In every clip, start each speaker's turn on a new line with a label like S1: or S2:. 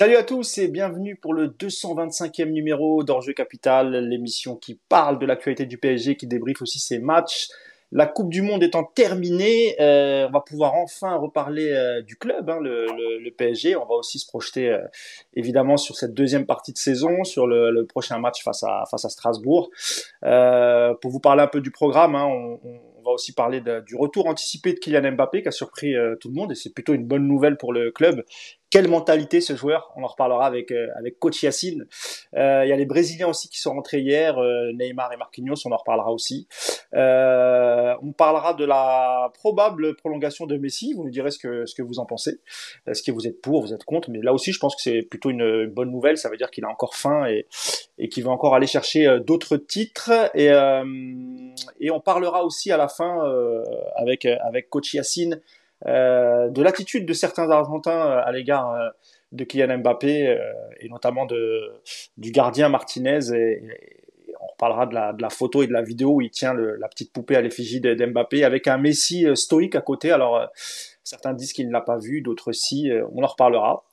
S1: Salut à tous et bienvenue pour le 225e numéro d'Enjeu Capital, l'émission qui parle de l'actualité du PSG, qui débriefe aussi ses matchs. La Coupe du Monde étant terminée, euh, on va pouvoir enfin reparler euh, du club, hein, le, PSG. On va aussi se projeter euh, évidemment sur cette deuxième partie de saison, sur le, prochain match face à, face à Strasbourg. pour vous parler un peu du programme, hein, on, va aussi parler du retour anticipé de Kylian Mbappé qui a surpris tout le monde et c'est plutôt une bonne nouvelle pour le club quelle mentalité ce joueur On en reparlera avec euh, avec coach Yacine. Euh, il y a les Brésiliens aussi qui sont rentrés hier, euh, Neymar et Marquinhos, on en reparlera aussi. on parlera de la probable prolongation de Messi. Vous nous direz ce que ce que vous en pensez. Est-ce que vous êtes pour, vous êtes contre? Mais là aussi, je pense que c'est plutôt une, bonne nouvelle. Ça veut dire qu'il a encore faim et et qu'il va encore aller chercher d'autres titres. Et et on parlera aussi à la fin avec avec coach Yacine euh, de l'attitude de certains Argentins euh, à l'égard euh, de Kylian Mbappé et notamment de, du gardien Martinez. Et, on reparlera de la, de la, photo et de la vidéo où il tient le, la petite poupée à l'effigie d'Mbappé avec un Messi stoïque à côté. Alors certains disent qu'il ne l'a pas vu, d'autres si. on en reparlera.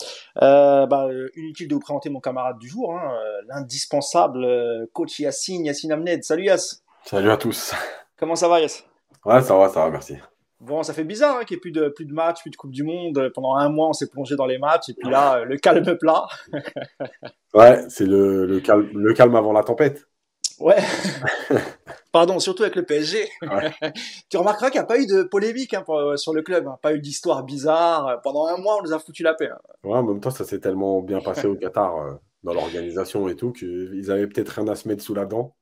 S1: Euh, bah, inutile de vous présenter mon camarade du jour, hein, l'indispensable coach Yassine, Yassine Amned. Salut Yass.
S2: Salut à tous.
S1: Comment ça va Yass
S2: Ouais, ça va, ça va, merci.
S1: Bon, ça fait bizarre hein, qu'il n'y ait plus de, plus de matchs, plus de Coupe du Monde. Pendant un mois, on s'est plongé dans les matchs, et puis là, le calme plat.
S2: ouais, c'est le, le, calme, le calme avant la tempête.
S1: Ouais. Pardon, surtout avec le PSG. tu remarqueras qu'il n'y a pas eu de polémique hein, sur le club, hein. pas eu d'histoire bizarre. Pendant un mois, on nous a foutu la paix. Hein.
S2: Ouais, en même temps, ça s'est tellement bien passé au Qatar, euh, dans l'organisation et tout, qu'ils avaient peut-être rien à se mettre sous la dent.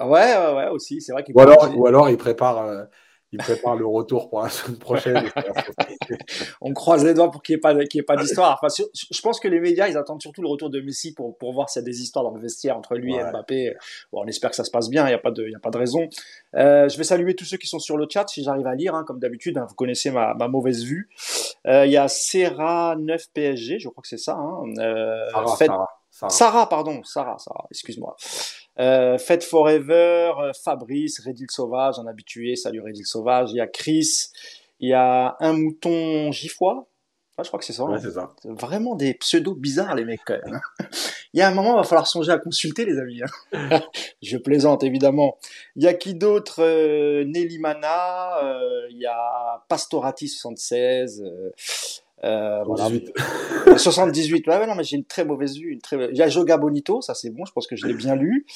S1: Ouais, ouais, ouais, aussi. C'est vrai
S2: ou, alors, ou alors, ils préparent. Euh, il prépare le retour pour la semaine prochaine.
S1: on croise les doigts pour qu'il n'y ait pas, ait pas d'histoire. Enfin, je pense que les médias, ils attendent surtout le retour de Messi pour, pour voir s'il y a des histoires dans le vestiaire entre lui et Mbappé. Bon, on espère que ça se passe bien, il n'y a, pas de, y a pas de raison. Euh, je vais saluer tous ceux qui sont sur le chat, si j'arrive à lire, hein, comme d'habitude. Hein, vous connaissez ma, ma mauvaise vue. Euh, il y a Serra 9 PSG, je crois que c'est ça. Hein. Euh, Sarah, Sarah, Sarah. Sarah, pardon, Sarah, Sarah, excuse-moi. Euh, Fête Forever, euh, Fabrice, Redil Sauvage, un habitué, salut Redil Sauvage. Il y a Chris, il y a un mouton giffois. Ah, je crois que c'est ça.
S2: Ouais, c'est ça.
S1: Vraiment des pseudos bizarres, les mecs, quand même. Hein. il y a un moment, il va falloir songer à consulter, les amis. Hein. je plaisante, évidemment. Il y a qui d'autre euh, Nelly Mana, euh, il y a Pastorati76,
S2: euh,
S1: 78. Ouais, ouais, non, mais j'ai une très mauvaise vue. Une très... Il y a Joga Bonito, ça c'est bon, je pense que je l'ai bien lu.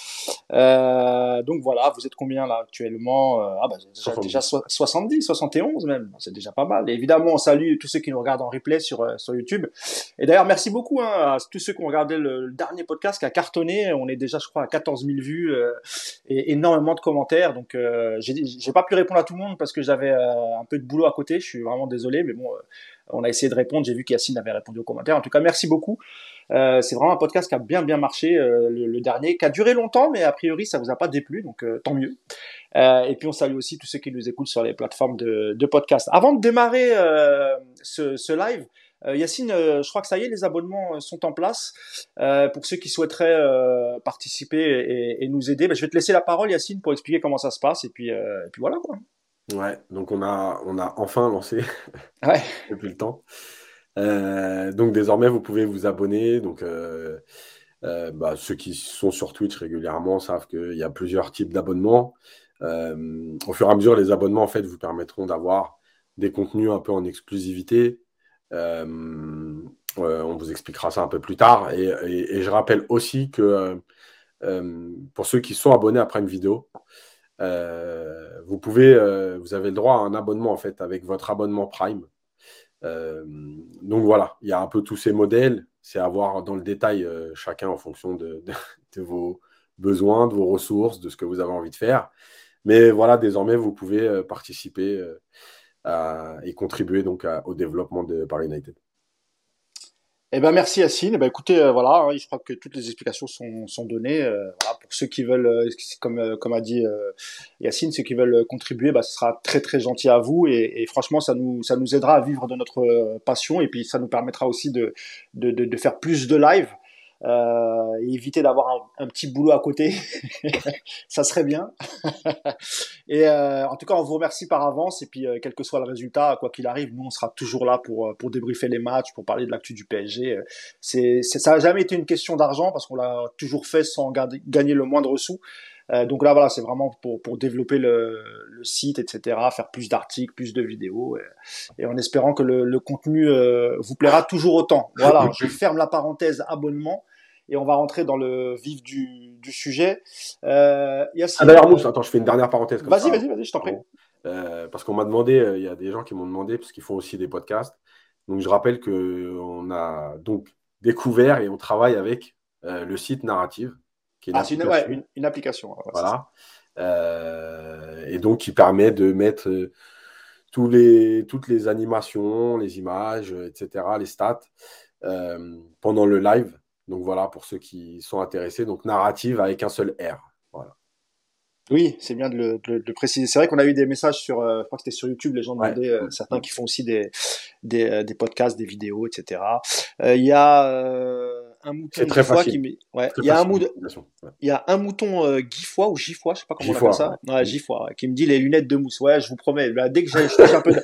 S1: Euh, donc voilà, vous êtes combien là actuellement euh, Ah bah déjà, déjà 70, 71 même, c'est déjà pas mal. Et évidemment, on salue tous ceux qui nous regardent en replay sur, euh, sur YouTube. Et d'ailleurs, merci beaucoup hein, à tous ceux qui ont regardé le, dernier podcast qui a cartonné. On est déjà, je crois, à 14 000 vues euh, et énormément de commentaires. Donc euh, j'ai pas pu répondre à tout le monde parce que j'avais un peu de boulot à côté. Je suis vraiment désolé, mais bon on a essayé de répondre. J'ai vu qu'Yacine avait répondu aux commentaires. En tout cas, merci beaucoup. Euh, c'est vraiment un podcast qui a bien bien marché, euh, le, dernier, qui a duré longtemps, mais a priori ça vous a pas déplu, donc euh, tant mieux. et puis on salue aussi tous ceux qui nous écoutent sur les plateformes de, de podcast. Avant de démarrer ce, ce, live, Yacine, je crois que ça y est, les abonnements sont en place. pour ceux qui souhaiteraient participer et, et, nous aider, ben, je vais te laisser la parole, Yacine, pour expliquer comment ça se passe, et puis, et puis voilà quoi.
S2: Ouais, donc on a, on a enfin lancé
S1: ouais.
S2: depuis le temps. Euh, donc désormais, vous pouvez vous abonner. Donc euh, euh, bah, ceux qui sont sur Twitch régulièrement savent qu'il y a plusieurs types d'abonnements. au fur et à mesure, les abonnements en fait vous permettront d'avoir des contenus un peu en exclusivité. on vous expliquera ça un peu plus tard. Et, et je rappelle aussi que pour ceux qui sont abonnés après une vidéo, euh, vous pouvez, euh, vous avez le droit à un abonnement en fait avec votre abonnement Prime. Euh, donc voilà, il y a un peu tous ces modèles. C'est à voir dans le détail chacun en fonction de, vos besoins, de vos ressources, de ce que vous avez envie de faire. Mais voilà, désormais, vous pouvez participer et contribuer donc au développement de Paris United.
S1: Eh ben merci Yacine. Eh ben écoutez, euh, voilà, hein, je crois que toutes les explications sont, sont données. Euh, voilà, pour ceux qui veulent, euh, comme comme a dit Yacine, ceux qui veulent contribuer, bah, ce sera très très gentil à vous et, et, franchement, ça nous ça nous aidera à vivre de notre passion et puis ça nous permettra aussi de de, de, de faire plus de live. Euh, éviter d'avoir un, petit boulot à côté, ça serait bien. et euh, en tout cas, on vous remercie par avance et puis euh, quel que soit le résultat, quoi qu'il arrive, nous on sera toujours là pour pour débriefer les matchs, pour parler de l'actu du PSG. C'est ça n'a jamais été une question d'argent parce qu'on l'a toujours fait sans gagner le moindre sou. Euh, donc là, voilà, c'est vraiment pour, pour développer le, le, site, etc., faire plus d'articles, plus de vidéos, et, et en espérant que le, le contenu euh, vous plaira toujours autant. Voilà, je ferme la parenthèse abonnement et on va rentrer dans le vif du, du sujet.
S2: Euh, ah d'ailleurs, Mousse, attends, je fais une dernière parenthèse.
S1: Vas-y, vas-y, vas-y, je t'en prie.
S2: Euh, parce qu'on m'a demandé, euh, il y a des gens qui m'ont demandé, parce qu'ils font aussi des podcasts. Donc je rappelle qu'on a donc découvert et on travaille avec le site Narrative.
S1: Ah, c'est une, application.
S2: voilà. Euh, et donc, qui permet de mettre euh, tous les, toutes les animations, les images, etc., les stats euh, pendant le live. Donc voilà, pour ceux qui sont intéressés. Donc narrative avec un seul R. Voilà.
S1: Oui, c'est bien de le, préciser. C'est vrai qu'on a eu des messages sur, je crois que c'était sur YouTube, les gens demandaient, certains qui font aussi des, des, des, podcasts, des vidéos, etc. Il y a un mouton
S2: très facile.
S1: qui ouais, il y a un mouton il y a un mouton euh, guifois ou gifois, je sais pas comment on appelle ça. Ouais, gifois, qui me dit les lunettes de mousse. Ouais, je vous promets, bah, dès que j'ai un peu de...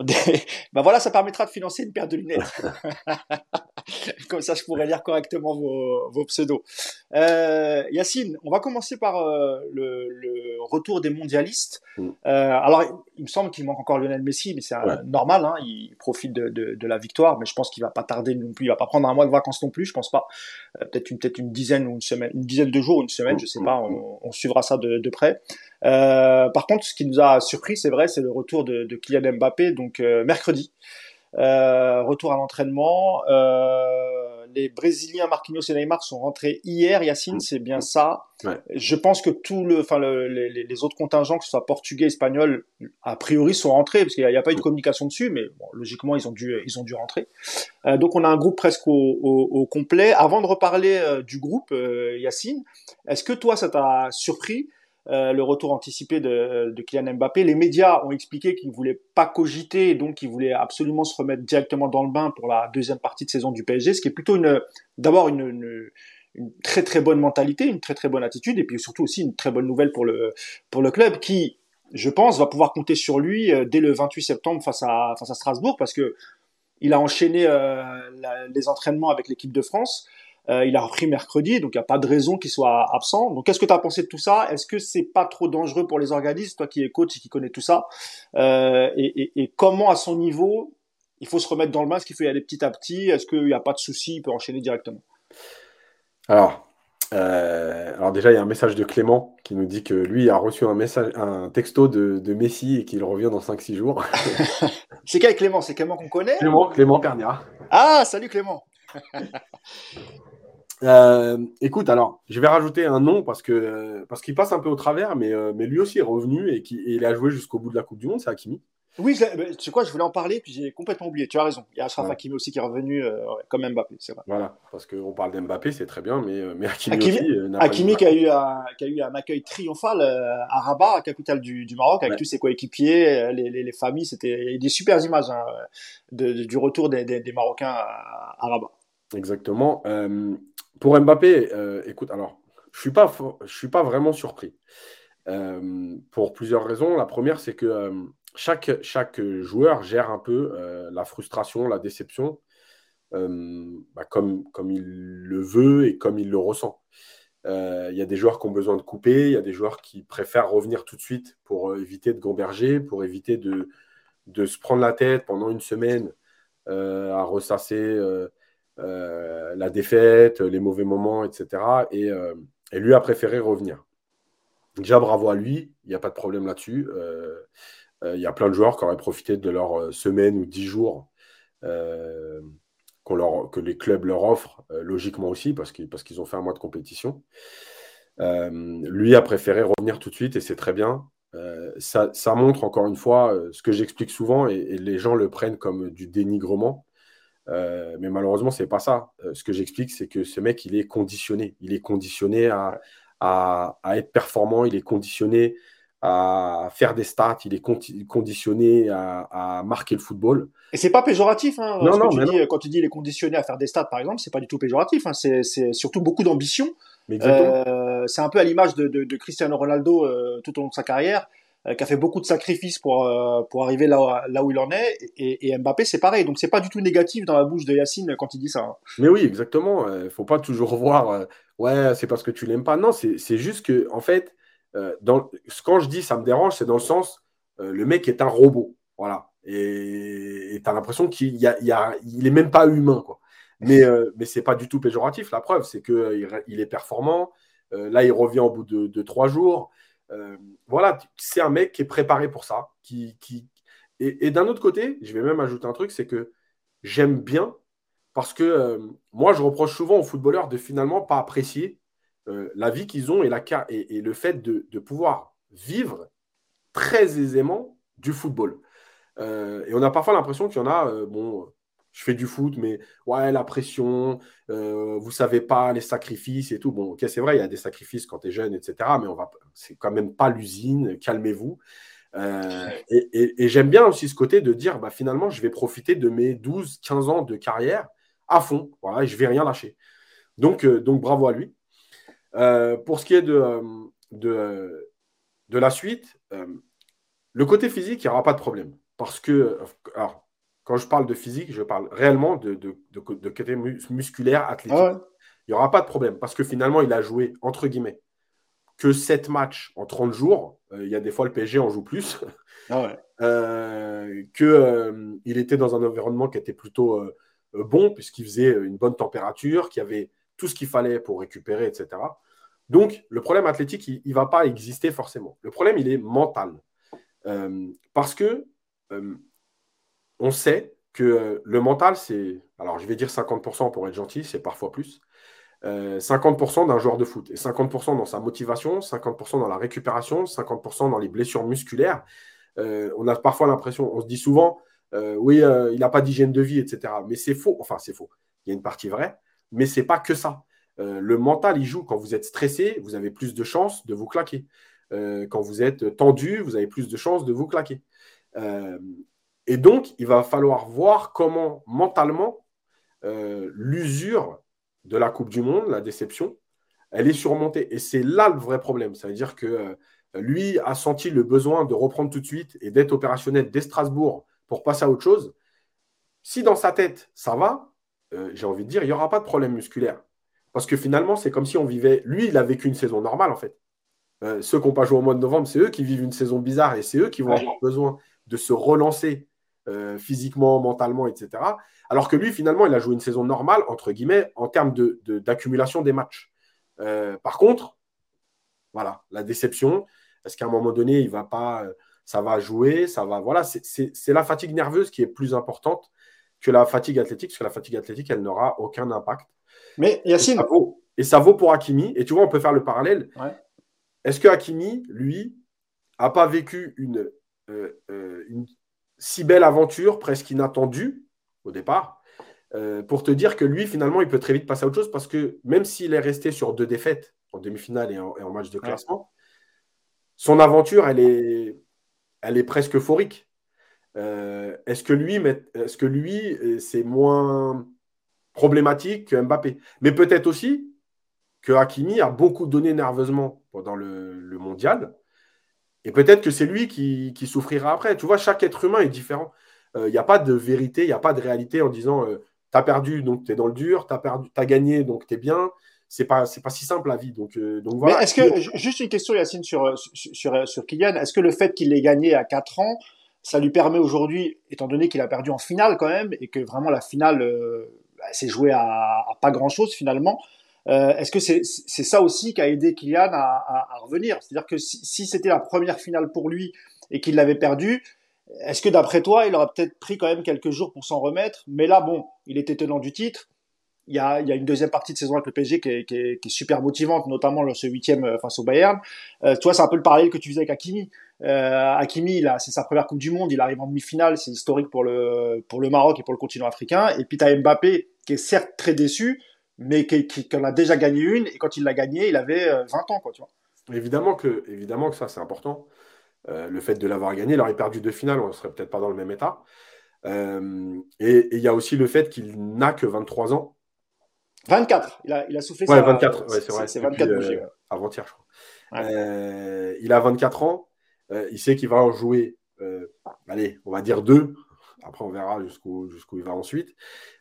S1: bah voilà, ça permettra de financer une paire de lunettes. Comme ça, je pourrais lire correctement vos, vos pseudos. Euh, Yacine, on va commencer par euh, le, le, retour des mondialistes. Mm. Euh, alors, il me semble qu'il manque encore Lionel Messi, mais c'est normal. Hein, il profite de, de, de, la victoire, mais je pense qu'il va pas tarder non plus. Il va pas prendre un mois de vacances non plus, je pense pas. Euh, peut-être une, peut-être une dizaine ou une semaine, une dizaine de jours, une semaine, je sais pas. On, on suivra ça de, de près. Euh, par contre, ce qui nous a surpris, c'est vrai, c'est le retour de, de Kylian Mbappé, donc mercredi. Euh, retour à l'entraînement. Euh, les Brésiliens Marquinhos et Neymar sont rentrés hier. Yacine, c'est bien ça. Je pense que tout le, enfin les, autres contingents, que ce soit portugais, espagnol, a priori sont rentrés parce qu'il n'y a, pas eu de communication dessus, mais logiquement ils ont dû, ils ont dû rentrer. Euh, donc on a un groupe presque au, complet. Avant de reparler du groupe, Yacine, est-ce que toi ça t'a surpris euh, le retour anticipé de, de, Kylian Mbappé. Les médias ont expliqué qu'ils ne voulaient pas cogiter, donc qu'ils voulaient absolument se remettre directement dans le bain pour la deuxième partie de saison du PSG, ce qui est plutôt une, d'abord une, une, très très bonne mentalité, une très très bonne attitude, et puis surtout aussi une très bonne nouvelle pour le, pour le club qui, je pense, va pouvoir compter sur lui euh, dès le 28 septembre face à, face à Strasbourg, parce que il a enchaîné euh, les entraînements avec l'équipe de France. Euh, il a repris mercredi, donc il n'y a pas de raison qu'il soit absent. Donc qu'est-ce que tu as pensé de tout ça? Est-ce que c'est pas trop dangereux pour les organismes, toi qui es coach et qui connais tout ça? Euh, et, comment à son niveau il faut se remettre dans le masque, il faut y aller petit à petit? Est-ce qu'il n'y a pas de souci, il peut enchaîner directement.
S2: Alors, euh, alors déjà, il y a un message de Clément qui nous dit que lui a reçu un message, un texto de, Messi et qu'il revient dans 5-6 jours.
S1: c'est quel Clément? C'est Clément qu'on connaît?
S2: Clément, Clément Pernia.
S1: Ah, salut Clément
S2: Euh, écoute, alors, je vais rajouter un nom parce que parce qu'il passe un peu au travers, mais, euh, mais lui aussi est revenu et, qui, il a joué jusqu'au bout de la Coupe du Monde, c'est Hakimi.
S1: Oui, tu sais quoi, je voulais en parler, puis j'ai complètement oublié. Tu as raison. Il y a Ashraf Hakimi aussi qui est revenu euh, comme Mbappé, c'est vrai.
S2: Voilà, parce qu'on parle d'Mbappé, c'est très bien, mais, mais Hakimi, Hakimi,
S1: aussi, Hakimi qui, a eu un, qui a eu un accueil triomphal à Rabat, capitale du, du Maroc, avec tous ses coéquipiers, les, les, les, familles. C'était des super images hein, de, du retour des, des, des Marocains à, à Rabat.
S2: Exactement. Euh, pour Mbappé, euh, écoute, alors, je ne suis, suis pas vraiment surpris. Euh, pour plusieurs raisons. La première, c'est que chaque, chaque joueur gère un peu la frustration, la déception, bah, comme, comme il le veut et comme il le ressent. Il y a des joueurs qui ont besoin de couper, il y a des joueurs qui préfèrent revenir tout de suite pour éviter de gamberger, pour éviter de, de se prendre la tête pendant une semaine à ressasser euh, la défaite, les mauvais moments, etc. Euh, et, lui a préféré revenir. Déjà, bravo à lui, il n'y a pas de problème là-dessus. Euh, il y a plein de joueurs qui auraient profité de leur semaine ou dix jours que les clubs leur offrent, logiquement aussi, parce qu'ils ont fait un mois de compétition. lui a préféré revenir tout de suite et c'est très bien. ça, montre encore une fois ce que j'explique souvent et, les gens le prennent comme du dénigrement. Euh, mais malheureusement, c'est pas ça. Euh, ce que j'explique, c'est que ce mec, il est conditionné. Il est conditionné à, à, être performant, il est conditionné à faire des stats, il est conditionné à, marquer le football.
S1: Et c'est pas péjoratif, hein, non, non, dis, quand tu dis il est conditionné à faire des stats, par exemple, c'est pas du tout péjoratif. Hein, c'est surtout beaucoup d'ambition. Euh, c'est un peu à l'image de, Cristiano Ronaldo euh, tout au long de sa carrière, euh, qui a fait beaucoup de sacrifices pour pour arriver là, là où il en est. Et, Mbappé, c'est pareil. Donc c'est pas du tout négatif dans la bouche de Yacine quand il dit ça. Hein.
S2: Mais oui, exactement. Il faut pas toujours voir. ouais, c'est parce que tu l'aimes pas. Non, c'est juste que en fait euh, dans, quand je dis ça me dérange, c'est dans le sens, euh, le mec est un robot. Voilà. Et tu as l'impression qu'il y a, est même pas humain. Quoi. Mais, euh, mais ce n'est pas du tout péjoratif. La preuve, c'est qu'il il est performant. là, il revient au bout de, trois jours. Voilà, c'est un mec qui est préparé pour ça. Et, d'un autre côté, je vais même ajouter un truc, c'est que j'aime bien parce que moi, je reproche souvent aux footballeurs de finalement pas apprécier euh, la vie qu'ils ont et, le fait de, pouvoir vivre très aisément du football. Euh, et on a parfois l'impression qu'il y en a, euh, bon, je fais du foot, mais ouais, la pression, vous savez pas, les sacrifices et tout. Bon, ok, c'est vrai, il y a des sacrifices quand tu es jeune, etc. Mais on va, c'est quand même pas l'usine, calmez-vous. et, j'aime bien aussi ce côté de dire, bah, finalement, je vais profiter de mes 12, 15 ans de carrière à fond. Voilà, et je vais rien lâcher. Donc, donc bravo à lui. Euh, pour ce qui est de, euh, de, de la suite, euh, le côté physique, il n'y aura pas de problème. Parce que, alors, quand je parle de physique, je parle réellement de, de, de, côté musculaire, athlétique. Ah il n'y aura pas de problème. Parce que finalement, il a joué, entre guillemets, que 7 matchs en 30 jours. il y a des fois, le PSG en joue plus. Ah que il était dans un environnement qui était plutôt bon, puisqu'il faisait une bonne température, qu'il y avait tout ce qu'il fallait pour récupérer, etc. Donc, le problème athlétique, il ne va pas exister forcément. Le problème, il est mental. Euh, parce que euh, on sait que euh, le mental, c'est, alors je vais dire 50% pour être gentil, c'est parfois plus, 50% d'un joueur de foot, et 50% dans sa motivation, 50% dans la récupération, 50% dans les blessures musculaires. on a parfois l'impression, on se dit souvent, oui, il n'a pas d'hygiène de vie, etc. Mais c'est faux, enfin c'est faux. Il y a une partie vraie, mais c'est pas que ça. Euh, le mental, il joue. Quand vous êtes stressé, vous avez plus de chances de vous claquer. Euh, quand vous êtes tendu, vous avez plus de chances de vous claquer. Euh, et donc, il va falloir voir comment mentalement l'usure de la Coupe du Monde, la déception, elle est surmontée. Et c'est là le vrai problème. Ça veut dire que lui a senti le besoin de reprendre tout de suite et d'être opérationnel dès Strasbourg pour passer à autre chose. Si dans sa tête, ça va, j'ai envie de dire, il n'y aura pas de problème musculaire. Parce que finalement, c'est comme si on vivait. Lui, il a vécu une saison normale, en fait. Euh, ceux qui n'ont pas joué au mois de novembre, c'est eux qui vivent une saison bizarre et c'est eux qui vont avoir besoin de se relancer euh, physiquement, mentalement, etc. Alors que lui, finalement, il a joué une saison normale, entre guillemets, en termes d'accumulation de, des matchs. Euh, par contre, voilà, la déception. Est-ce qu'à un moment donné, il va pas, ça va jouer, ça va. Voilà, c'est la fatigue nerveuse qui est plus importante que la fatigue athlétique, parce que la fatigue athlétique, elle n'aura aucun impact
S1: mais Yacine.
S2: Et ça, vaut, pour Hakimi. Et tu vois, on peut faire le parallèle. Est-ce que Hakimi, lui, a pas vécu une, euh, euh, une si belle aventure, presque inattendue au départ, euh, pour te dire que lui, finalement, il peut très vite passer à autre chose parce que même s'il est resté sur deux défaites en demi-finale et, en, match de classement, son aventure, elle est, elle est presque euphorique. est-ce que lui, est-ce que lui, c'est moins problématique que Mbappé? Mais peut-être aussi que Hakimi a beaucoup donné nerveusement pendant le, mondial. Et peut-être que c'est lui qui, souffrira après. Tu vois, chaque être humain est différent. Il euh, n'y a pas de vérité, il n'y a pas de réalité en disant euh, tu as perdu, donc tu es dans le dur, tu as, perdu, as gagné, donc tu es bien. C'est pas, pas si simple la vie. Donc, euh, donc voilà.
S1: Mais est-ce que, juste une question, Yacine, sur, sur, sur Kylian, est-ce que le fait qu'il ait gagné à 4 ans, ça lui permet aujourd'hui, étant donné qu'il a perdu en finale quand même, et que vraiment la finale, c'est joué à, pas grand chose finalement. Euh, est-ce que c'est ça aussi qui a aidé Kylian à, revenir? C'est-à-dire que si, c'était la première finale pour lui et qu'il l'avait perdu, est-ce que d'après toi, il aurait peut-être pris quand même quelques jours pour s'en remettre? Mais là, bon, il était tenant du titre. Il y, a, une deuxième partie de saison avec le PSG qui est, super motivante, notamment ce huitième euh, face au Bayern. Euh, tu vois, c'est un peu le parallèle que tu faisais avec Hakimi. Euh, Hakimi, c'est sa première Coupe du Monde, il arrive en demi-finale, c'est historique pour le, pour le Maroc et pour le continent africain. Et puis tu as Mbappé, qui est certes très déçu, mais qui, qui, en a déjà gagné une, et quand il l'a gagné, il avait 20 euh, ans, quoi, tu vois.
S2: Évidemment que, évidemment que ça, c'est important. Euh, le fait de l'avoir gagné, il aurait perdu deux finales, on ne serait peut-être pas dans le même état. Euh, et il y a aussi le fait qu'il n'a que 23 ans.
S1: 24, il a, il a soufflé
S2: ouais, 24, c'est vrai.
S1: C'est 24
S2: euh, Avant-hier, je crois. il a 24 ans, il sait qu'il va en jouer, allez, on va dire deux. Après, on verra jusqu'où il va ensuite.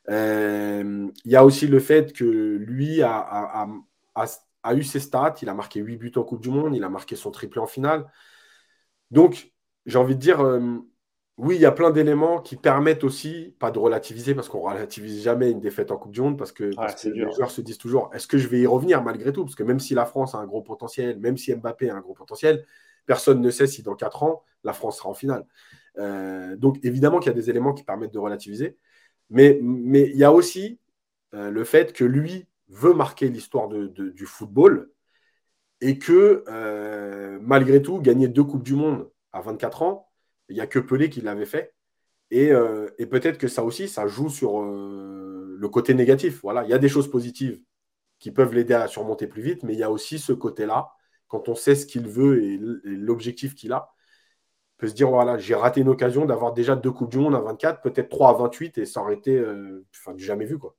S2: il y a aussi le fait que lui a, a, a, a eu ses stats, il a marqué 8 buts en Coupe du Monde, il a marqué son triplé en finale. Donc, j'ai envie de dire, euh, oui, il y a plein d'éléments qui permettent aussi, pas de relativiser, parce qu'on ne relativise jamais une défaite en Coupe du Monde, parce que, les joueurs se disent toujours, est-ce que je vais y revenir malgré tout? Parce que même si la France a un gros potentiel, même si Mbappé a un gros potentiel, personne ne sait si dans 4 ans, la France sera en finale. Euh, donc, évidemment qu'il y a des éléments qui permettent de relativiser, mais, mais il y a aussi euh, le fait que lui veut marquer l'histoire du football et que euh, malgré tout, gagner deux Coupes du Monde à 24 ans, il n'y a que Pelé qui l'avait fait. Euh, et, peut-être que ça aussi, ça joue sur le côté négatif. Voilà, il y a des choses positives qui peuvent l'aider à surmonter plus vite, mais il y a aussi ce côté-là, quand on sait ce qu'il veut et l'objectif qu'il a, peut se dire voilà, j'ai raté une occasion d'avoir déjà deux Coupes du Monde à 24, peut-être trois à 28, et ça aurait été du jamais vu. quoi.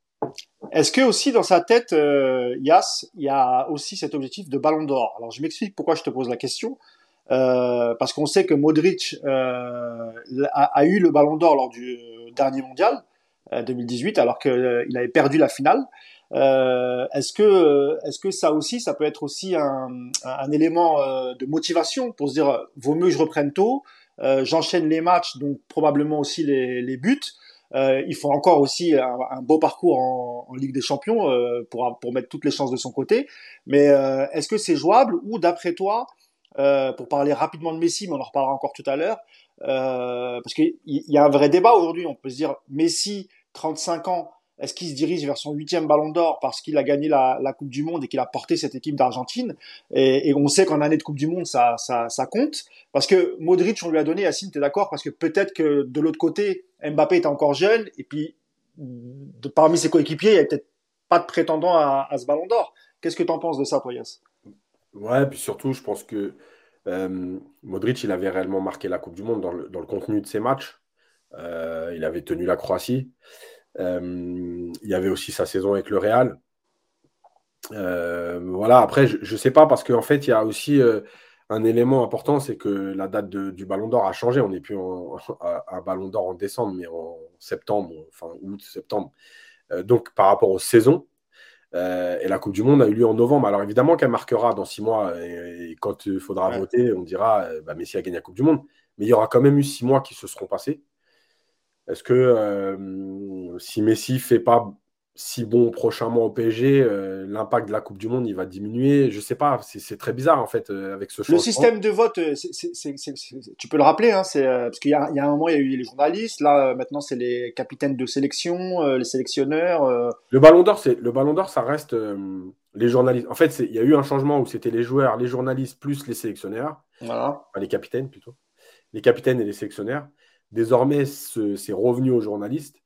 S1: Est-ce que aussi dans sa tête, euh, Yas, il y a aussi cet objectif de Ballon d'Or? Alors je m'explique pourquoi je te pose la question. Euh, parce qu'on sait que Modric euh, a, eu le Ballon d'Or lors du dernier mondial 2018, alors qu'il avait perdu la finale. Est-ce que, est-ce que ça aussi, ça peut être aussi un, un élément de motivation pour se dire, vaut mieux que je reprenne tôt, j'enchaîne les matchs, donc probablement aussi les, les buts. Euh, il faut encore aussi un, beau parcours en, Ligue des Champions euh, pour, pour mettre toutes les chances de son côté. Mais euh, est-ce que c'est jouable ou d'après toi, pour parler rapidement de Messi, mais on en reparlera encore tout à l'heure, parce qu'il y a un vrai débat aujourd'hui. On peut se dire Messi, 35 ans, est-ce qu'il se dirige vers son huitième ballon d'or parce qu'il a gagné la, Coupe du Monde et qu'il a porté cette équipe d'Argentine? Et, on sait qu'en année de Coupe du Monde, ça, compte. Parce que Modric, on lui a donné, Yacine, tu es d'accord? Parce que peut-être que de l'autre côté, Mbappé était encore jeune et puis parmi ses coéquipiers, il n'y avait peut-être pas de prétendant à, ce ballon d'or. Qu'est-ce que tu en penses de ça, toi, Yass
S2: Ouais, puis surtout, je pense que euh, Modric, il avait réellement marqué la Coupe du Monde dans le, contenu de ses matchs. Euh, il avait tenu la Croatie. Euh, il y avait aussi sa saison avec le Real. Euh, voilà, après, je ne sais pas, parce qu'en fait, il y a aussi euh, un élément important, c'est que la date du Ballon d'Or a changé. On n'est plus à, Ballon d'Or en décembre, mais en septembre, enfin août, septembre. donc, par rapport aux saisons, et la Coupe du Monde a eu lieu en novembre. Alors évidemment qu'elle marquera dans six mois, et, quand il faudra voter, on dira bah, Messi a gagné la Coupe du Monde. Mais il y aura quand même eu six mois qui se seront passés. Est-ce que euh, si Messi fait pas si bon prochainement au PSG, euh, l'impact de la Coupe du Monde il va diminuer? Je sais pas, c'est très bizarre en fait euh, avec ce changement.
S1: Le système de vote, tu peux le rappeler, hein, parce qu'il y, a un moment il y a eu les journalistes, là maintenant c'est les capitaines de sélection, les sélectionneurs.
S2: Le Ballon d'Or, le Ballon d'Or, ça reste les journalistes. En fait, il y a eu un changement où c'était les joueurs, les journalistes plus les sélectionneurs,
S1: voilà.
S2: les capitaines plutôt, les capitaines et les sélectionneurs. Désormais, c'est revenu aux journalistes.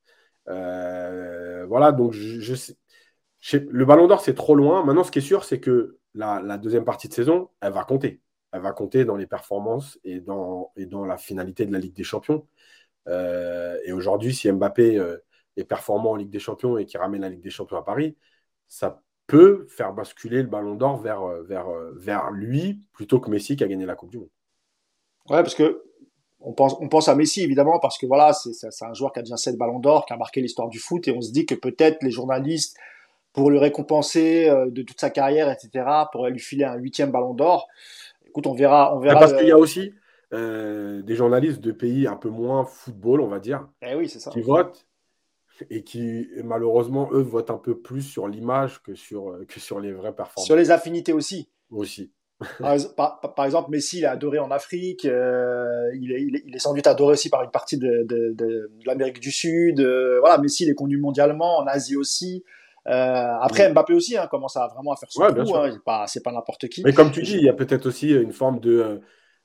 S2: Euh, voilà, donc je, le ballon d'or, c'est trop loin. Maintenant, ce qui est sûr, c'est que la, deuxième partie de saison, elle va compter. Elle va compter dans les performances et dans, la finalité de la Ligue des Champions. Euh, et aujourd'hui, si Mbappé euh, est performant en Ligue des Champions et qui ramène la Ligue des Champions à Paris, ça peut faire basculer le ballon d'or vers, vers, vers lui plutôt que Messi qui a gagné la Coupe du Monde.
S1: Ouais, parce que on pense, on pense à Messi évidemment parce que voilà, c'est un joueur qui a déjà 7 ballons d'or, qui a marqué l'histoire du foot et on se dit que peut-être les journalistes, pour le récompenser euh, de toute sa carrière, etc., pourraient lui filer un huitième ballon d'or. Écoute, on verra. On verra
S2: parce qu'il y a aussi euh, des journalistes de pays un peu moins football, on va dire,
S1: eh oui, ça.
S2: qui votent et qui malheureusement, eux, votent un peu plus sur l'image que sur, que sur les vraies performances.
S1: Sur les affinités aussi.
S2: Aussi.
S1: Par, exemple, Messi, il est adoré en Afrique, euh, il, est, il, est, sans doute adoré aussi par une partie de, de, de, l'Amérique du Sud. Euh, voilà, Messi, il est connu mondialement, en Asie aussi. Euh, après, Mbappé aussi hein, commence à vraiment à faire son coup. Hein, c'est pas, pas n'importe qui.
S2: Mais comme tu dis, il y a peut-être aussi une forme de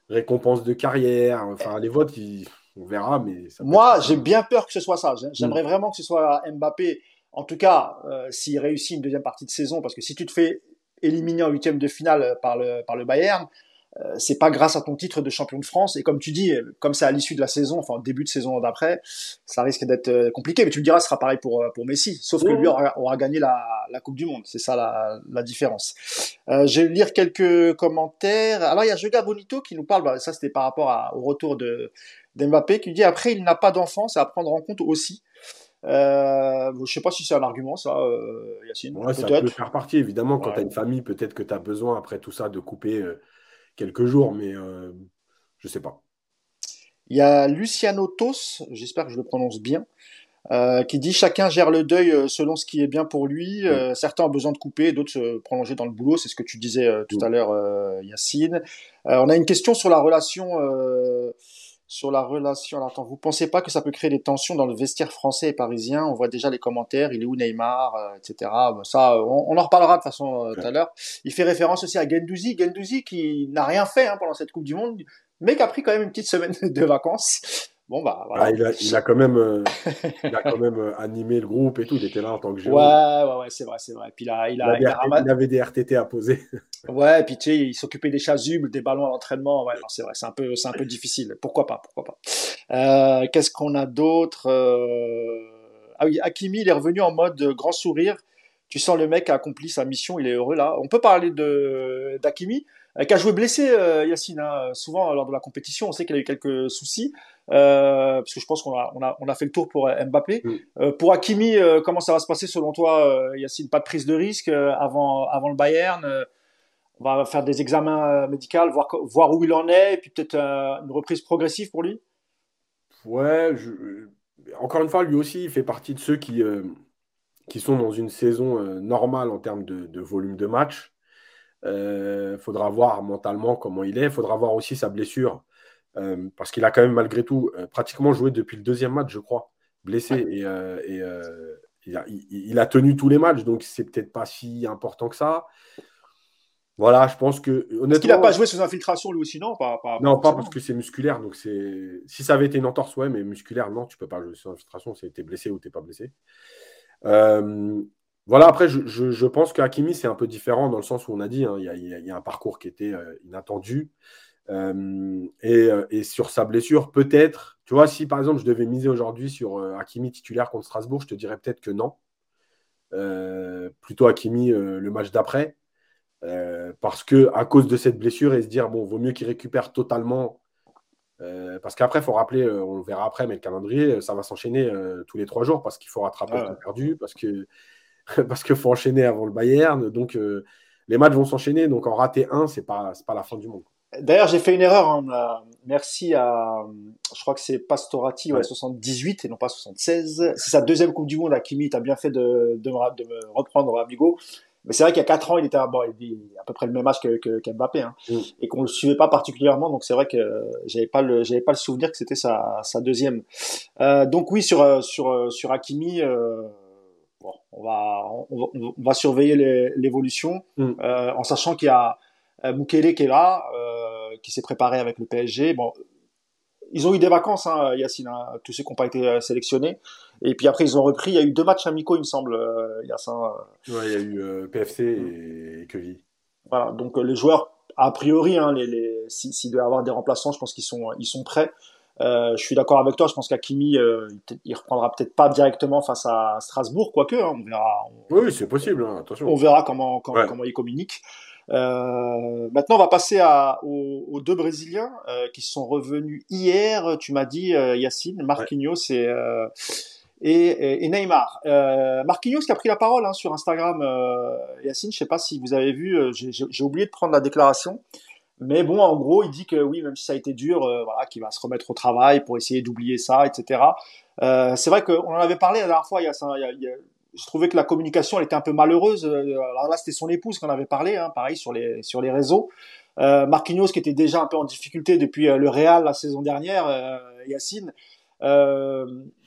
S2: récompense de carrière. Enfin, les votes, on verra. Mais
S1: Moi, j'ai bien peur que ce soit ça. J'aimerais vraiment que ce soit Mbappé. En tout cas, s'il réussit une deuxième partie de saison, parce que si tu te fais éliminé en huitième de finale par le, par le Bayern, euh, c'est pas grâce à ton titre de champion de France. Et comme tu dis, comme c'est à l'issue de la saison, enfin début de saison d'après, ça risque d'être euh, compliqué. Mais tu me diras, ce sera pareil pour, euh, pour Messi. Sauf que lui aura, aura gagné la, la, Coupe du Monde. C'est ça la, la différence. Euh, je vais lire quelques commentaires. Alors il y a Joga Bonito qui nous parle, bah, ça c'était par rapport à, au retour de d'Mbappé, qui dit après il n'a pas d'enfant, c'est à prendre en compte aussi. Euh, je sais pas si c'est un argument, ça, euh, Yacine.
S2: Ouais, ça peut faire partie, évidemment. Quand ouais. tu as une famille, peut-être que tu as besoin, après tout ça, de couper euh, quelques jours, mais euh, je sais pas.
S1: Il y a Luciano Tos, j'espère que je le prononce bien, qui dit chacun gère le deuil selon ce qui est bien pour lui. Mm. certains ont besoin de couper, d'autres se prolonger dans le boulot. C'est ce que tu disais tout mm. à l'heure, Yacine. on a une question sur la relation sur la relation. Alors, attends, vous pensez pas que ça peut créer des tensions dans le vestiaire français et parisien? On voit déjà les commentaires, il est où Neymar, euh, etc. ça, on, on, en reparlera de toute façon euh, tout à l'heure. Il fait référence aussi à Gendouzi, Gendouzi qui n'a rien fait hein, pendant cette Coupe du Monde, mais qui a pris quand même une petite semaine de vacances. Bon, bah, voilà.
S2: Ah, il, a, il, a, quand même, euh, il a quand même euh, animé le groupe et tout. Il était là en tant que
S1: joueur. Ouais, ouais, ouais, c'est vrai, c'est vrai. Puis là, il, a,
S2: il, a, il, avait des RTT à poser.
S1: ouais, puis tu sais, il s'occupait des chasubles, des ballons à l'entraînement. Ouais, c'est vrai, c'est un peu, c'est un peu difficile. Pourquoi pas, pourquoi pas. Euh, Qu'est-ce qu'on a d'autre. Ah oui, Hakimi, il est revenu en mode grand sourire. Tu sens le mec a accompli sa mission, il est heureux là. On peut parler de d'Hakimi, qui a joué blessé, euh, Yacine. Hein, souvent lors de la compétition, on sait qu'il a eu quelques soucis. Euh, parce que je pense qu'on a, on a, on a fait le tour pour Mbappé. Mm. Euh, pour Hakimi, euh, comment ça va se passer selon toi, euh, Yacine? Pas de prise de risque euh, avant, avant le Bayern On va faire des examens médicaux, voir, voir où il en est, et puis peut-être une reprise progressive pour lui?
S2: Ouais, je... encore une fois, lui aussi, il fait partie de ceux qui, qui sont dans une saison normale en termes de, de volume de match. Il faudra voir mentalement comment il est. Il faudra voir aussi sa blessure euh, parce qu'il a quand même malgré tout euh, pratiquement joué depuis le deuxième match, je crois, blessé. Et, euh, et il a, il, il, a, tenu tous les matchs, donc c'est peut-être pas si important que ça. Voilà, je pense que
S1: honnêtement. Est-ce qu'il n'a pas joué sous infiltration lui aussi non? Pas,
S2: pas, Non, pas parce que c'est musculaire. Donc c'est si ça avait été une entorse, ouais, mais musculaire, non, tu peux pas jouer sous infiltration. C'est t'es blessé ou t'es pas blessé. Euh, voilà, après, je, je, je pense qu'Akimi, c'est un peu différent dans le sens où on a dit, hein, il hein, y, a un parcours qui était euh, inattendu. Euh, et, et, sur sa blessure, peut-être, tu vois, si par exemple je devais miser aujourd'hui sur euh, Hakimi titulaire contre Strasbourg, je te dirais peut-être que non. Euh, plutôt Hakimi euh, le match d'après. Euh, parce que à cause de cette blessure et se dire bon vaut mieux qu'il récupère totalement parce qu'après il faut rappeler on le verra après mais le calendrier ça va s'enchaîner tous les trois jours parce qu'il faut rattraper ah ouais. le temps perdu parce que parce qu'il faut enchaîner avant le Bayern donc les matchs vont s'enchaîner donc en rater un c'est pas c'est pas la fin du monde
S1: D'ailleurs, j'ai fait une erreur. Hein. Merci à, je crois que c'est Pastorati, ouais. 78 et non pas 76. C'est sa deuxième Coupe du Monde. Hakimi, t'as bien fait de, de, me, de me reprendre, amigo. Mais c'est vrai qu'il y a quatre ans, il était à, bon, il à peu près le même âge que, que, qu'Mbappé, hein, mm. et qu'on le suivait pas particulièrement. Donc c'est vrai que j'avais pas le, j'avais pas le souvenir que c'était sa, sa deuxième. Euh, donc oui, sur sur sur Hakimi, euh, bon, on va on va, on va surveiller l'évolution, mm. euh, en sachant qu'il y a euh, Mukele qui est là, euh, qui s'est préparé avec le PSG. Bon, ils ont eu des vacances, hein, Yacine, hein, tous ceux qui n'ont pas été sélectionnés. Et puis après, ils ont repris. Il y a eu deux matchs amicaux, il me semble, Yacine.
S2: Ouais, il y a eu PFC et Queville.
S1: Voilà, donc les joueurs, a priori, hein, les, les, s'il si doit y avoir des remplaçants, je pense qu'ils sont, ils sont prêts. Euh, je suis d'accord avec toi. Je pense qu'Akimi, euh, il reprendra peut-être pas directement face à Strasbourg, quoique. Hein, on verra.
S2: On, oui, c'est possible. Hein, attention.
S1: On verra comment comment, ouais. comment il communique. Euh, maintenant, on va passer à, aux, aux deux Brésiliens euh, qui sont revenus hier. Tu m'as dit, euh, Yacine, Marquinhos ouais. et, euh, et, et, Neymar. Euh, Marquinhos qui a pris la parole hein, sur Instagram. Yacine, je sais pas si vous avez vu. J'ai oublié de prendre la déclaration. Mais bon, en gros, il dit que oui, même si ça a été dur, voilà, qu'il va se remettre au travail pour essayer d'oublier ça, etc. c'est vrai qu'on en avait parlé la dernière fois. Il y a, il y a, je trouvais que la communication elle était un peu malheureuse. Euh, alors là, c'était son épouse qu'on avait parlé, hein, pareil sur les sur les réseaux. Euh, Marquinhos qui était déjà un peu en difficulté depuis euh, le Real la saison dernière, euh, Yacine. Euh,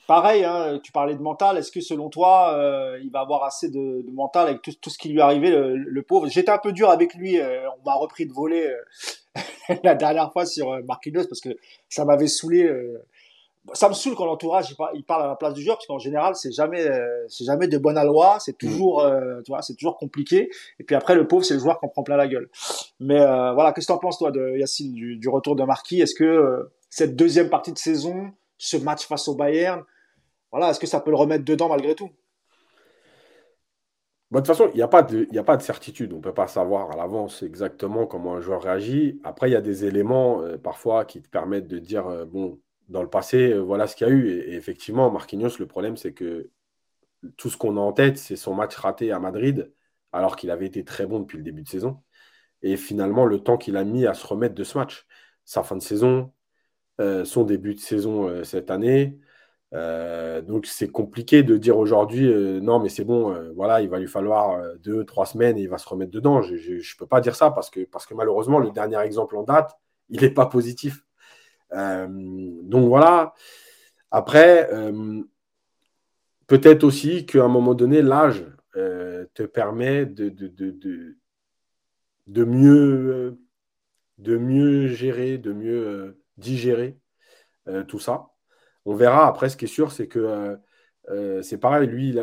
S1: pareil, hein, tu parlais de mental. Est-ce que selon toi, euh, il va avoir assez de, de, mental avec tout, tout ce qui lui est arrivé, le, le pauvre? J'étais un peu dur avec lui. on m'a repris de voler la dernière fois sur Marquinhos parce que ça m'avait saoulé ça me saoule quand l'entourage il parle à la place du joueur parce qu'en général c'est jamais euh, c'est jamais de bonne loi c'est mm. toujours euh, tu vois c'est toujours compliqué et puis après le pauvre c'est le joueur qui en prend plein la gueule mais euh, voilà qu'est-ce que tu en penses toi de Yacine du, du retour de Marquis? Est-ce que cette deuxième partie de saison ce match face au Bayern voilà est-ce que ça peut le remettre dedans malgré tout?
S2: De toute façon, il n'y a, pas de, certitude. On ne peut pas savoir à l'avance exactement comment un joueur réagit. Après, il y a des éléments parfois qui te permettent de dire bon, dans le passé, euh, voilà ce qu'il y a eu. Et, effectivement, Marquinhos, le problème, c'est que tout ce qu'on a en tête, c'est son match raté à Madrid, alors qu'il avait été très bon depuis le début de saison. Et finalement, le temps qu'il a mis à se remettre de ce match, sa fin de saison, euh, son début de saison euh, cette année. Donc c'est compliqué de dire aujourd'hui non mais c'est bon voilà il va lui falloir deux trois semaines et il va se remettre dedans je ne peux pas dire ça parce que parce que malheureusement le dernier exemple en date il n'est pas positif euh, donc voilà. Après, euh, peut-être aussi qu'à un moment donné, l'âge euh, te permet de, de, de, mieux, de mieux gérer, de mieux digérer tout ça. On verra. Après, ce qui est sûr, c'est que c'est pareil. Lui,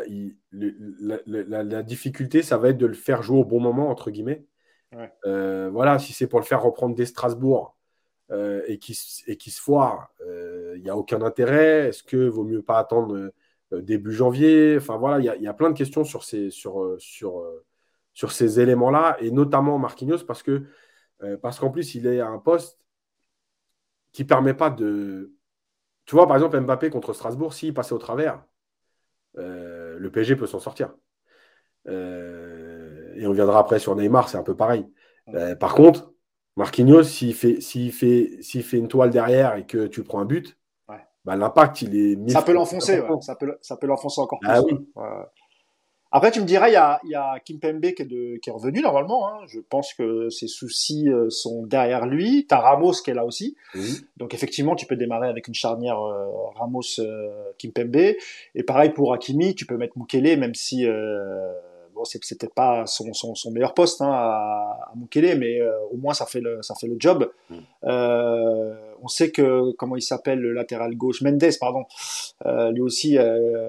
S2: la, difficulté, ça va être de le faire jouer au bon moment, entre guillemets. voilà, si c'est pour le faire reprendre des Strasbourg, euh, et, qui, et qui se foire, il euh, n'y a aucun intérêt. Est-ce que vaut mieux pas attendre euh, début janvier? Enfin voilà, il y, a plein de questions sur ces, sur, sur, sur ces éléments-là, et notamment Marquinhos, parce que parce qu'en plus, il est à un poste qui ne permet pas de. Tu vois, par exemple, Mbappé contre Strasbourg, s'il passait au travers, le PSG peut s'en sortir. et on viendra après sur Neymar, c'est un peu pareil. par contre, Marquinhos, s'il fait, s'il fait, s'il fait une toile derrière et que tu prends un but, bah, l'impact, il est.
S1: Ça peut l'enfoncer, ça peut, ça peut l'enfoncer encore ah plus. Après, tu me dirais, il y a, y a Kimpembe qui est, de, qui est revenu normalement. Hein. Je pense que ses soucis euh, sont derrière lui. Tu as Ramos qui est là aussi. Donc, effectivement, tu peux démarrer avec une charnière euh, Ramos-Kimpembe. Euh, et pareil pour Hakimi, tu peux mettre Mukele, même si bon, c'est peut-être pas son, son, son, meilleur poste hein, à, à Mukele, mais au moins ça fait le, ça fait le job. Mm. Euh, on sait que, comment il s'appelle, le latéral gauche, Mendes, pardon, euh, lui aussi, euh,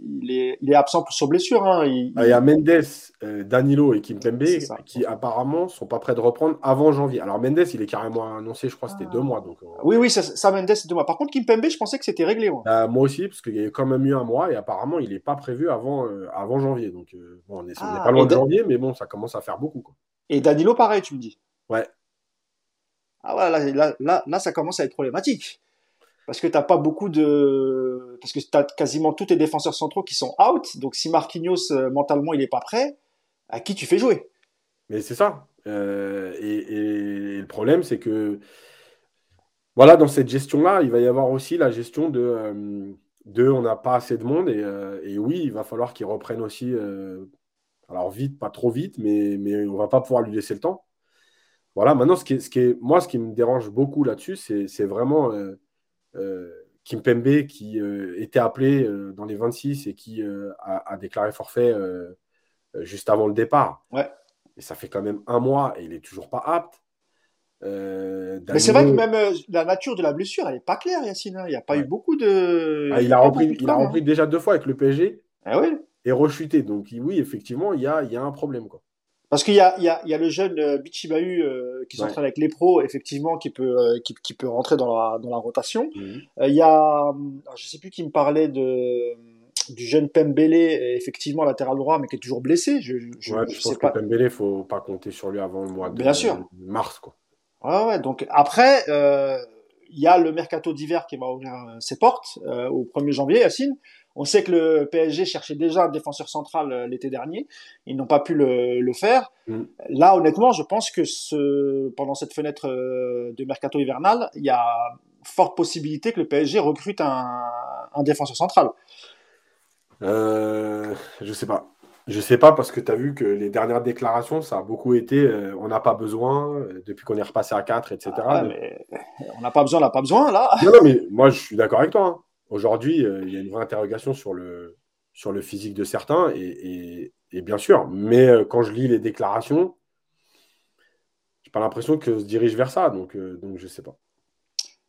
S1: il, est, il est absent sur blessure. Hein, il,
S2: ah, il... y a Mendes, euh, Danilo et Kimpembe qui apparemment sont pas prêts de reprendre avant janvier. Alors Mendes, il est carrément annoncé, je crois, c'était deux mois. Donc,
S1: Oui, oui, ça, ça Mendes, c'est deux mois. Par contre, Kimpembe, je pensais que c'était réglé.
S2: Moi. Bah, moi aussi, parce qu'il y a quand même eu un mois et apparemment, il n'est pas prévu avant, avant janvier. Donc, bon, on n'est ah, pas loin de janvier, mais bon, ça commence à faire beaucoup. Quoi.
S1: Et Danilo, pareil, tu me dis
S2: Ouais.
S1: Ah ouais, là, là, là, ça commence à être problématique. Parce que tu n'as pas beaucoup de. Parce que tu as quasiment tous tes défenseurs centraux qui sont out. Donc si Marquinhos, euh, mentalement, il n'est pas prêt, à qui tu fais jouer?
S2: Mais c'est ça. Euh, et, le problème, c'est que. Voilà, dans cette gestion-là, il va y avoir aussi la gestion de. Euh, on n'a pas assez de monde. Et, oui, il va falloir qu'ils reprennent aussi. alors vite, pas trop vite, mais, mais on va pas pouvoir lui laisser le temps. Voilà, maintenant, ce est, est, moi, ce qui me dérange beaucoup là-dessus, c'est vraiment Kim Pembe qui euh, était appelé dans les 26 et qui a, déclaré forfait juste avant le départ.
S1: Ouais.
S2: Et ça fait quand même un mois et il n'est toujours pas apte.
S1: Mais c'est vrai que même la nature de la blessure, elle n'est pas claire, Yacine. Hein. Il n'y a pas eu beaucoup de.
S2: Ah, il a repris, il a repris déjà deux fois avec le PSG.
S1: Ah oui.
S2: Et rechuté. Donc oui, effectivement, il y a, il y a un problème. Quoi.
S1: Parce qu'il y a, il y, a, il y a le jeune euh, Bichibahu euh, qui s'entraîne avec les pros, effectivement, qui peut, euh, qui, qui, peut rentrer dans la, dans la rotation. Mhm. Euh, il y a, je sais plus qui me parlait de du jeune Pembele, effectivement latéral droit, mais qui est toujours blessé. Je,
S2: je, ouais, je, sais pas. Que Pembele, faut pas compter sur lui avant le mois de,
S1: Bien sûr.
S2: mars, quoi.
S1: Ouais, ouais. Donc après, il y a le mercato d'hiver qui va ouvrir ses portes au 1er janvier, Yacine. On sait que le PSG cherchait déjà un défenseur central euh, l'été dernier. Ils n'ont pas pu le, faire. Mm. Là, honnêtement, je pense que ce, pendant cette fenêtre euh, de mercato hivernal, il y a forte possibilité que le PSG recrute un, défenseur central.
S2: Euh, je sais pas. Je sais pas parce que tu as vu que les dernières déclarations, ça a beaucoup été euh, on n'a pas besoin depuis qu'on est repassé à 4, etc.
S1: Ah on n'a pas besoin, on n'a pas besoin là.
S2: Non, non, mais moi je suis d'accord avec toi. Hein. Aujourd'hui, euh, il y a une vraie interrogation sur le, sur le physique de certains, et, bien sûr, mais euh, quand je lis les déclarations, j'ai pas l'impression que se dirige vers ça, donc, euh, donc je sais pas.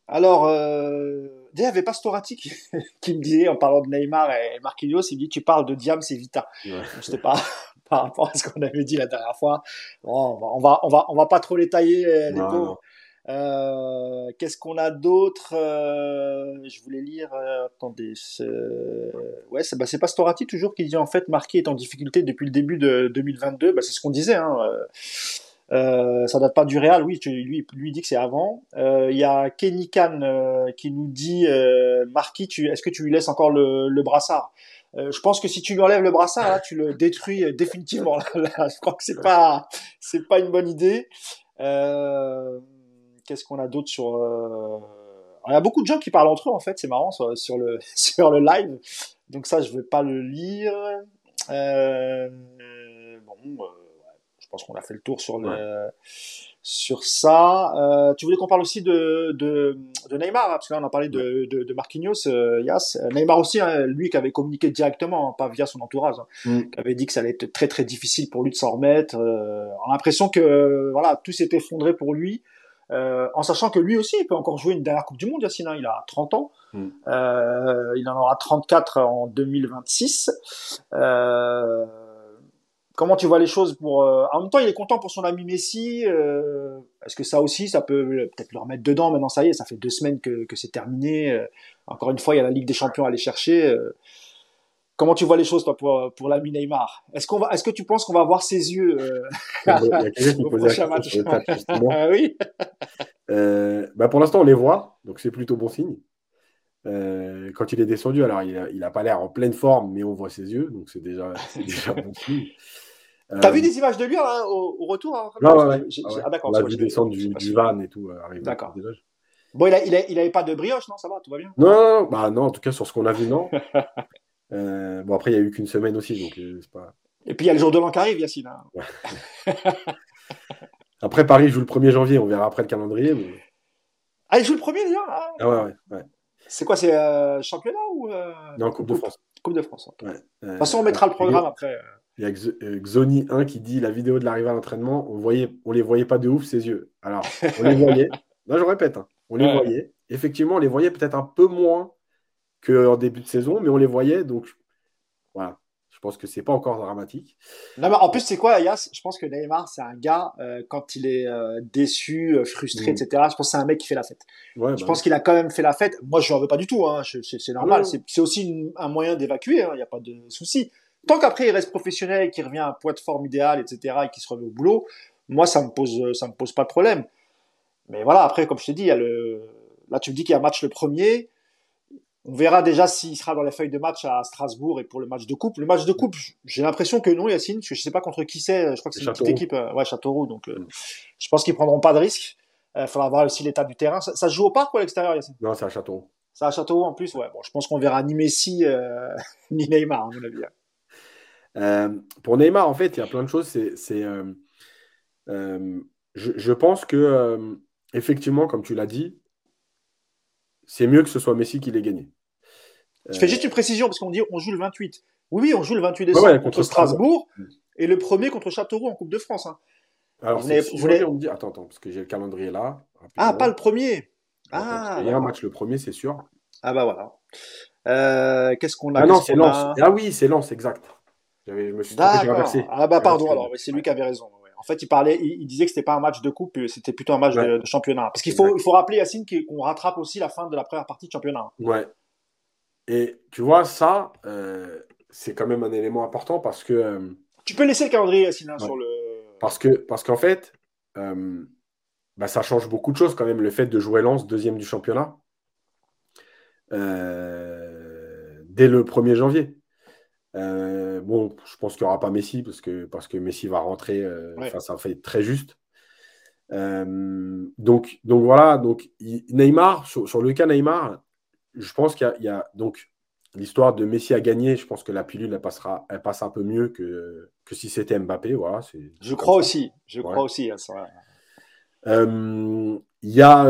S1: Alors, il n'y avait pas Storati qui, me disait, en parlant de Neymar et Marquinhos, il me dit, tu parles de Diam, c'est Vita. Ouais. C'était pas par rapport à ce qu'on avait dit la dernière fois. Bon, on va, on va, on va, pas trop les tailler, les euh, Qu'est-ce qu'on a d'autre euh, Je voulais lire. Euh, attendez. Ouais, c'est bah, pas Storati toujours qui dit en fait Marquis est en difficulté depuis le début de 2022. Bah, c'est ce qu'on disait. Hein. Euh, ça date pas du Real, oui, lui, lui dit que c'est avant. Il euh, y a Kenny Khan euh, qui nous dit euh, Marquis, est-ce que tu lui laisses encore le, brassard? Je pense que si tu lui enlèves le brassard, tu le détruis définitivement. je crois que c'est pas, c'est pas une bonne idée. Qu'est-ce qu'on a d'autre sur Il y a beaucoup de gens qui parlent entre eux en fait, c'est marrant sur, sur, le sur le live. Donc ça, je vais pas le lire. bon je pense qu'on a fait le tour sur le, sur ça. Euh, tu voulais qu'on parle aussi de, de, de Neymar, hein, parce que là on a parlé de, de, de Marquinhos, euh, Yas. Neymar aussi, hein, lui qui avait communiqué directement, hein, pas via son entourage, mm. qui avait dit que ça allait être très très difficile pour lui de s'en remettre. Euh, on a l'impression que voilà tout s'est effondré pour lui. Euh, en sachant que lui aussi, il peut encore jouer une dernière Coupe du Monde, Yacine, hein, il a 30 ans, mm. euh, il en aura 34 en 2026. Euh, Comment tu vois les choses pour euh, En même temps, il est content pour son ami Messi. Euh... Est-ce que ça aussi, ça peut peut-être le remettre dedans? Maintenant, ça y est, ça fait deux semaines que, que c'est terminé. Euh, encore une fois, il y a la Ligue des Champions à aller chercher. Euh. Comment tu vois les choses, toi, pour, pour l'ami Neymar? Est-ce qu'on va, est-ce que tu penses qu'on va voir ses yeux
S2: au prochain match ah, Oui. bah pour l'instant, on les voit, donc c'est plutôt bon signe. quand il est descendu, alors il n'a il a pas l'air en pleine forme, mais on voit ses yeux, donc c'est déjà, déjà bon signe.
S1: T'as vu euh, des images de lui hein, au, retour hein,
S2: Non, ouais, ouais. Ah, d'accord. On l'a vu descendre du, du, van et tout.
S1: Euh, d'accord. Bon, il, a, il, il pas de brioche, non? Ça va, tout va bien?
S2: Non, bah non, en tout cas sur ce qu'on a vu, non. euh, bon, après, il y a eu qu'une semaine aussi, donc euh, c'est pas.
S1: Et puis il y a le jour de l'an qui arrive, Yacine.
S2: Hein. après, Paris joue le 1er janvier, on verra après le calendrier. Mais...
S1: Ah, il joue le 1er d'ailleurs
S2: ah. ah, ouais, ouais. ouais.
S1: C'est quoi, c'est euh, championnat ou.
S2: non, Coupe de France.
S1: Coupe de France. De toute façon, on mettra le programme après.
S2: Il y a Xoni 1 qui dit la vidéo de l'arrivée à l'entraînement, on voyait, on les voyait pas de ouf ses yeux. Alors, on les voyait. Là, je répète, hein, on les voyait. Effectivement, on les voyait peut-être un peu moins qu'en début de saison, mais on les voyait. Donc, voilà. Je pense que c'est pas encore dramatique.
S1: Non, mais en plus, c'est quoi, Ayas Je pense que Neymar, c'est un gars, euh, quand il est euh, déçu, euh, frustré, mm. etc., je pense que c'est un mec qui fait la fête. je bah pense qu'il a quand même fait la fête. Moi, je n'en veux pas du tout. Hein. C'est normal. C'est aussi un moyen d'évacuer. Hein. Il n'y a pas de souci. Tant qu'après il reste professionnel, qu'il revient à un poids de forme idéal, etc., et qu'il se remet au boulot, moi ça me pose, ça me pose pas de problème. Mais voilà, après, comme je t'ai dit, il y a le, là tu me dis qu'il y a un match le premier. On verra déjà s'il sera dans les feuilles de match à Strasbourg et pour le match de coupe. Le match de coupe, j'ai l'impression que non, Yacine, je sais pas contre qui c'est. Je crois que c'est une petite équipe, euh, ouais, Châteauroux. Donc, euh, je pense qu'ils prendront pas de risque. Il euh, faudra voir aussi l'état du terrain. Ça, se joue au parc ou à l'extérieur, Yacine?
S2: Non, c'est à Châteauroux.
S1: C'est à Châteauroux en plus, ouais. Bon, je pense qu'on verra ni Messi ni Neymar, à mon avis. Hein.
S2: Euh, pour Neymar, en fait, il y a plein de choses. C'est, euh, je, pense que, effectivement, comme tu l'as dit, c'est mieux que ce soit Messi qui l'ait gagné.
S1: Je fais juste une précision parce qu'on dit on joue le 28. Oui, on joue le 28 décembre contre Strasbourg et le premier contre Châteauroux en Coupe de France. Hein.
S2: Alors, vous voulez... on dit... Attends, attends, parce que j'ai le calendrier là.
S1: Ah, pas le premier. Ah,
S2: il y a un match le premier, c'est sûr.
S1: Ah bah voilà. Qu'est-ce qu'on a
S2: Ah non, c'est Lens. Ah oui, c'est Lens, exact.
S1: Je me suis trompé, Ah bah pardon, alors c'est lui qui avait raison. En fait, il parlait, il, disait que c'était pas un match de coupe, c'était plutôt un match de, championnat. Parce qu'il faut, il faut rappeler Yacine qu'on rattrape aussi la fin de la première partie de championnat.
S2: Ouais. Et tu vois, ça, euh, c'est quand même un élément important parce que. Euh,
S1: tu peux laisser le calendrier, Yacine, hein, sur le.
S2: Parce que, parce qu'en fait, euh, bah, ça change beaucoup de choses quand même le fait de jouer Lens deuxième du championnat dès le 1er janvier. Euh, bon, je pense qu'il n'y aura pas Messi parce que, parce que Messi va rentrer. Euh, ça fait très juste. Euh, donc, donc voilà. Donc Neymar, sur, le cas Neymar, je pense qu'il y, a donc l'histoire de Messi à gagner. Je pense que la pilule elle passera, elle passe un peu mieux que, que si c'était Mbappé. Voilà.
S1: Je crois aussi. Je crois aussi.
S2: Il y a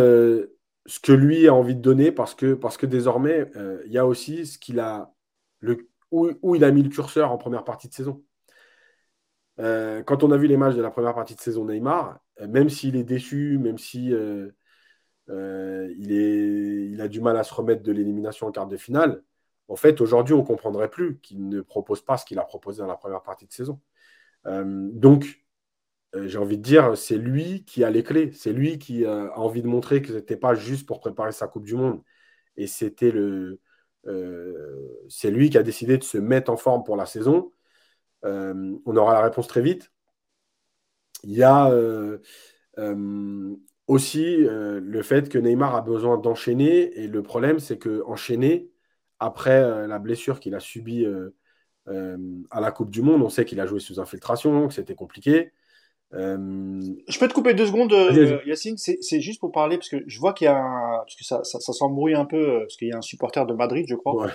S2: ce que lui a envie de donner parce que, parce que désormais, il y a aussi ce qu'il a, le, où, il a mis le curseur en première partie de saison. Euh, quand on a vu les matchs de la première partie de saison Neymar, euh, même s'il est déçu, même si euh, a du mal à se remettre de l'élimination en quart de finale. En fait, aujourd'hui, on ne comprendrait plus qu'il ne propose pas ce qu'il a proposé dans la première partie de saison. donc, j'ai envie de dire, c'est lui qui a les clés. C'est lui qui a envie de montrer que ce n'était pas juste pour préparer sa Coupe du Monde. Et c'était le, c'est lui qui a décidé de se mettre en forme pour la saison. on aura la réponse très vite. Il y a euh, euh, aussi euh, le fait que Neymar a besoin d'enchaîner. Et le problème, c'est que enchaîner, après la blessure qu'il a subie à la Coupe du Monde, on sait qu'il a joué sous infiltration, que c'était compliqué.
S1: Je peux te couper deux secondes, Yacine. C'est juste pour parler parce que je vois qu'il y a un, parce que ça, ça, s'embrouille un peu parce qu'il y a un supporter de Madrid, je crois.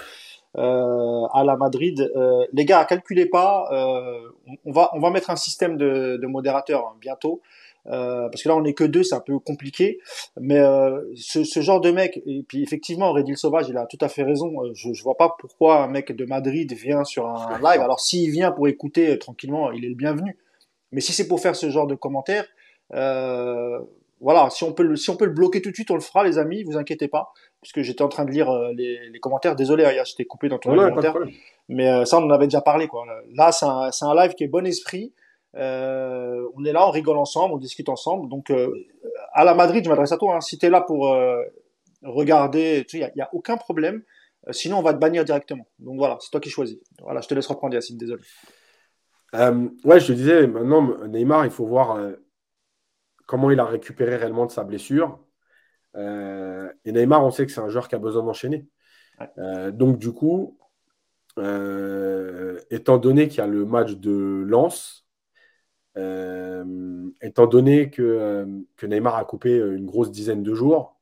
S1: Euh, à la Madrid. Euh, les gars, calculez pas. Euh, on va on va mettre un système de, de modérateur hein, bientôt. Euh, parce que là on n'est que deux, c'est un peu compliqué. Mais euh, ce, ce, genre de mec, et puis effectivement, Redil Sauvage, il a tout à fait raison. Je, je vois pas pourquoi un mec de Madrid vient sur un live. Alors s'il vient pour écouter tranquillement, il est le bienvenu. Mais si c'est pour faire ce genre de commentaires, euh, voilà, si on peut le, si on peut le bloquer tout de suite, on le fera, les amis. Vous inquiétez pas, puisque j'étais en train de lire euh, les, les commentaires. Désolé, Aya, je t'ai coupé dans ton commentaire, mais euh, ça, on en avait déjà parlé, quoi. Là, c'est un, live qui est bon esprit. Euh, on est là, on rigole ensemble, on discute ensemble. Donc, à la Madrid, je m'adresse à toi. Hein, si t'es là pour regarder, tu il y, a, aucun problème. sinon, on va te bannir directement. Donc voilà, c'est toi qui choisis. Voilà, je te laisse reprendre, Yacine. Désolé.
S2: Ouais, je te disais, maintenant, Neymar, il faut voir comment il a récupéré réellement de sa blessure. Euh, et Neymar, on sait que c'est un joueur qui a besoin d'enchaîner. Euh, donc, du coup, euh, étant donné qu'il y a le match de Lens, étant donné que, que, Neymar a coupé une grosse dizaine de jours,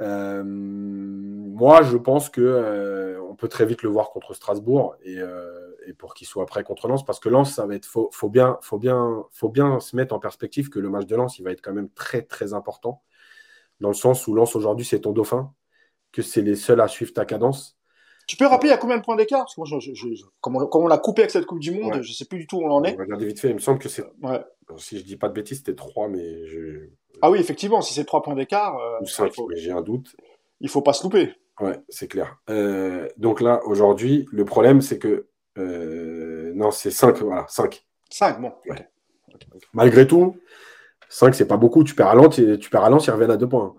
S2: moi, je pense que on peut très vite le voir contre Strasbourg et et pour qu'il soit prêt contre Lens, parce que Lens, ça va être, faut, faut, bien, faut, bien, faut bien se mettre en perspective que le match de Lens, il va être quand même très, très important, dans le sens où Lens, aujourd'hui, c'est ton dauphin, que c'est les seuls à suivre ta cadence.
S1: Tu peux rappeler à combien de points d'écart? Parce que moi, je, je, comme, on, l'a coupé avec cette Coupe du Monde, je ne sais plus du tout où on en est.
S2: Regarder vite fait, il me semble que c'est. Ouais. Si je dis pas de bêtises, c'était 3, mais. Je...
S1: Ah oui, effectivement, si c'est 3 points d'écart.
S2: Euh, Ou 5, mais j'ai un doute.
S1: Il faut pas se louper.
S2: Ouais, c'est clair. Euh, donc là, aujourd'hui, le problème, c'est que euh, non, c'est 5, voilà, 5.
S1: 5, bon.
S2: Malgré tout, 5, c'est pas beaucoup. Tu perds à Lens, tu perds à Lens, ils reviennent à 2 points.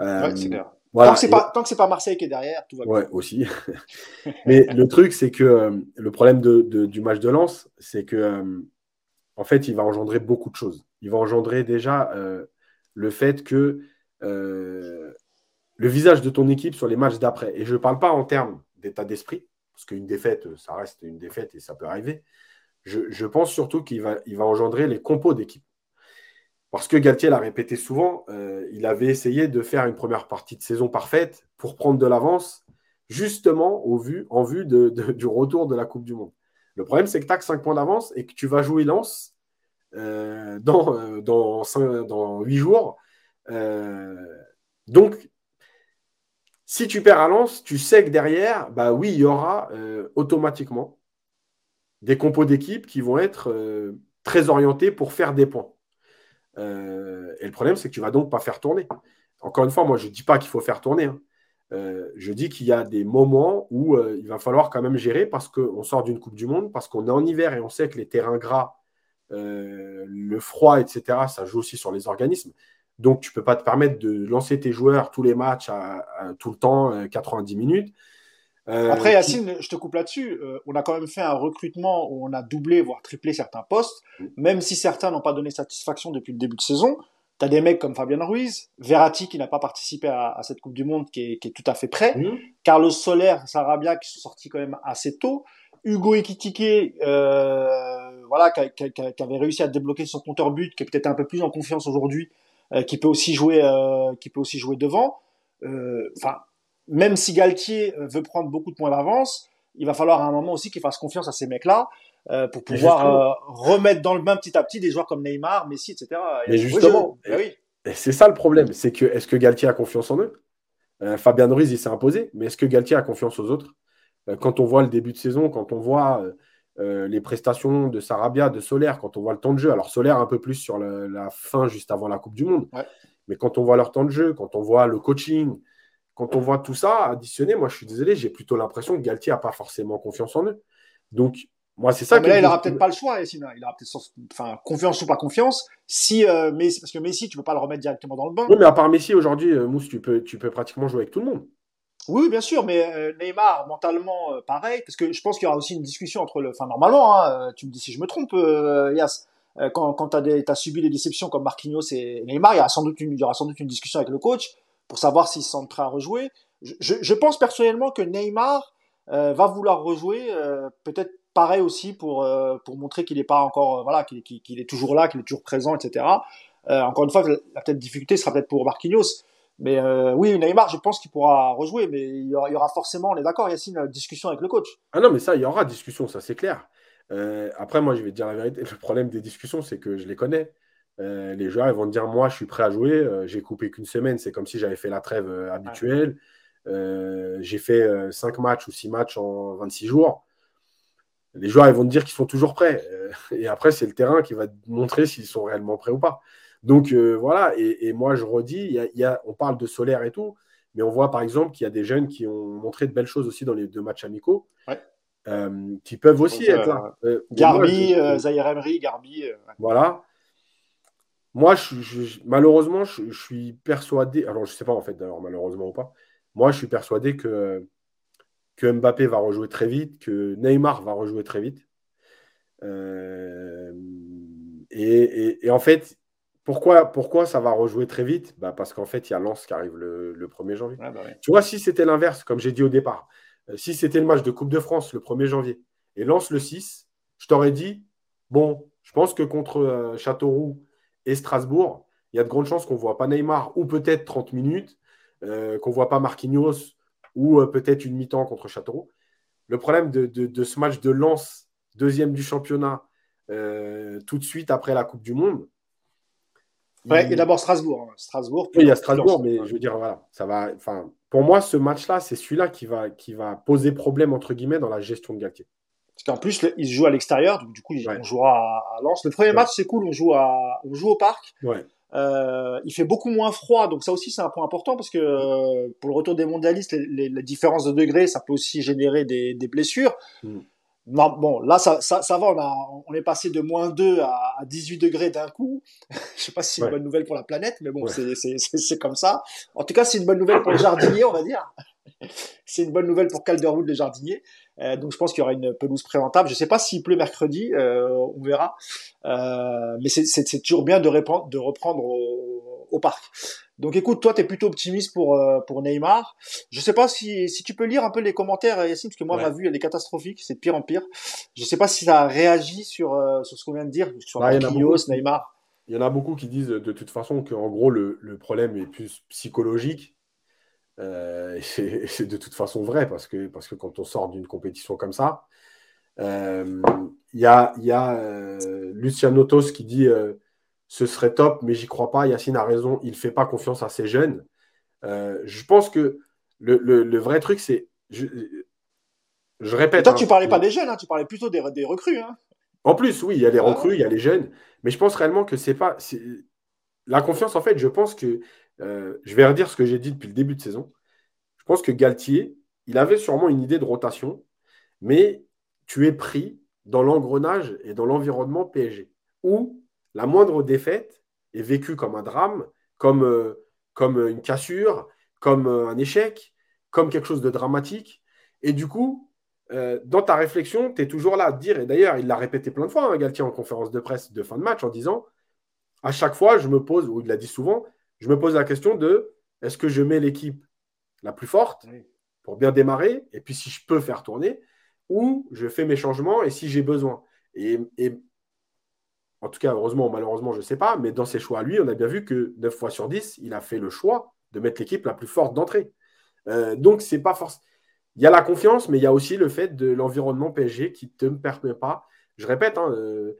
S1: Euh, c'est clair. Voilà. Tant que c'est pas, pas Marseille qui est derrière, tout va
S2: bien. Ouais, aussi. Mais le truc, c'est que euh, le problème de, de, du match de Lens, c'est que en fait, il va engendrer beaucoup de choses. Il va engendrer déjà le fait que le visage de ton équipe sur les matchs d'après. Et je ne parle pas en termes d'état d'esprit, parce qu'une défaite, ça reste une défaite et ça peut arriver. Je, pense surtout qu'il va, engendrer les compos d'équipe. Parce que Galtier l'a répété souvent, euh, il avait essayé de faire une première partie de saison parfaite pour prendre de l'avance, justement au vu, en vue du retour de la Coupe du Monde. Le problème, c'est que tu as 5 points d'avance et que tu vas jouer Lens euh, dans, euh, dans, dans 8 jours. donc, si tu perds à Lens, tu sais que derrière, bah oui, il y aura euh, automatiquement des compos d'équipe qui vont être euh, très orientés pour faire des points. Euh, et le problème, c'est que tu vas donc pas faire tourner. Encore une fois, moi, je ne dis pas qu'il faut faire tourner. Hein. je dis qu'il y a des moments où il va falloir quand même gérer parce qu'on sort d'une Coupe du Monde, parce qu'on est en hiver et on sait que les terrains gras, le froid, etc., ça joue aussi sur les organismes. Donc, tu ne peux pas te permettre de lancer tes joueurs tous les matchs à, tout le temps, 90 euh, minutes.
S1: Euh, Après, Yacine, je te coupe là-dessus. Euh, on a quand même fait un recrutement où on a doublé, voire triplé certains postes, mm. même si certains n'ont pas donné satisfaction depuis le début de saison. Tu as des mecs comme Fabien Ruiz, Verratti qui n'a pas participé à, cette Coupe du Monde qui est, tout à fait prêt, mm. Carlos Soler, Sarabia qui sont sortis quand même assez tôt, Hugo Ekitike, voilà, qui, qui, avait réussi à débloquer son compteur but, qui est peut-être un peu plus en confiance aujourd'hui, qui peut aussi jouer, euh, qui peut aussi jouer devant. Euh, enfin, même si Galtier veut prendre beaucoup de points d'avance, il va falloir à un moment aussi qu'il fasse confiance à ces mecs-là euh, pour pouvoir remettre dans le bain petit à petit des joueurs comme Neymar, Messi, etc.
S2: Mais justement, oui. c'est ça le problème, c'est que est-ce que Galtier a confiance en eux? Fabien Ruiz, il s'est imposé, mais est-ce que Galtier a confiance aux autres? Quand on voit le début de saison, quand on voit euh, les prestations de Sarabia, de Solaire, quand on voit le temps de jeu. Alors Solaire un peu plus sur la fin juste avant la Coupe du Monde. Mais quand on voit leur temps de jeu, quand on voit le coaching, quand on voit tout ça additionné, moi je suis désolé, j'ai plutôt l'impression que Galtier n'a pas forcément confiance en eux. Donc, moi, c'est ça.
S1: Mais là, il n'aura peut-être pas le choix, Yacine. Il aura peut-être, enfin, confiance ou pas confiance. Si euh, Messi, parce que Messi, tu peux pas le remettre directement dans le bain.
S2: Oui, mais à part Messi aujourd'hui, euh, Mousse, tu peux, tu peux pratiquement jouer avec tout le monde.
S1: Oui, bien sûr, mais euh, Neymar, mentalement, euh, pareil, parce que je pense qu'il y aura aussi une discussion entre le. Enfin, normalement, hein, tu me dis si je me trompe, Yas, quand, quand tu as, as, subi des déceptions comme Marquinhos et Neymar, il y, aura sans doute une, il y aura sans doute une discussion avec le coach pour savoir s'ils sont prêts à rejouer. Je, je, je, pense personnellement que Neymar va vouloir rejouer, peut-être pareil aussi pour, pour montrer qu'il n'est pas encore. voilà, qu'il qu'il est toujours là, qu'il est toujours présent, etc. encore une fois, la peut-être difficulté sera peut-être pour Marquinhos. Mais euh, oui, Neymar, je pense qu'il pourra rejouer, mais il y aura, forcément, on est d'accord, Yacine, discussion avec le coach.
S2: Ah non, mais ça, il y aura discussion, ça c'est clair. Euh, après, moi, je vais te dire la vérité. Le problème des discussions, c'est que je les connais. Euh, les joueurs, ils vont te dire, moi, je suis prêt à jouer. j'ai coupé qu'une semaine. C'est comme si j'avais fait la trêve habituelle. j'ai fait 5 matchs ou 6 matchs en 26 jours. Les joueurs, ils vont te dire qu'ils sont toujours prêts. et après, c'est le terrain qui va te montrer s'ils sont réellement prêts ou pas. Donc euh, voilà, et, moi je redis, y a, on parle de solaire et tout, mais on voit par exemple qu'il y a des jeunes qui ont montré de belles choses aussi dans les deux matchs amicaux, euh, qui peuvent aussi être là.
S1: Euh, Garbi, Zahir Emery, Garbi.
S2: Voilà. Moi, je, malheureusement, je, suis persuadé, alors je ne sais pas en fait d'ailleurs, malheureusement ou pas, moi je suis persuadé que, que Mbappé va rejouer très vite, que Neymar va rejouer très vite. et, et, en fait, pourquoi, pourquoi ça va rejouer très vite? Bah Parce qu'en fait, il y a Lens qui arrive le, 1er janvier. Bah tu vois, si c'était l'inverse, comme j'ai dit au départ, euh, si c'était le match de Coupe de France le 1er janvier et Lens le 6, je t'aurais dit, bon, je pense que contre euh, Châteauroux et Strasbourg, il y a de grandes chances qu'on ne voit pas Neymar ou peut-être 30 minutes, euh, qu'on ne voit pas Marquinhos ou peut-être une mi-temps contre Châteauroux. Le problème de, de, ce match de Lens, deuxième du championnat, tout de suite après la Coupe du Monde,
S1: Ouais, et d'abord Strasbourg. Hein. Strasbourg.
S2: Oui, il y a Strasbourg, mais je veux dire, voilà, ça va. Enfin, pour moi, ce match-là, c'est celui-là qui va, qui va poser problème entre guillemets dans la gestion de Galtier.
S1: Parce qu'en plus, il se joue à l'extérieur, donc du coup, on jouera à, Lens. Le premier match, c'est cool, on joue à, on joue au parc.
S2: Ouais.
S1: Euh, il fait beaucoup moins froid, donc ça aussi c'est un point important parce que euh, pour le retour des mondialistes, les, les, différences de degrés, ça peut aussi générer des, des blessures. Mm bon, là, ça, ça, ça va, on, a, on est passé de moins 2 à, 18 degrés d'un coup. Je sais pas si c'est une bonne nouvelle pour la planète, mais bon, c'est comme ça. En tout cas, c'est une bonne nouvelle pour les jardiniers, on va dire. c'est une bonne nouvelle pour Calderwood, les jardiniers. Euh, donc, je pense qu'il y aura une pelouse présentable. Je sais pas s'il pleut mercredi, euh, on verra. Euh, mais c'est toujours bien de, reprendre, de reprendre au, au parc. Donc écoute, toi, tu es plutôt optimiste pour, euh, pour Neymar. Je sais pas si, si tu peux lire un peu les commentaires, Yacine, parce que moi, ma vue, elle est catastrophique, c'est de pire en pire. Je sais pas si ça a réagi sur, euh, sur ce qu'on vient de dire, sur bah, Neymar.
S2: Il y en a beaucoup qui disent de toute façon qu'en gros, le, le, problème est plus psychologique. Euh, c'est de toute façon vrai, parce que, parce que quand on sort d'une compétition comme ça, il y a, y a Lucien Notos qui dit ce serait top, mais j'y crois pas. Yacine a raison, il ne fait pas confiance à ces jeunes. Euh, je pense que le, vrai truc, c'est. Je, répète.
S1: toi, tu hein, parlais pas des jeunes, hein, tu parlais plutôt des, recrues. Hein.
S2: En plus, oui, il y a les recrues, il y a les jeunes, mais je pense réellement que c'est pas. La confiance, en fait, je pense que. Euh, je vais redire ce que j'ai dit depuis le début de saison. Je pense que Galtier, il avait sûrement une idée de rotation, mais tu es pris dans l'engrenage et dans l'environnement PSG, où la moindre défaite est vécue comme un drame, comme, euh, comme une cassure, comme euh, un échec, comme quelque chose de dramatique. Et du coup, euh, dans ta réflexion, tu es toujours là à dire, et d'ailleurs, il l'a répété plein de fois, hein, Galtier, en conférence de presse de fin de match, en disant, à chaque fois, je me pose, ou il l'a dit souvent, je me pose la question de, est-ce que je mets l'équipe la plus forte pour bien démarrer, et puis si je peux faire tourner, ou je fais mes changements, et si j'ai besoin. Et, et en tout cas, heureusement ou malheureusement, je ne sais pas, mais dans ses choix lui, on a bien vu que 9 fois sur 10, il a fait le choix de mettre l'équipe la plus forte d'entrée. Euh, donc, c'est pas forcément. Il y a la confiance, mais il y a aussi le fait de l'environnement PSG qui ne te permet pas. Je répète, hein, euh,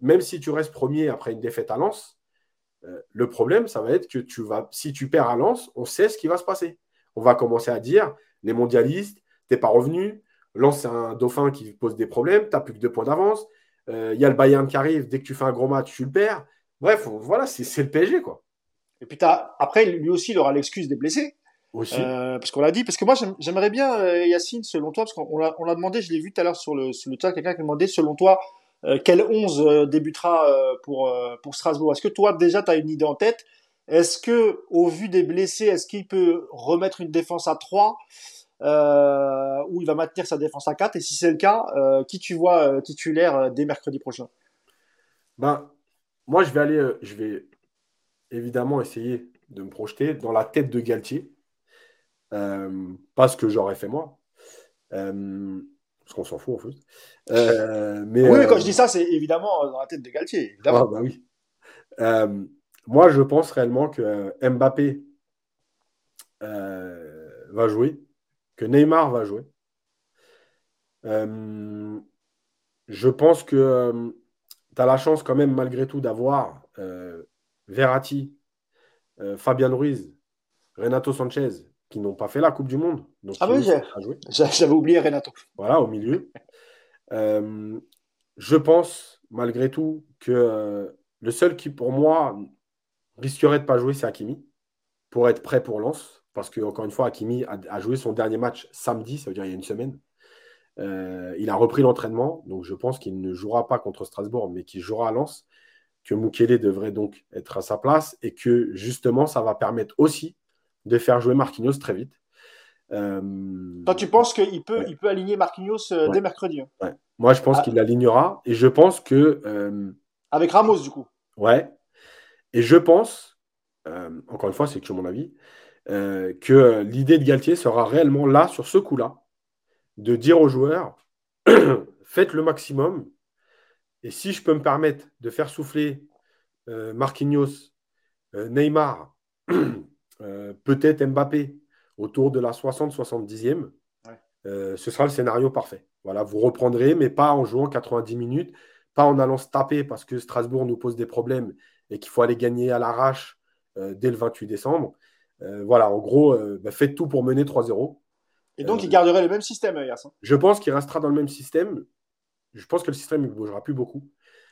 S2: même si tu restes premier après une défaite à Lens, euh, le problème, ça va être que tu vas, si tu perds à Lens, on sait ce qui va se passer. On va commencer à dire les mondialistes, tu n'es pas revenu. Lens, c'est un dauphin qui pose des problèmes, tu n'as plus que deux points d'avance. Il euh, y a le Bayern qui arrive, dès que tu fais un gros match, tu le perds. Bref, voilà, c'est le PSG, quoi.
S1: Et puis après, lui aussi, il aura l'excuse des blessés. Aussi. Euh, parce qu'on l'a dit, parce que moi j'aimerais bien euh, Yacine, selon toi, parce qu'on l'a, on l'a demandé, je l'ai vu tout à l'heure sur le, sur le chat, quelqu'un qui a demandé, selon toi, euh, quel 11 euh, débutera pour, pour Strasbourg? Est-ce que toi déjà tu as une idée en tête? Est-ce que, au vu des blessés, est-ce qu'il peut remettre une défense à 3 ou il va maintenir sa défense à 4 Et si c'est le cas, qui tu vois titulaire dès mercredi prochain?
S2: Ben, Moi je vais aller, je vais évidemment essayer de me projeter dans la tête de Galtier euh, pas ce que j'aurais fait moi. Euh, parce qu'on s'en fout en fait.
S1: Euh, mais, oui, quand je dis ça, c'est évidemment dans la tête de Galtier. Évidemment.
S2: Ah, bah oui. moi, je pense réellement que Mbappé va jouer, que Neymar va jouer. je pense que tu as la chance quand même malgré tout d'avoir Verratti, Fabian Ruiz, Renato Sanchez qui n'ont pas fait la Coupe du Monde.
S1: Donc ah oui, j'avais oublié Renato.
S2: Voilà, au milieu. Euh, je pense, malgré tout, que euh, le seul qui, pour moi, risquerait de ne pas jouer, c'est Hakimi, pour être prêt pour Lens. Parce que, encore une fois, Hakimi a, joué son dernier match samedi, ça veut dire il y a une semaine. Euh, il a repris l'entraînement, donc je pense qu'il ne jouera pas contre Strasbourg, mais qu'il jouera à Lens. Que Mukele devrait donc être à sa place et que justement, ça va permettre aussi de faire jouer Marquinhos très vite.
S1: Euh, Toi, tu penses qu'il peut, il peut aligner Marquinhos euh, dès mercredi
S2: hein? Moi, je pense ah. qu'il l'alignera et je pense que. Euh,
S1: Avec Ramos, du coup.
S2: Ouais. Et je pense, encore une fois, c'est que mon avis, que l'idée de Galtier sera réellement là, sur ce coup-là, de dire aux joueurs faites le maximum. Et si je peux me permettre de faire souffler Marquinhos, Neymar, euh, peut-être Mbappé autour de la 60-70e, euh, ce sera le scénario parfait. Voilà, vous reprendrez, mais pas en jouant 90 minutes, pas en allant se taper parce que Strasbourg nous pose des problèmes et qu'il faut aller gagner à l'arrache euh, dès le 28 décembre. Voilà, en gros, bah, faites tout pour mener 3-0.
S1: Et donc, il garderait le même système, Yass hein
S2: Je pense qu'il restera dans le même système. Je pense que le système ne bougera plus beaucoup.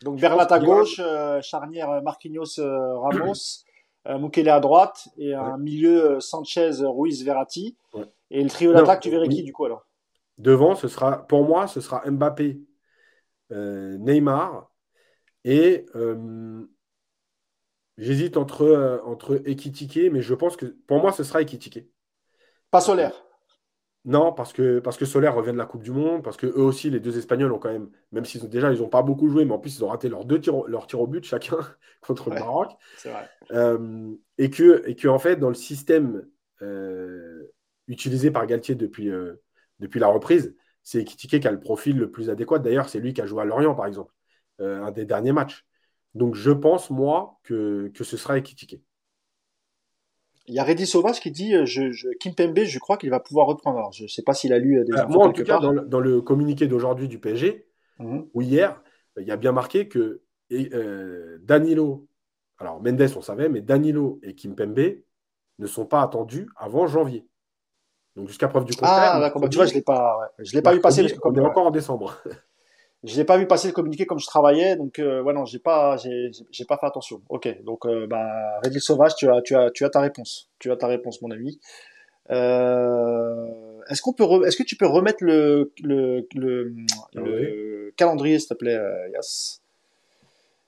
S1: Donc, Verlat à gauche, charnière Marquinhos-Ramos. euh, Mukele à droite et un milieu euh, Sanchez, Ruiz, Verratti. Et le trio d'attaque, tu verrais qui du coup alors?
S2: Devant, ce sera, pour moi, ce sera Mbappé, euh, Neymar et euh, j'hésite entre, entre Ekitike, mais je pense que pour moi, ce sera Ekitike.
S1: Pas Solaire
S2: non, parce que, parce que Solaire revient de la Coupe du Monde, parce que eux aussi, les deux Espagnols ont quand même, même s'ils ont déjà, ils n'ont pas beaucoup joué, mais en plus, ils ont raté leurs deux tirs, au but chacun contre le Maroc. Euh, et, que, et que, en fait, dans le système euh, utilisé par Galtier depuis, euh, depuis la reprise, c'est Ekitike qui a le profil le plus adéquat. D'ailleurs, c'est lui qui a joué à Lorient, par exemple, un des derniers matchs. Donc, je pense, moi, que, que ce sera Ekitike.
S1: Il y a Reddy Sauvage qui dit je, je, Kim Pembe, je crois qu'il va pouvoir reprendre. Alors, je ne sais pas s'il a lu
S2: des euh, Moi, en tout cas, dans le, communiqué d'aujourd'hui du PSG, mhm. ou hier, il y a bien marqué que euh, Danilo, alors Mendes, on savait, mais Danilo et Kim Pembe ne sont pas attendus avant janvier. Donc jusqu'à preuve du contraire.
S1: Ah, d'accord. Bah, tu vois, je ne l'ai pas, je l'ai pas vu passer.
S2: Parce que, on est encore en décembre.
S1: Je l'ai pas vu passer le communiqué comme je travaillais, donc euh, ouais non, j'ai pas, j'ai pas fait attention. Ok, donc euh, bah Redil Sauvage, tu as, tu as, tu as ta réponse, tu as ta réponse, mon ami. Euh, est-ce qu'on peut, est-ce que tu peux remettre le le, le, ah calendrier, s'il te plaît, euh, Yas?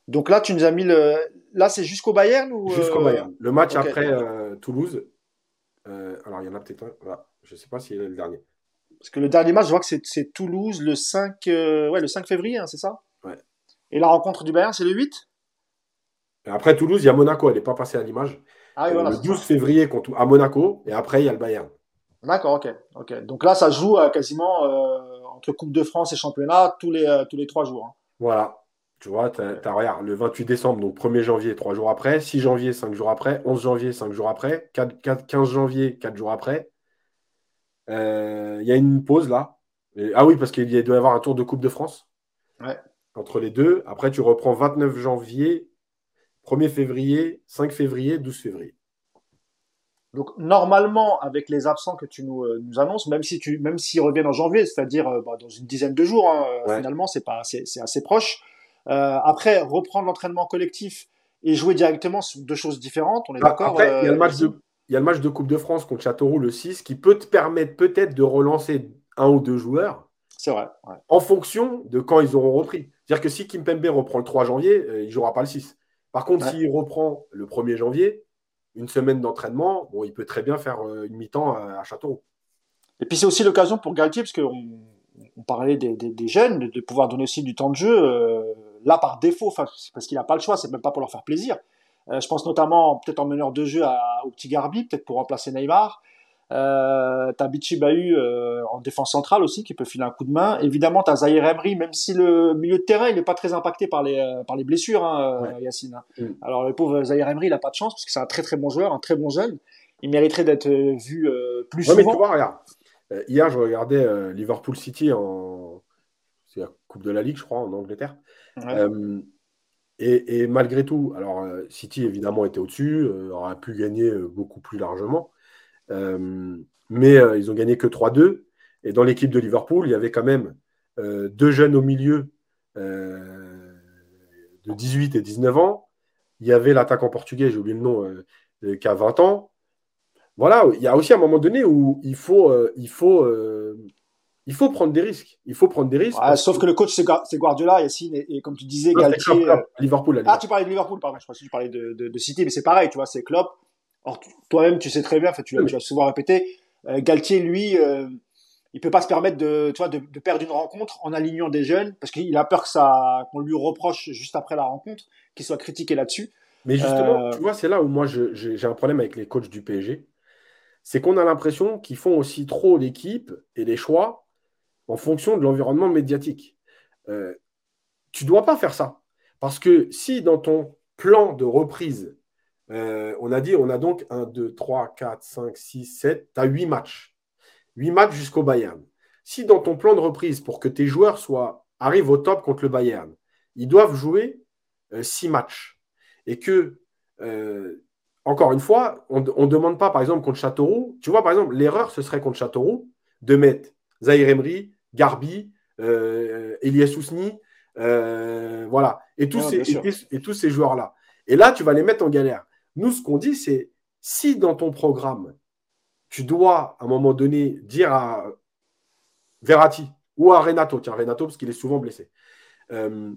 S1: Donc là, tu nous as mis le, là c'est jusqu'au Bayern ou
S2: Jusqu'au Bayern. Le match après Toulouse. alors il y en a peut-être un. Voilà. Je sais pas s'il est le dernier.
S1: Parce que le dernier match, je vois que c'est Toulouse le 5, euh, ouais, le 5 février, hein, c'est ça?
S2: Ouais.
S1: Et la rencontre du Bayern, c'est le 8
S2: Après Toulouse, il y a Monaco, elle n'est pas passée à l'image. Ah, oui, voilà, le 12 février contre, à Monaco, et après, il y a le Bayern.
S1: D'accord, ok. ok. Donc là, ça joue euh, quasiment euh, entre Coupe de France et championnat tous les, tous les trois jours. Hein.
S2: Voilà. Tu vois, tu as, regarde, le 28 décembre, donc 1er janvier, trois jours après, 6 janvier, 5 jours après, 11 janvier, 5 jours après, 4, 4, 15 janvier, 4 jours après, il y a une pause là. ah oui, parce qu'il doit y avoir un tour de Coupe de France. Entre les deux. Après, tu reprends 29 janvier, 1er février, 5 février, 12 février.
S1: Donc normalement, avec les absents que tu nous, euh, nous annonces, même si tu, même s'ils reviennent en janvier, c'est-à-dire euh, bah, dans une dizaine de jours, hein, finalement, c'est pas, c'est assez proche. après, reprendre l'entraînement collectif et jouer directement sur deux choses différentes. On est
S2: Ah,
S1: d'accord
S2: Après, il y, a le
S1: euh,
S2: match de, il y a le match de Coupe de France contre Châteauroux le 6 qui peut te permettre peut-être de relancer un ou deux joueurs
S1: C'est vrai. ouais.
S2: en fonction de quand ils auront repris. C'est-à-dire que si Kimpembe reprend le 3 janvier, euh, il ne jouera pas le 6. Par contre,
S1: Ouais.
S2: s'il reprend le 1er janvier, une semaine d'entraînement, bon, il peut très bien faire euh, une mi-temps à, à Châteauroux.
S1: Et puis c'est aussi l'occasion pour Galtier, parce qu'on on parlait des, des- des jeunes, de, pouvoir donner aussi du temps de jeu, euh, là par défaut, parce qu'il n'a pas le choix, c'est même pas pour leur faire plaisir. Euh, je pense notamment peut-être en meneur de jeu à- au petit Garbi, peut-être pour remplacer Neymar. Euh, t'as Bichi Bahu euh, en défense centrale aussi qui peut filer un coup de main. Évidemment, t'as Zahir Emery, même si le milieu de terrain il n'est pas très impacté par les euh, par les blessures, hein, euh, Yacine. hein.
S2: Mm.
S1: Alors le pauvre Zahir Emery, il a pas de chance parce que c'est un très très bon joueur, un très bon jeune. Il mériterait d'être vu euh, plus
S2: Ouais, mais tu
S1: souvent.
S2: vois, regarde. Hier, je regardais Liverpool City en. C'est la Coupe de la Ligue, je crois, en Angleterre.
S1: Ouais.
S2: Et, malgré tout, alors euh, City évidemment était au-dessus, euh, aurait pu gagner euh, beaucoup plus largement. Euh, mais ils ont gagné que 3-2. Et dans l'équipe de Liverpool, il y avait quand même deux jeunes au milieu de 18 et 19 ans. Il y avait l'attaquant portugais, j'ai oublié le nom, qui a 20 ans. Voilà, il y a aussi un moment donné où il faut, il faut, il faut prendre des risques. Il faut prendre des risques.
S1: Ouais, sauf que le coach c'est Gua- c'est Guardiola, Yacine, et, et comme tu disais,
S2: Non,
S1: Galtier.
S2: Klopp, Klopp,
S1: euh,
S2: Liverpool,
S1: Ah, tu parlais de Liverpool, pardon. Je pensais que tu parlais de, de, de City, mais c'est pareil, tu vois, c'est Klopp. Or, toi-même, tu sais très bien, en fait, tu l'as
S2: Oui.
S1: souvent répété. euh, Galtier, lui, euh, il peut pas se permettre de, tu vois, de, de perdre une rencontre en alignant des jeunes, parce qu'il a peur que ça, qu'on lui reproche juste après la rencontre, qu'il soit critiqué là-dessus.
S2: Mais justement,
S1: Euh,
S2: tu vois, c'est là où moi j'ai un problème avec les coachs du PSG. C'est qu'on a l'impression qu'ils font aussi trop l'équipe et les choix en fonction de l'environnement médiatique. Euh, tu dois pas faire ça. Parce que si dans ton plan de reprise, euh, on a dit, on a donc 1, 2, 3, 4, 5, 6, 7, tu as 8 matchs. 8 matchs jusqu'au Bayern. Si dans ton plan de reprise, pour que tes joueurs soient, arrivent au top contre le Bayern, ils doivent jouer 6 matchs. Et que, euh, encore une fois, on ne demande pas, par exemple, contre Châteauroux. Tu vois, par exemple, l'erreur, ce serait contre Châteauroux de mettre Zahir Emery, Garbi, euh, Elias Ousni, euh, voilà, et tous,
S1: Ouais,
S2: ces,
S1: bien sûr.
S2: et, tous- et tous ces joueurs-là. Et là, tu vas les mettre en galère. Nous, ce qu'on dit, c'est si dans ton programme, tu dois, à un moment donné, dire à Verratti ou à Renato, tiens, Renato, parce qu'il est souvent blessé. Euh,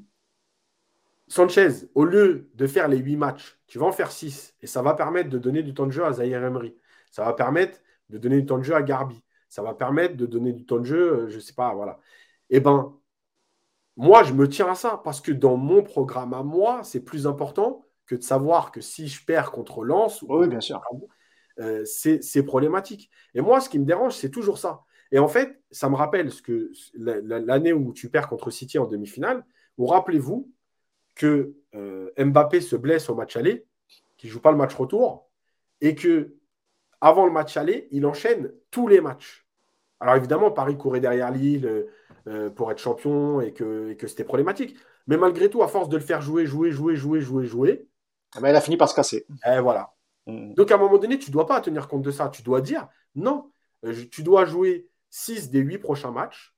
S2: Sanchez, au lieu de faire les 8 matchs, tu vas en faire 6 et ça va permettre de donner du temps de jeu à Zahir Emery. Ça va permettre de donner du temps de jeu à Garbi. Ça va permettre de donner du temps de jeu, euh, je ne sais pas, voilà. Eh ben, moi, je me tiens à ça parce que dans mon programme à moi, c'est plus important que de savoir que si je perds contre Lens, ou
S1: Oui, bien sûr.
S2: euh, c'est problématique. Et moi, ce qui me dérange, c'est toujours ça. Et en fait, ça me rappelle ce que la- la- l'année où tu perds contre City en demi-finale, où rappelez-vous que euh, Mbappé se blesse au match aller, qu'il ne joue pas le match retour, et que avant le match aller, il enchaîne tous les matchs. Alors évidemment, Paris courait derrière Lille euh, euh, pour être champion et que, et que c'était problématique. Mais malgré tout, à force de le faire jouer, jouer, jouer, jouer, jouer, jouer,
S1: Ah ben, il a fini par se casser.
S2: eh, voilà.
S1: Mm.
S2: Donc à un moment donné, tu ne dois pas tenir compte de ça. Tu dois dire non, euh, tu dois jouer 6 des 8 prochains matchs.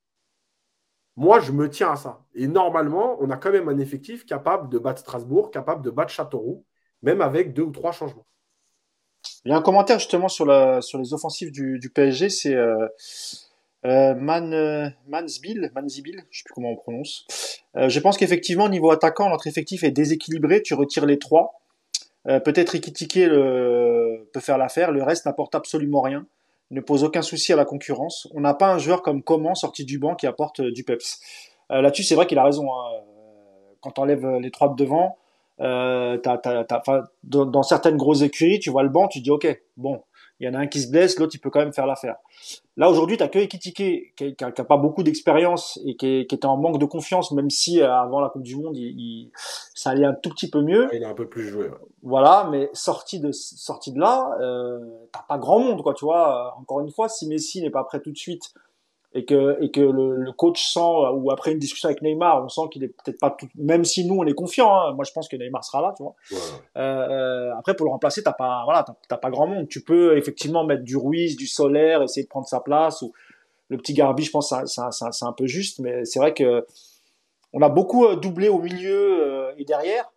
S2: Moi, je me tiens à ça. Et normalement, on a quand même un effectif capable de battre Strasbourg, capable de battre Châteauroux, même avec deux ou trois changements.
S1: Il y a un commentaire justement sur, la, sur les offensives du, PSG, c'est euh, euh, Man, euh, Mansbill, Manzibil, je sais plus comment on prononce. Euh, je pense qu'effectivement, niveau attaquant, notre effectif est déséquilibré. Tu retires les trois. Peut-être Ikitike peut faire l'affaire. Le reste n'apporte absolument rien. Ne pose aucun souci à la concurrence. On n'a pas un joueur comme Coman sorti du banc qui apporte du peps. Là-dessus, c'est vrai qu'il a raison. hein. Quand tu enlèves les trois de devant, euh, t'as- t'as- t'as- enfin, dans, dans certaines grosses écuries, tu vois le banc, tu te dis ok, bon, il y en a un qui se blesse, l'autre il peut quand même faire l'affaire. Là aujourd'hui, t'as que Ekitike qui, qui, a qui a pas beaucoup d'expérience et qui, est- qui était en manque de confiance, même si euh, avant la Coupe du Monde, il, il- ça allait un tout petit peu mieux.
S2: Il est un peu plus joué. ouais.
S1: Voilà, mais sorti de sorti de là, euh, t'as pas grand monde quoi, tu vois. Euh, Encore une fois, si Messi n'est pas prêt tout de suite et que et que le, le coach sent ou après une discussion avec Neymar, on sent qu'il est peut-être pas tout, même si nous on est confiant. Hein, moi je pense que Neymar sera là, tu vois.
S2: Ouais.
S1: Euh, après, pour le remplacer, t'as pas, voilà, t'as- t'as pas grand monde. Tu peux effectivement mettre du Ruiz, du Solaire, essayer de prendre sa place. Ou le petit Garbi, je pense, c'est un- c'est un, c'est un peu juste, mais c'est vrai que on a beaucoup euh, doublé au milieu euh, et derrière.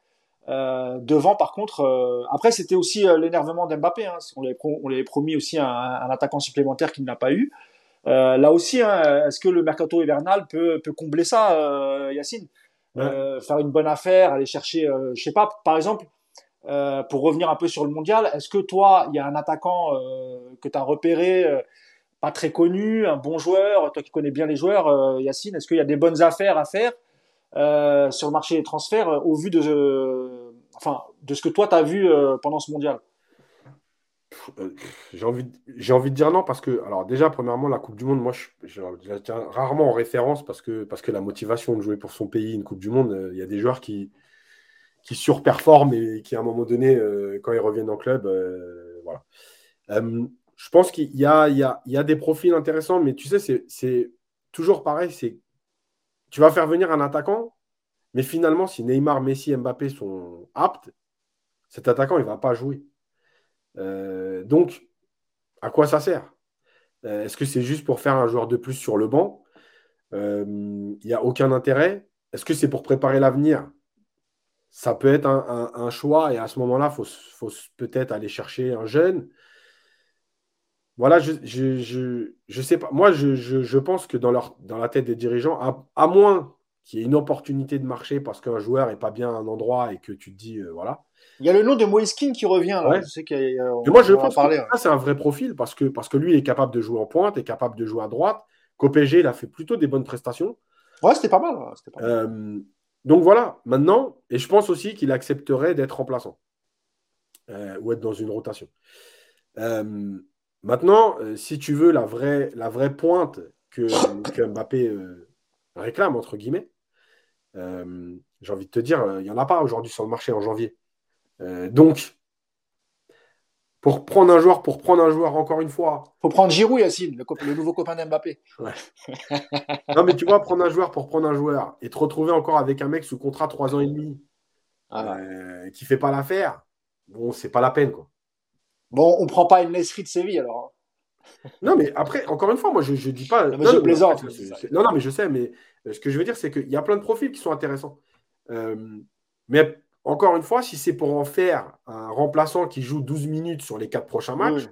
S1: devant, par contre, après c'était aussi l'énervement d'Mbappé. Hein, on lui avait promis aussi un, un attaquant supplémentaire qu'il n'a pas eu. Là aussi, hein, est-ce que le mercato hivernal peut, peut combler ça, Yacine? Faire une bonne affaire, aller chercher, je sais pas, par exemple, pour revenir un peu sur le mondial, est-ce que toi, il y a un attaquant que tu as repéré pas très connu, un bon joueur, toi qui connais bien les joueurs, euh, Yacine, est-ce qu'il y a des bonnes affaires à faire euh, sur le marché des transferts euh, au vu de, enfin, de ce que toi tu as vu pendant ce mondial?
S2: J'ai envie, j'ai envie de dire non parce que, alors déjà, premièrement, la Coupe du Monde, moi, je, la tiens rarement en référence parce que, parce que la motivation de jouer pour son pays, une Coupe du Monde, il y a des joueurs qui, qui surperforment et qui, à un moment donné, quand ils reviennent en club, voilà je pense qu'il y a, il y, a, des profils intéressants, mais tu sais, c'est toujours pareil. C'est tu vas faire venir un attaquant, mais finalement, si Neymar, Messi, Mbappé sont aptes, cet attaquant, il ne va pas jouer. Euh, donc, à quoi ça sert? Euh, Est-ce que c'est juste pour faire un joueur de plus sur le banc? Euh, Il n'y a aucun intérêt? Est-ce que c'est pour préparer l'avenir? Ça peut être un, choix, et à ce moment-là, il faut peut-être aller chercher un jeune voilà, je, je, sais pas. Moi, je, pense que dans la tête des dirigeants, à, moins qu'il y ait une opportunité de marché parce qu'un joueur n'est pas bien à un endroit et que tu te dis, euh, voilà.
S1: Il y a le nom de Moiskin qui revient. Là. Je sais
S2: moi, je pense que c'est un vrai profil parce que, parce que lui, il est capable de jouer en pointe, est capable de jouer à droite. Qu'au PSG, il a fait plutôt des bonnes prestations.
S1: Ouais, c'était pas mal.
S2: Euh, donc voilà, maintenant, et je pense aussi qu'il accepterait d'être remplaçant euh, ou être dans une rotation. Maintenant, euh, si tu veux la vraie, la vraie pointe que, Mbappé euh, réclame, entre guillemets, euh, j'ai envie de te dire, il n'y en a pas aujourd'hui sur le marché en janvier. donc, pour prendre un joueur, pour prendre un joueur encore une fois.
S1: Faut prendre Giroud, Yacine, le, nouveau copain d'Mbappé.
S2: non, mais tu vois, prendre un joueur pour prendre un joueur et te retrouver encore avec un mec sous contrat 3 ans et demi ah qui fait pas l'affaire, bon, c'est pas la peine, quoi.
S1: Bon, on prend pas une Nesri de Séville alors.
S2: Hein. Non, mais après, encore une fois, moi je, je dis pas.
S1: Non, mais je plaisante.
S2: Non, non, mais je sais, mais euh, ce que je veux dire, c'est qu'il y a plein de profils qui sont intéressants. Euh, mais encore une fois, si c'est pour en faire un remplaçant qui joue 12 minutes sur les 4 prochains matchs,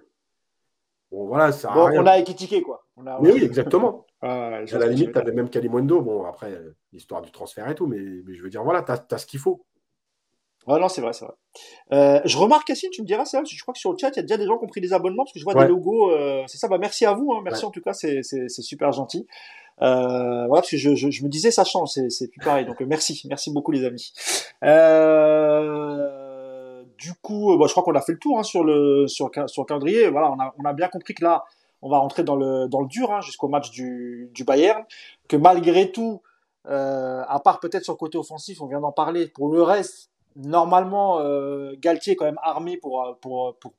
S2: bon, voilà, ça.
S1: Bon, on a équitiqué, quoi.
S2: Mais oui, exactement. à la limite, tu avais même Kalimundo. Bon, après, euh, l'histoire du transfert et tout, mais, mais je veux dire, voilà, tu as, as, ce qu'il faut.
S1: Ouais, non, c'est vrai, c'est vrai. Euh, je remarque, Cassine, tu me diras, c'est je crois que sur le chat, il y a déjà des gens qui ont pris des abonnements, parce que je vois des logos, euh, c'est ça, bah merci à vous, hein, merci en tout cas, c'est super gentil. Euh, voilà, parce que je, je, je, me disais, ça change, c'est, plus pareil, donc euh, merci, merci beaucoup les amis. Euh, du coup, bah, je crois qu'on a fait le tour hein, sur, le, sur, sur le calendrier, voilà, on a, on a bien compris que là, on va rentrer dans le, dans le dur, hein, jusqu'au match du, du Bayern, que malgré tout, euh, à part peut-être sur le côté offensif, on vient d'en parler, pour le reste, normalement, euh, Galtier est quand même armé pour, euh, pour, pour,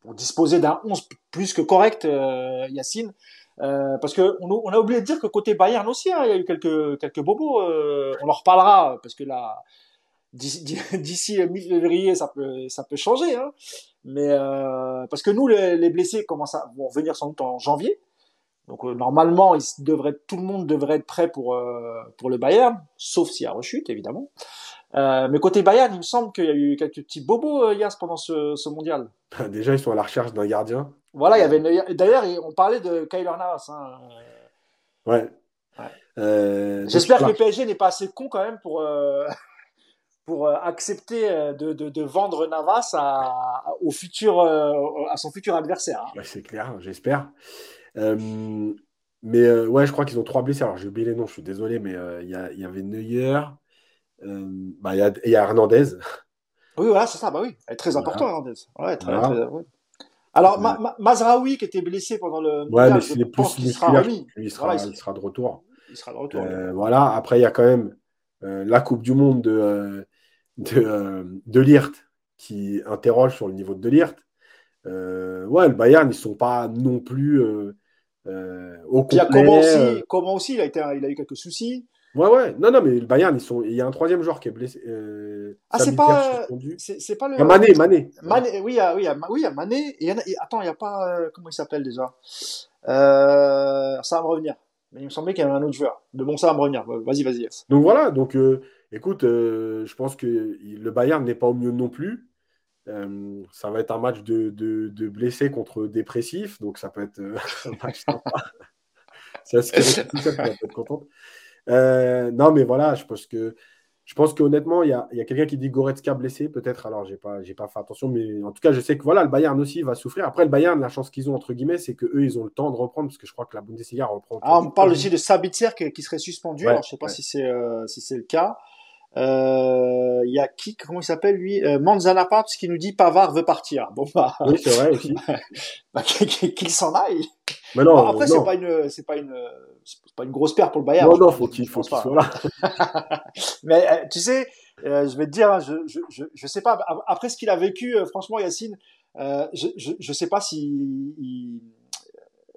S1: pour disposer d'un 11 plus que correct, euh, Yacine. Euh, parce que on, a oublié de dire que côté Bayern aussi, hein, il y a eu quelques, quelques bobos. Euh, on en reparlera parce que là, d'ici mi-février, ça peut, ça peut changer. Hein. Mais euh, parce que nous, les, les, blessés commencent à vont revenir sans doute en janvier. Donc normalement, tout le monde devrait être prêt pour pour le Bayern, sauf s'il y a rechute évidemment. Mais côté Bayern, il me semble qu'il y a eu quelques petits bobos, euh, Yas, pendant ce, mondial.
S2: Déjà, ils sont à la recherche d'un gardien.
S1: Voilà, il y avait D'ailleurs, on parlait de Kyler Navas. Hein.
S2: Ouais.
S1: Euh, J'espère que le PSG n'est pas assez con quand même pour, pour accepter de, de, de, vendre Navas à, au futur, à son futur adversaire.
S2: Hein. c'est clair, j'espère. mais ouais, je crois qu'ils ont trois blessés. Alors, j'ai oublié les noms, je suis désolé, mais il y, y, avait Neuer. Euh, bah, il y, a Hernandez.
S1: Oui, voilà, c'est ça, bah oui. Elle est très important, Hernandez. Ouais, très, Alors, Mazraoui, qui était blessé pendant le.
S2: Ouais, mais c'est plus. Il, il, sera, il, sera, de retour.
S1: Il sera de retour.
S2: Euh, voilà, après, il y a quand même euh, la Coupe du Monde de, de, de Lirt qui interroge sur le niveau de Lirt. ouais, le Bayern, ils ne sont pas non plus au complet.
S1: Comment aussi, comment aussi il, a été, il a eu quelques soucis.
S2: Ouais, ouais. Non, non, mais le Bayern, ils sont... il y a un troisième joueur qui est blessé. Euh,
S1: ah, c'est pas. C'est pas le.
S2: Ah, Mané, Mané.
S1: Mané, oui, ah, oui, oui, Mané. Et, attends, il n'y a pas. Euh, comment il s'appelle déjà? Euh... Ça va me revenir. Mais il me semblait qu'il y avait un autre joueur. De bon, ça va me revenir. Vas-y, vas-y.
S2: Donc voilà, donc, euh, Écoute, je pense que le Bayern n'est pas au mieux non plus. ça va être un match de, de, blessés contre dépressifs, donc ça peut être un match sympa. C'est ce qui tout ça, peut être contente. Non, mais voilà, je pense que je pense qu'honnêtement, il y a, quelqu'un qui dit Goretzka blessé, peut-être. Alors, j'ai pas, pas fait attention, mais en tout cas, je sais que voilà, le Bayern aussi va souffrir. Après, le Bayern, la chance qu'ils ont entre guillemets, c'est qu'eux, ils ont le temps de reprendre, parce que je crois que la Bundesliga reprend.
S1: Ah, on parle aussi de Sabitzer qui, serait suspendu. alors, je sais pas si c'est euh, si c'est le cas. Euh, il y a qui, comment il s'appelle lui? Euh, Manzana Paps qui nous dit Pavard veut partir. Bon bah.
S2: Oui, c'est vrai aussi.
S1: bah, qu'il s'en aille. Mais non. après, c'est pas une, c'est pas une, c'est pas une grosse paire pour le Bayern.
S2: Non, non, faut qu'il faut qu'il soit là.
S1: Mais euh, tu sais, euh, je vais te dire, hein, je, je, je, je, sais pas. Après ce qu'il a vécu, euh, franchement, Yacine, je, je, je sais pas si il,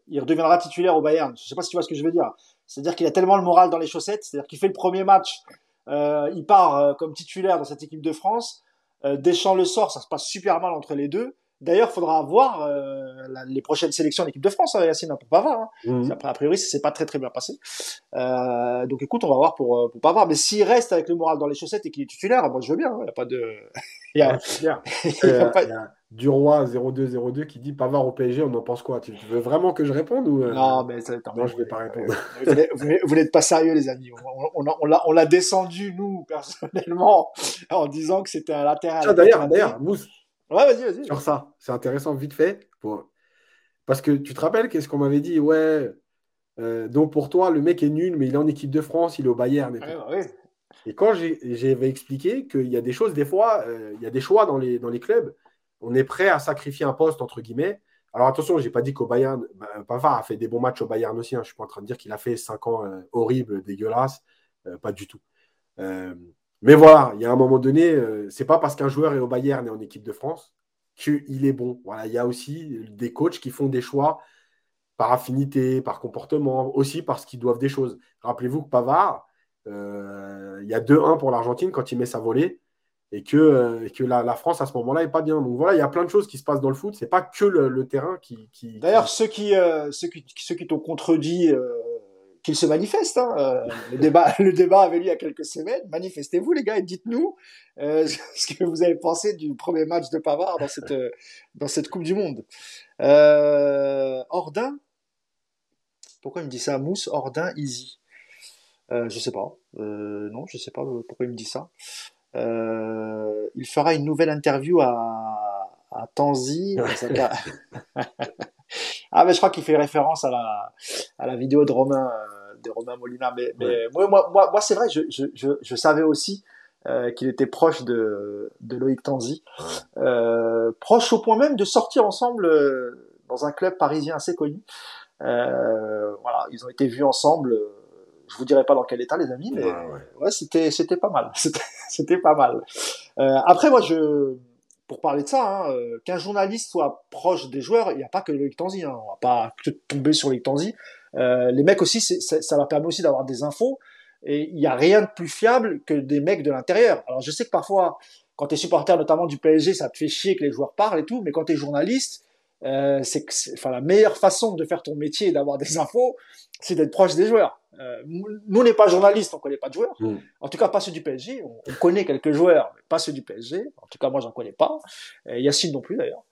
S1: il, redeviendra titulaire au Bayern. Je sais pas si tu vois ce que je veux dire. C'est-à-dire qu'il a tellement le moral dans les chaussettes. C'est-à-dire qu'il fait le premier match, il part comme titulaire dans cette équipe de France. Deschamps le sort, ça se passe super mal entre les deux. D'ailleurs, il faudra voir euh, les prochaines sélections d'équipe de France, hein, Yacine, pour Pavard. Hein. Mhm. Après, a priori, ça s'est pas très très bien passé. Euh, donc, écoute, on va voir pour, euh, pour Pavard. Mais s'il reste avec le moral dans les chaussettes et qu'il est titulaire, moi, je veux bien. Il hein. n'y a pas de.
S2: il y a, Duroy 0202 qui dit Pavard au PSG, on en pense quoi? Tu, veux vraiment que je réponde ou
S1: Non, mais ça,
S2: non, je vais pas répondre.
S1: vous n'êtes pas sérieux, les amis. On, on, on l'a descendu nous personnellement en disant que c'était un latéral.
S2: D'ailleurs, d'ailleurs, Mousse,
S1: Ouais, vas-y, vas-y.
S2: Sur ça, c'est intéressant, vite fait. Pour... Parce que tu te rappelles qu'est-ce qu'on m'avait dit? Ouais, euh, donc pour toi, le mec est nul, mais il est en équipe de France, il est au Bayern. Et,
S1: bah
S2: et quand j'avais expliqué qu'il y a des choses, des fois, euh, il y a des choix dans les, dans les clubs, on est prêt à sacrifier un poste, entre guillemets. Alors attention, je n'ai pas dit qu'au Bayern, bah, Pavard a fait des bons matchs au Bayern aussi. Hein. je ne suis pas en train de dire qu'il a fait 5 ans euh, horribles, dégueulasses. pas du tout. Mais voilà, il y a un moment donné, euh, c'est pas parce qu'un joueur est au Bayern et en équipe de France qu'il est bon. Il y a aussi des coachs qui font des choix par affinité, par comportement, aussi parce qu'ils doivent des choses. Rappelez-vous que Pavard, euh, il y a 2-1 pour l'Argentine quand il met sa volée et que, euh, que la, France à ce moment-là n'est pas bien. Donc voilà, il y a plein de choses qui se passent dans le foot. C'est pas que le, terrain qui.
S1: D'ailleurs, ceux qui, ceux qui, ceux qui t'ont contredit qu'il se manifeste. Hein. Euh, le, débat, le débat avait lieu il y a quelques semaines. Manifestez-vous, les gars, et dites-nous euh, ce que vous avez pensé du premier match de Pavard dans cette, dans cette Coupe du Monde. Euh, Ordin Pourquoi il me dit ça? Mousse, Ordin, Easy euh, Je sais pas. Euh, non, je sais pas pourquoi il me dit ça. Il fera une nouvelle interview à, à Tanzi. Ah, mais je crois qu'il fait référence à la, à la vidéo de Romain, euh, de Romain Molina. Mais, mais moi, moi, moi, moi c'est vrai, je, je, je, je, savais aussi euh, qu'il était proche de, de Loïc Tanzi. Euh, proche au point même de sortir ensemble euh, dans un club parisien assez connu. Euh, voilà, ils ont été vus ensemble. Je vous dirai pas dans quel état, les amis, mais ouais, c'était c'était pas mal. C'était pas mal. après, moi, je pour parler de ça, hein, euh, qu'un journaliste soit proche des joueurs, il n'y a pas que Loïc Tanzi, hein, on va pas tomber sur Loïc Tanzi. Euh, les mecs aussi, ça leur permet aussi d'avoir des infos, et il n'y a rien de plus fiable que des mecs de l'intérieur. Alors je sais que parfois, quand tu es supporter notamment du PSG, ça te fait chier que les joueurs parlent et tout, mais quand tu es journaliste, euh, c'est enfin la meilleure façon de faire ton métier et d'avoir des infos, c'est d'être proche des joueurs. Euh, nous, on n'est pas journalistes, on connaît pas de joueurs. Mm. En tout cas, pas ceux du PSG. On, connaît quelques joueurs, mais pas ceux du PSG. En tout cas, moi, j'en connais pas. Et Yacine non plus, d'ailleurs.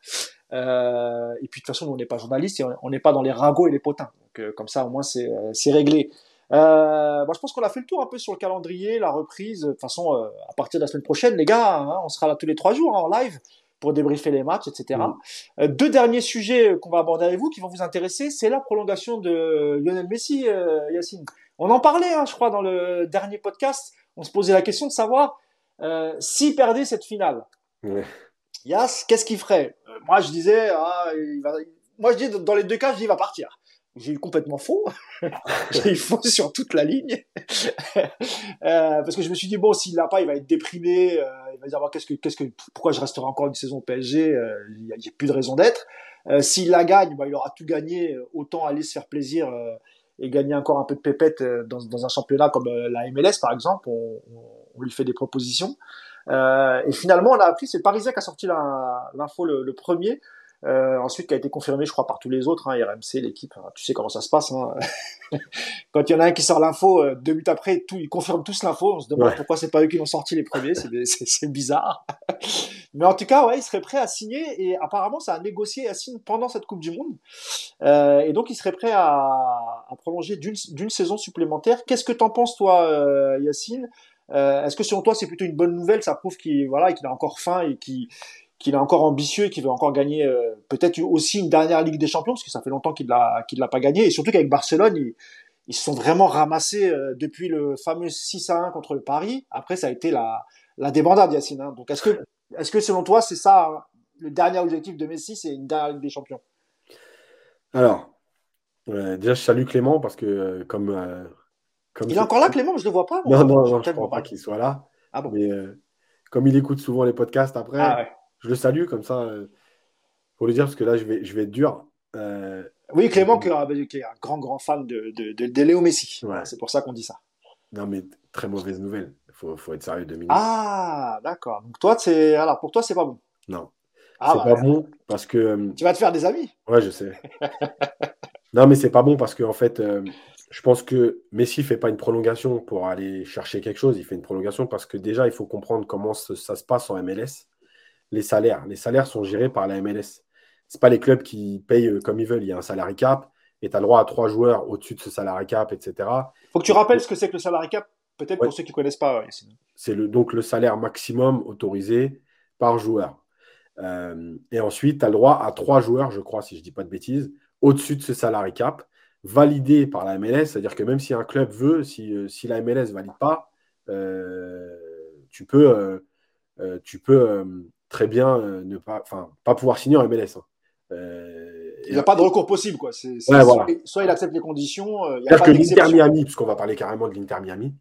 S1: Euh, et puis, de toute façon, nous, on n'est pas journalistes et on n'est pas dans les ragots et les potins. Donc, euh, comme ça, au moins, c'est réglé. Euh, moi, je pense qu'on a fait le tour un peu sur le calendrier, la reprise. De toute façon, à partir de la semaine prochaine, les gars, hein, on sera là tous les trois jours hein, en live pour débriefer les matchs, etc. Mm. Euh, deux derniers sujets qu'on va aborder avec vous qui vont vous intéresser, c'est la prolongation de Lionel Messi, euh, Yacine. On en parlait, hein, je crois, dans le dernier podcast. On se posait la question de savoir euh, s'il perdait cette finale. Yas, qu'est-ce qu'il ferait? Euh, Moi, je disais, ah, il va... moi, je dis dans les deux cas, je dis, il va partir. J'ai eu complètement faux. J'ai eu faux sur toute la ligne. euh, parce que je me suis dit, bon, s'il l'a pas, il va être déprimé. Euh, il va dire, qu'est-ce que, qu'est-ce que, pourquoi je resterai encore une saison au PSG euh, Il n'y a, plus de raison d'être. Euh, s'il la gagne, bah, il aura tout gagné. Autant aller se faire plaisir et gagner encore un peu de pépette dans, dans un championnat comme la MLS, par exemple. On, lui fait des propositions. et finalement, on a appris, c'est Parisien qui a sorti l'info le premier Euh, ensuite, qui a été confirmé, je crois, par tous les autres, hein, RMC, l'équipe. Tu sais comment ça se passe. Hein. Quand il y en a un qui sort l'info, euh, deux minutes après, tout, ils confirment tous l'info. On se demande pourquoi c'est pas eux qui l'ont sorti les premiers. C'est bizarre. Mais en tout cas, ouais, il serait prêt à signer et apparemment, ça a négocié à signer pendant cette Coupe du Monde. Euh, et donc, il serait prêt à, à prolonger d'une saison supplémentaire. Qu'est-ce que t'en penses, toi, euh, Yacine? Euh, Est-ce que selon toi, c'est plutôt une bonne nouvelle? Ça prouve qu'il voilà, qu'il a encore faim et qu'il qu'il est encore ambitieux et qu'il veut encore gagner euh, peut-être aussi une dernière Ligue des Champions, parce que ça fait longtemps qu'il l'a qu'il l'a pas gagné, et surtout qu'avec Barcelone, ils, ils se sont vraiment ramassés euh, depuis le fameux 6 à 1 contre le Paris. Après, ça a été la, la débandade, Yacine. Hein. Donc, est-ce que, est-ce que selon toi, c'est ça hein, le dernier objectif de Messi, c'est une dernière Ligue des Champions?
S2: Alors, déjà, je salue Clément parce que comme,
S1: comme il est encore là, Clément, je ne le vois pas.
S2: non, non, je ne crois pas qu'il soit là. Ah bon? Mais comme il écoute souvent les podcasts après. Ah ouais je le salue comme ça, euh, pour le dire, parce que là, je vais, je vais être dur.
S1: Euh, oui, Clément, qui est un grand, grand fan de, de, Léo Messi. C'est pour ça qu'on dit ça.
S2: Non, mais très mauvaise nouvelle. Il faut, faut, être sérieux deux minutes.
S1: Ah, d'accord. Donc, toi, c'est... Alors, pour toi, c'est pas bon?
S2: Non. Ah, c'est bah, pas bon parce que. Euh,
S1: tu vas te faire des amis?
S2: Ouais, je sais. non, mais c'est pas bon parce que, en fait, je pense que Messi fait pas une prolongation pour aller chercher quelque chose. Il fait une prolongation parce que déjà, il faut comprendre comment ça se passe en MLS les salaires. Les salaires sont gérés par la MLS. Ce pas les clubs qui payent euh, comme ils veulent. Il y a un salary cap et tu as le droit à trois joueurs au-dessus de ce salary cap, etc.
S1: Il faut que tu rappelles ce que c'est que le salary cap, peut-être pour ceux qui ne connaissent pas.
S2: C'est le, donc le salaire maximum autorisé par joueur. Euh, et ensuite, tu as le droit à trois joueurs, je crois, si je ne dis pas de bêtises, au-dessus de ce salary cap, validé par la MLS. C'est-à-dire que même si un club veut, si, euh, si la MLS ne valide pas, tu peux, tu peux très bien euh, ne pas, pas pouvoir signer en MLS. Hein.
S1: Euh, il n'y a pas de recours possible, quoi. soit, il accepte les conditions.
S2: Euh, il que l'Inter Miami, puisqu'on va parler carrément de l'Inter Miami.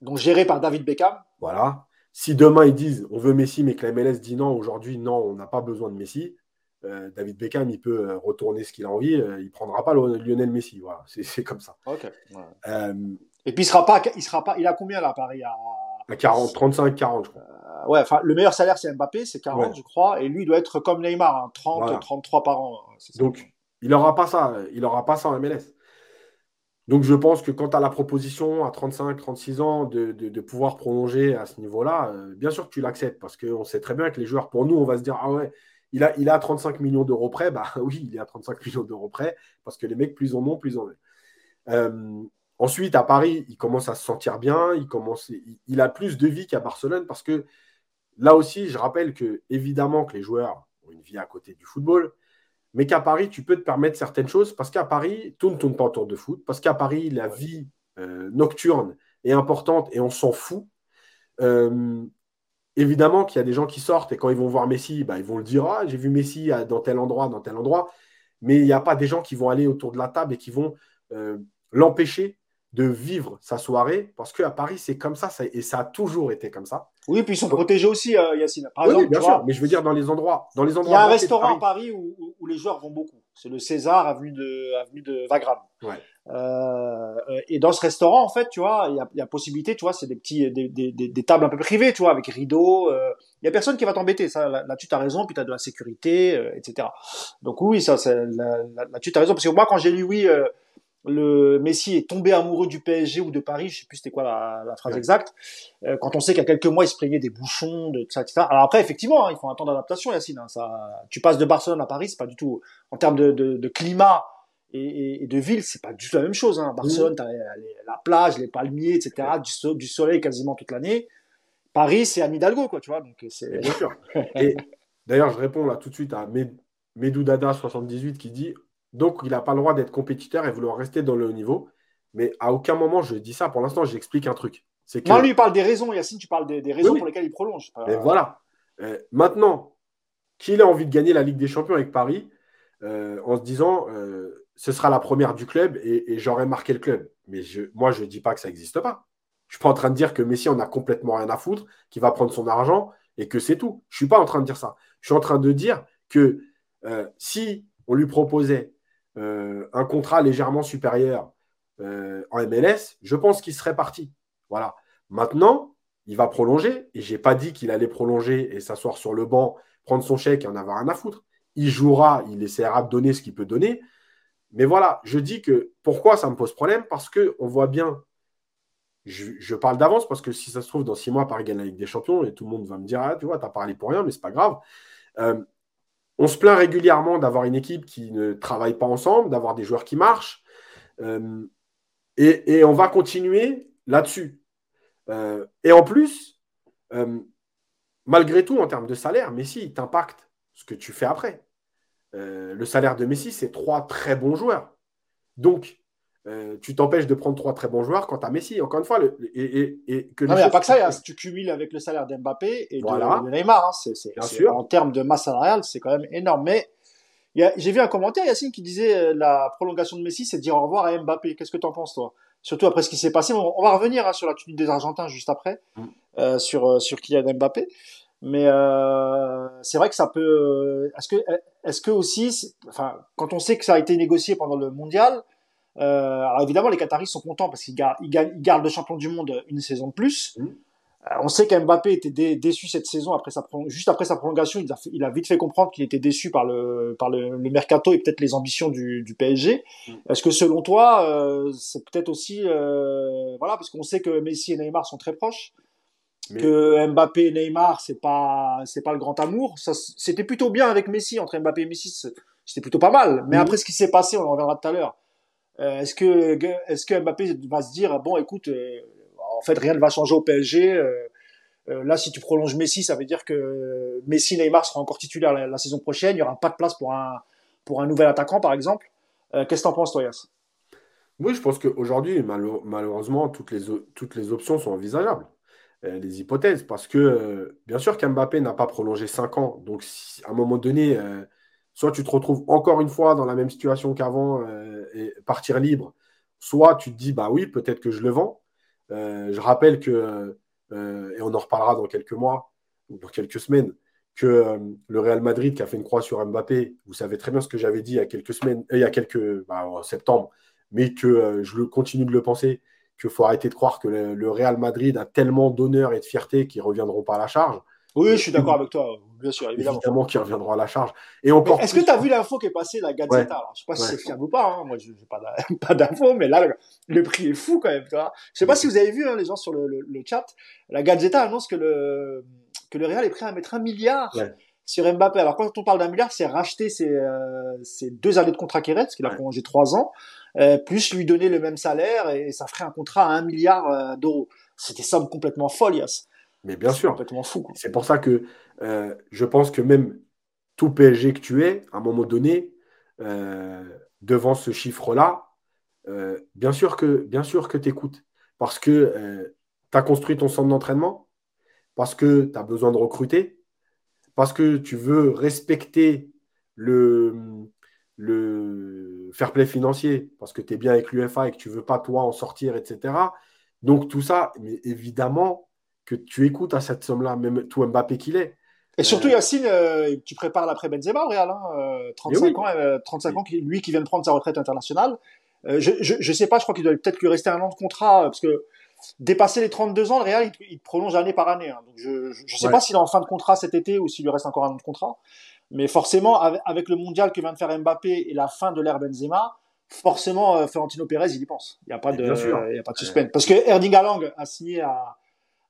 S1: Donc géré par David Beckham.
S2: Voilà. Si demain ils disent on veut Messi, mais que la MLS dit non, aujourd'hui non, on n'a pas besoin de Messi, David Beckham, il peut retourner ce qu'il a envie, il prendra pas Lionel Messi. Voilà, c'est comme ça.
S1: Et puis il sera pas, il sera pas, il a combien là Paris
S2: à 40, 35, 40, je crois
S1: ouais, enfin, le meilleur salaire, c'est Mbappé, c'est 40, je crois, et lui, il doit être comme Neymar, 30, hein, 33 par an.
S2: Hein, Donc, il n'aura pas ça, il aura pas ça en MLS. Donc, je pense que quand tu as la proposition à 35, 36 ans de, de, pouvoir prolonger à ce niveau-là, euh, bien sûr que tu l'acceptes, parce qu'on sait très bien que les joueurs, pour nous, on va se dire, ah ouais, il a, il a 35 millions d'euros près. Bah oui, il est à 35 millions d'euros près, parce que les mecs, plus en ont, plus en ont. Euh, ensuite, à Paris, il commence à se sentir bien, il, commence, il a plus de vie qu'à Barcelone, parce que Là aussi, je rappelle que évidemment que les joueurs ont une vie à côté du football, mais qu'à Paris, tu peux te permettre certaines choses parce qu'à Paris, tout ne tourne pas autour de foot, parce qu'à Paris, la vie euh, nocturne est importante et on s'en fout. Euh, évidemment qu'il y a des gens qui sortent et quand ils vont voir Messi, bah, ils vont le dire Ah, j'ai vu Messi dans tel endroit, dans tel endroit. Mais il n'y a pas des gens qui vont aller autour de la table et qui vont euh, l'empêcher de vivre sa soirée, parce qu'à Paris, c'est comme ça, et ça a toujours été comme ça.
S1: Oui, puis ils sont protégés aussi, euh, Yacine.
S2: Par exemple, oui, bien sûr, mais je veux dire dans les endroits. Dans les endroits
S1: il y a un restaurant à Paris où, où, les joueurs vont beaucoup. C'est le César, avenue de, avenue de Wagram. Ouais. Euh, et dans ce restaurant, en fait, tu vois, il y a, y a possibilité, tu vois, c'est des petits, des, des, des, tables un peu privées, tu vois, avec rideaux. Euh, il y a personne qui va t'embêter. Ça, là-dessus, as raison. Puis tu as de la sécurité, euh, etc. Donc oui, ça, là-dessus, as raison. Parce que moi, quand j'ai lu, oui, euh, le Messi est tombé amoureux du PSG ou de Paris, je sais plus c'était quoi la, phrase exacte. Euh, quand on sait qu'il y a quelques mois il se plaignait des bouchons, de ça, etc. Alors après effectivement, hein, il faut un temps d'adaptation, Yacine. Hein, ça, tu passes de Barcelone à Paris, c'est pas du tout en termes de, de, climat et, de ville, c'est pas du tout la même chose. Hein. Barcelone, mmh. t'as la plage, les palmiers, etc. Du, du soleil quasiment toute l'année. Paris, c'est à Hidalgo, quoi, tu vois. Donc c'est
S2: bien sûr. et d'ailleurs, je réponds là tout de suite à Medou Dada 78 qui dit donc, il n'a pas le droit d'être compétiteur et vouloir rester dans le haut niveau. Mais à aucun moment, je dis ça. Pour l'instant, j'explique un truc.
S1: Que... Non, lui, il parle des raisons. Yacine, tu parles des, raisons pour lesquelles il prolonge.
S2: Mais voilà. Euh, maintenant, qu'il a envie de gagner la Ligue des Champions avec Paris, euh, en se disant, euh, ce sera la première du club et, j'aurai marqué le club. Mais moi, je ne dis pas que ça n'existe pas. Je ne suis pas en train de dire que Messi en a complètement rien à foutre, qu'il va prendre son argent et que c'est tout. Je ne suis pas en train de dire ça. Je suis en train de dire que si on lui proposait euh, un contrat légèrement supérieur euh, en MLS, je pense qu'il serait parti. Voilà. Maintenant, il va prolonger, et j'ai pas dit qu'il allait prolonger et s'asseoir sur le banc, prendre son chèque et en avoir un à foutre. il jouera, il essaiera de donner ce qu'il peut donner. Mais voilà, je dis que pourquoi ça me pose problème? Parce qu'on voit bien, je, parle d'avance parce que si ça se trouve, dans six mois, Paris gagne la Ligue des Champions et tout le monde va me dire Ah, tu vois, tu as parlé pour rien, mais c'est pas grave. Euh, on se plaint régulièrement d'avoir une équipe qui ne travaille pas ensemble, d'avoir des joueurs qui marchent. Euh, et, on va continuer là-dessus. Euh, et en plus, malgré tout, en termes de salaire, Messi, il t'impacte ce que tu fais après. le salaire de Messi, c'est trois très bons joueurs. Donc, euh, tu t'empêches de prendre trois très bons joueurs quand tu as Messi. Encore une fois, le, et,
S1: et, que non, il n'y a pas que ça. tu cumules avec le salaire d'Mbappé et de, Neymar. Hein. Bien sûr. En termes de masse salariale, c'est quand même énorme. Mais j'ai vu un commentaire, Yacine, qui disait euh, la prolongation de Messi, c'est dire au revoir à Mbappé. Qu'est-ce que tu en penses, toi? Surtout après ce qui s'est passé. On, va revenir hein, sur la tenue des Argentins juste après, mm. euh, sur, sur Kylian Mbappé. Mais c'est vrai que ça peut. Est-ce que, est-ce que aussi, enfin, quand on sait que ça a été négocié pendant le mondial, euh, alors évidemment, les Qataris sont contents parce qu'ils gardent, ils gardent, le champion du monde une saison de plus. Mmh. Euh, on sait qu'Mbappé était déçu cette saison après sa juste après sa prolongation. Il a, il a vite fait comprendre qu'il était déçu par le par le, mercato et peut-être les ambitions du, du PSG. Mmh. Est-ce que selon toi, euh, c'est peut-être aussi euh, voilà parce qu'on sait que Messi et Neymar sont très proches. Que Mbappé et Neymar, c'est pas c'est pas le grand amour. C'était plutôt bien avec Messi entre Mbappé et Messi, c'était plutôt pas mal. Mais mmh. après ce qui s'est passé, on en reviendra tout à l'heure euh, est-ce que est-ce que Mbappé va se dire bon écoute euh, en fait rien ne va changer au PSG euh, là si tu prolonges Messi ça veut dire que Messi Neymar sera encore titulaire la, saison prochaine il y aura pas de place pour un pour un nouvel attaquant par exemple. Qu'est-ce que t'en penses toi Yass
S2: oui je pense qu'aujourd'hui malheureusement toutes les toutes les options sont envisageables. Les hypothèses parce que bien sûr qu'Mbappé n'a pas prolongé 5 ans donc à un moment donné soit tu te retrouves encore une fois dans la même situation qu'avant euh, et partir libre, soit tu te dis, bah oui, peut-être que je le vends. Euh, je rappelle que, euh, et on en reparlera dans quelques mois ou dans quelques semaines, que le Real Madrid qui a fait une croix sur Mbappé, vous savez très bien ce que j'avais dit il y a quelques semaines, il y a quelques bah, en septembre, mais que je le, continue de le penser, qu'il faut arrêter de croire que le, Real Madrid a tellement d'honneur et de fierté qu'ils ne reviendront pas à la charge.
S1: Oui, je suis d'accord avec toi, bien sûr, évidemment.
S2: Évidemment qu'ils reviendront à la charge.
S1: Et encore. Est-ce que tu as vu l'info qui est passée, la Gazeta? Ouais. Je sais pas si c'est fiable ou pas, hein. moi je n'ai pas d'info, mais là, le, prix est fou quand même. Tu vois je sais pas si vous avez vu, hein, les gens sur le, le, chat, la Gazeta annonce que le, que le Real est prêt à mettre un milliard sur Mbappé. Alors quand on parle d'un milliard, c'est racheter ses, euh, ses, deux années de contrat qui restent, parce qu'il a prolongé trois ans, euh, plus lui donner le même salaire, et ça ferait un contrat à un milliard euh, d'euros. C'était somme complètement folle, Yass.
S2: Mais bien sûr. C'est pour ça que euh, je pense que même tout PSG que tu es, à un moment donné, euh, devant ce chiffre-là, euh, bien sûr que, bien sûr que tu écoutes. Parce que tu as construit ton centre d'entraînement, parce que tu as besoin de recruter, parce que tu veux respecter le, le fair play financier, parce que tu es bien avec l'UFA et que tu ne veux pas, toi, en sortir, etc. Donc tout ça, mais évidemment, que tu écoutes à cette somme-là, même tout Mbappé qu'il est.
S1: Et surtout, euh, Yacine, euh, tu prépares l'après Benzema au Real, hein, 35 euh, ans, 35 ans, lui qui vient de prendre sa retraite internationale. je, je, sais pas, je crois qu'il doit peut-être lui rester un an de contrat, parce que dépasser les 32 ans, le Real, il, prolonge année par année. Hein. donc je, je, sais pas s'il est en fin de contrat cet été ou s'il lui reste encore un an de contrat. Mais forcément, avec, le mondial que vient de faire Mbappé et la fin de l'ère Benzema, forcément, Florentino Pérez, il y pense. Il n'y a pas de, il y a pas de suspense. Parce que Erling Haaland a signé à,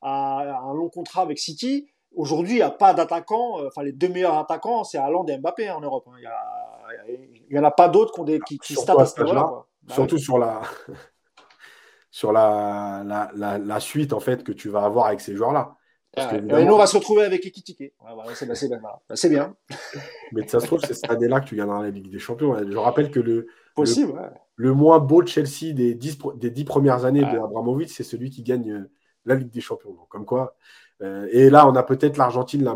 S1: un long contrat avec City. Aujourd'hui, il n'y a pas d'attaquant. Euh, enfin, les deux meilleurs attaquants, c'est Haaland et Mbappé hein, en Europe. Hein. Il n'y en a pas d'autres qui, qui, qui
S2: à ce là bah Surtout sur la sur la, la, la, suite en fait que tu vas avoir avec ces joueurs-là.
S1: et nous, on va se retrouver avec Ekitike. c'est bien.
S2: Mais ça se trouve, c'est cette année-là que tu gagneras la Ligue des Champions. Je rappelle que le,
S1: Possible,
S2: le, le, moins beau de Chelsea des dix, des dix premières années de Abramovich, c'est celui qui gagne euh, la Ligue des Champions. comme quoi. Euh, et là, on a peut-être l'Argentine la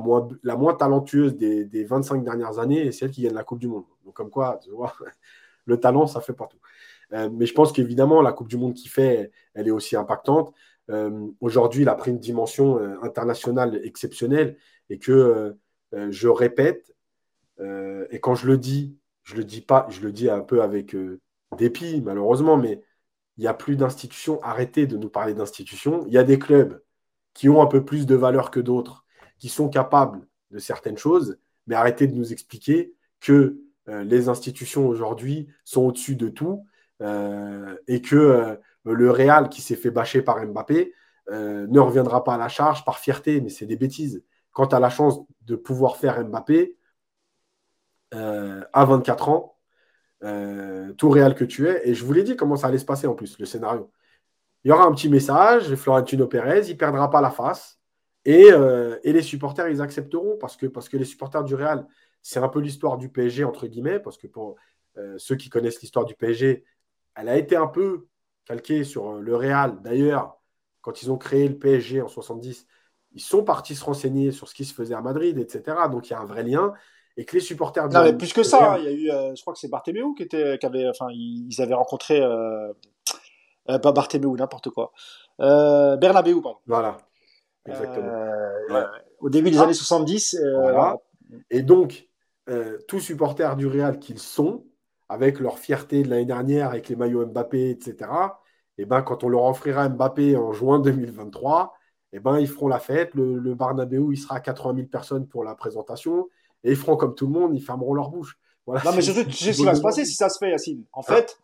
S2: moins, talentueuse des, des, 25 dernières années et celle qui gagne la Coupe du Monde. Donc, comme quoi, le talent, ça fait partout. Euh, mais je pense qu'évidemment, la Coupe du Monde qu'il fait, elle est aussi impactante. Euh, aujourd'hui, il a pris une dimension internationale exceptionnelle et que je répète, et quand je le dis, je le dis pas, je le dis un peu avec dépit, malheureusement, mais il n'y a plus d'institutions. Arrêtez de nous parler d'institutions. Il y a des clubs qui ont un peu plus de valeur que d'autres, qui sont capables de certaines choses, mais arrêtez de nous expliquer que les institutions aujourd'hui sont au-dessus de tout et que le Real qui s'est fait bâcher par Mbappé ne reviendra pas à la charge par fierté, mais c'est des bêtises. Quand tu la chance de pouvoir faire Mbappé à 24 ans, tout Real que tu es, et je vous l'ai dit comment ça allait se passer en plus, le scénario. Il y aura un petit message, Florentino Pérez, il ne perdra pas la face. Euh, et, les supporters, ils accepteront parce que, parce que les supporters du Real, c'est un peu l'histoire du PSG, entre guillemets, parce que pour euh, ceux qui connaissent l'histoire du PSG, elle a été un peu calquée sur euh, le Real. D'ailleurs, quand ils ont créé le PSG en 70, ils sont partis se renseigner sur ce qui se faisait à Madrid, etc. Donc il y a un vrai lien. Et que les supporters.
S1: Non, mais plus que ça, il y a eu, je crois que c'est Barthélemy qui, était, qui avait, enfin, ils avaient rencontré, pas Barthélemy, n'importe quoi. Bernabeu, pardon.
S2: Voilà. Exactement.
S1: Euh, au début des ah. années 70.
S2: Euh, et donc, euh, tous supporters du Real qu'ils sont, avec leur fierté de l'année dernière, avec les maillots Mbappé, etc., et eh ben, quand on leur offrira Mbappé en juin 2023, et eh ben, ils feront la fête. Le, le Barnabéu, il sera à 80 000 personnes pour la présentation. Et ils feront comme tout le monde, ils fermeront leur bouche.
S1: Voilà, non, mais surtout, tu sais ce qui va se passer si ça se fait, Yacine. En fait,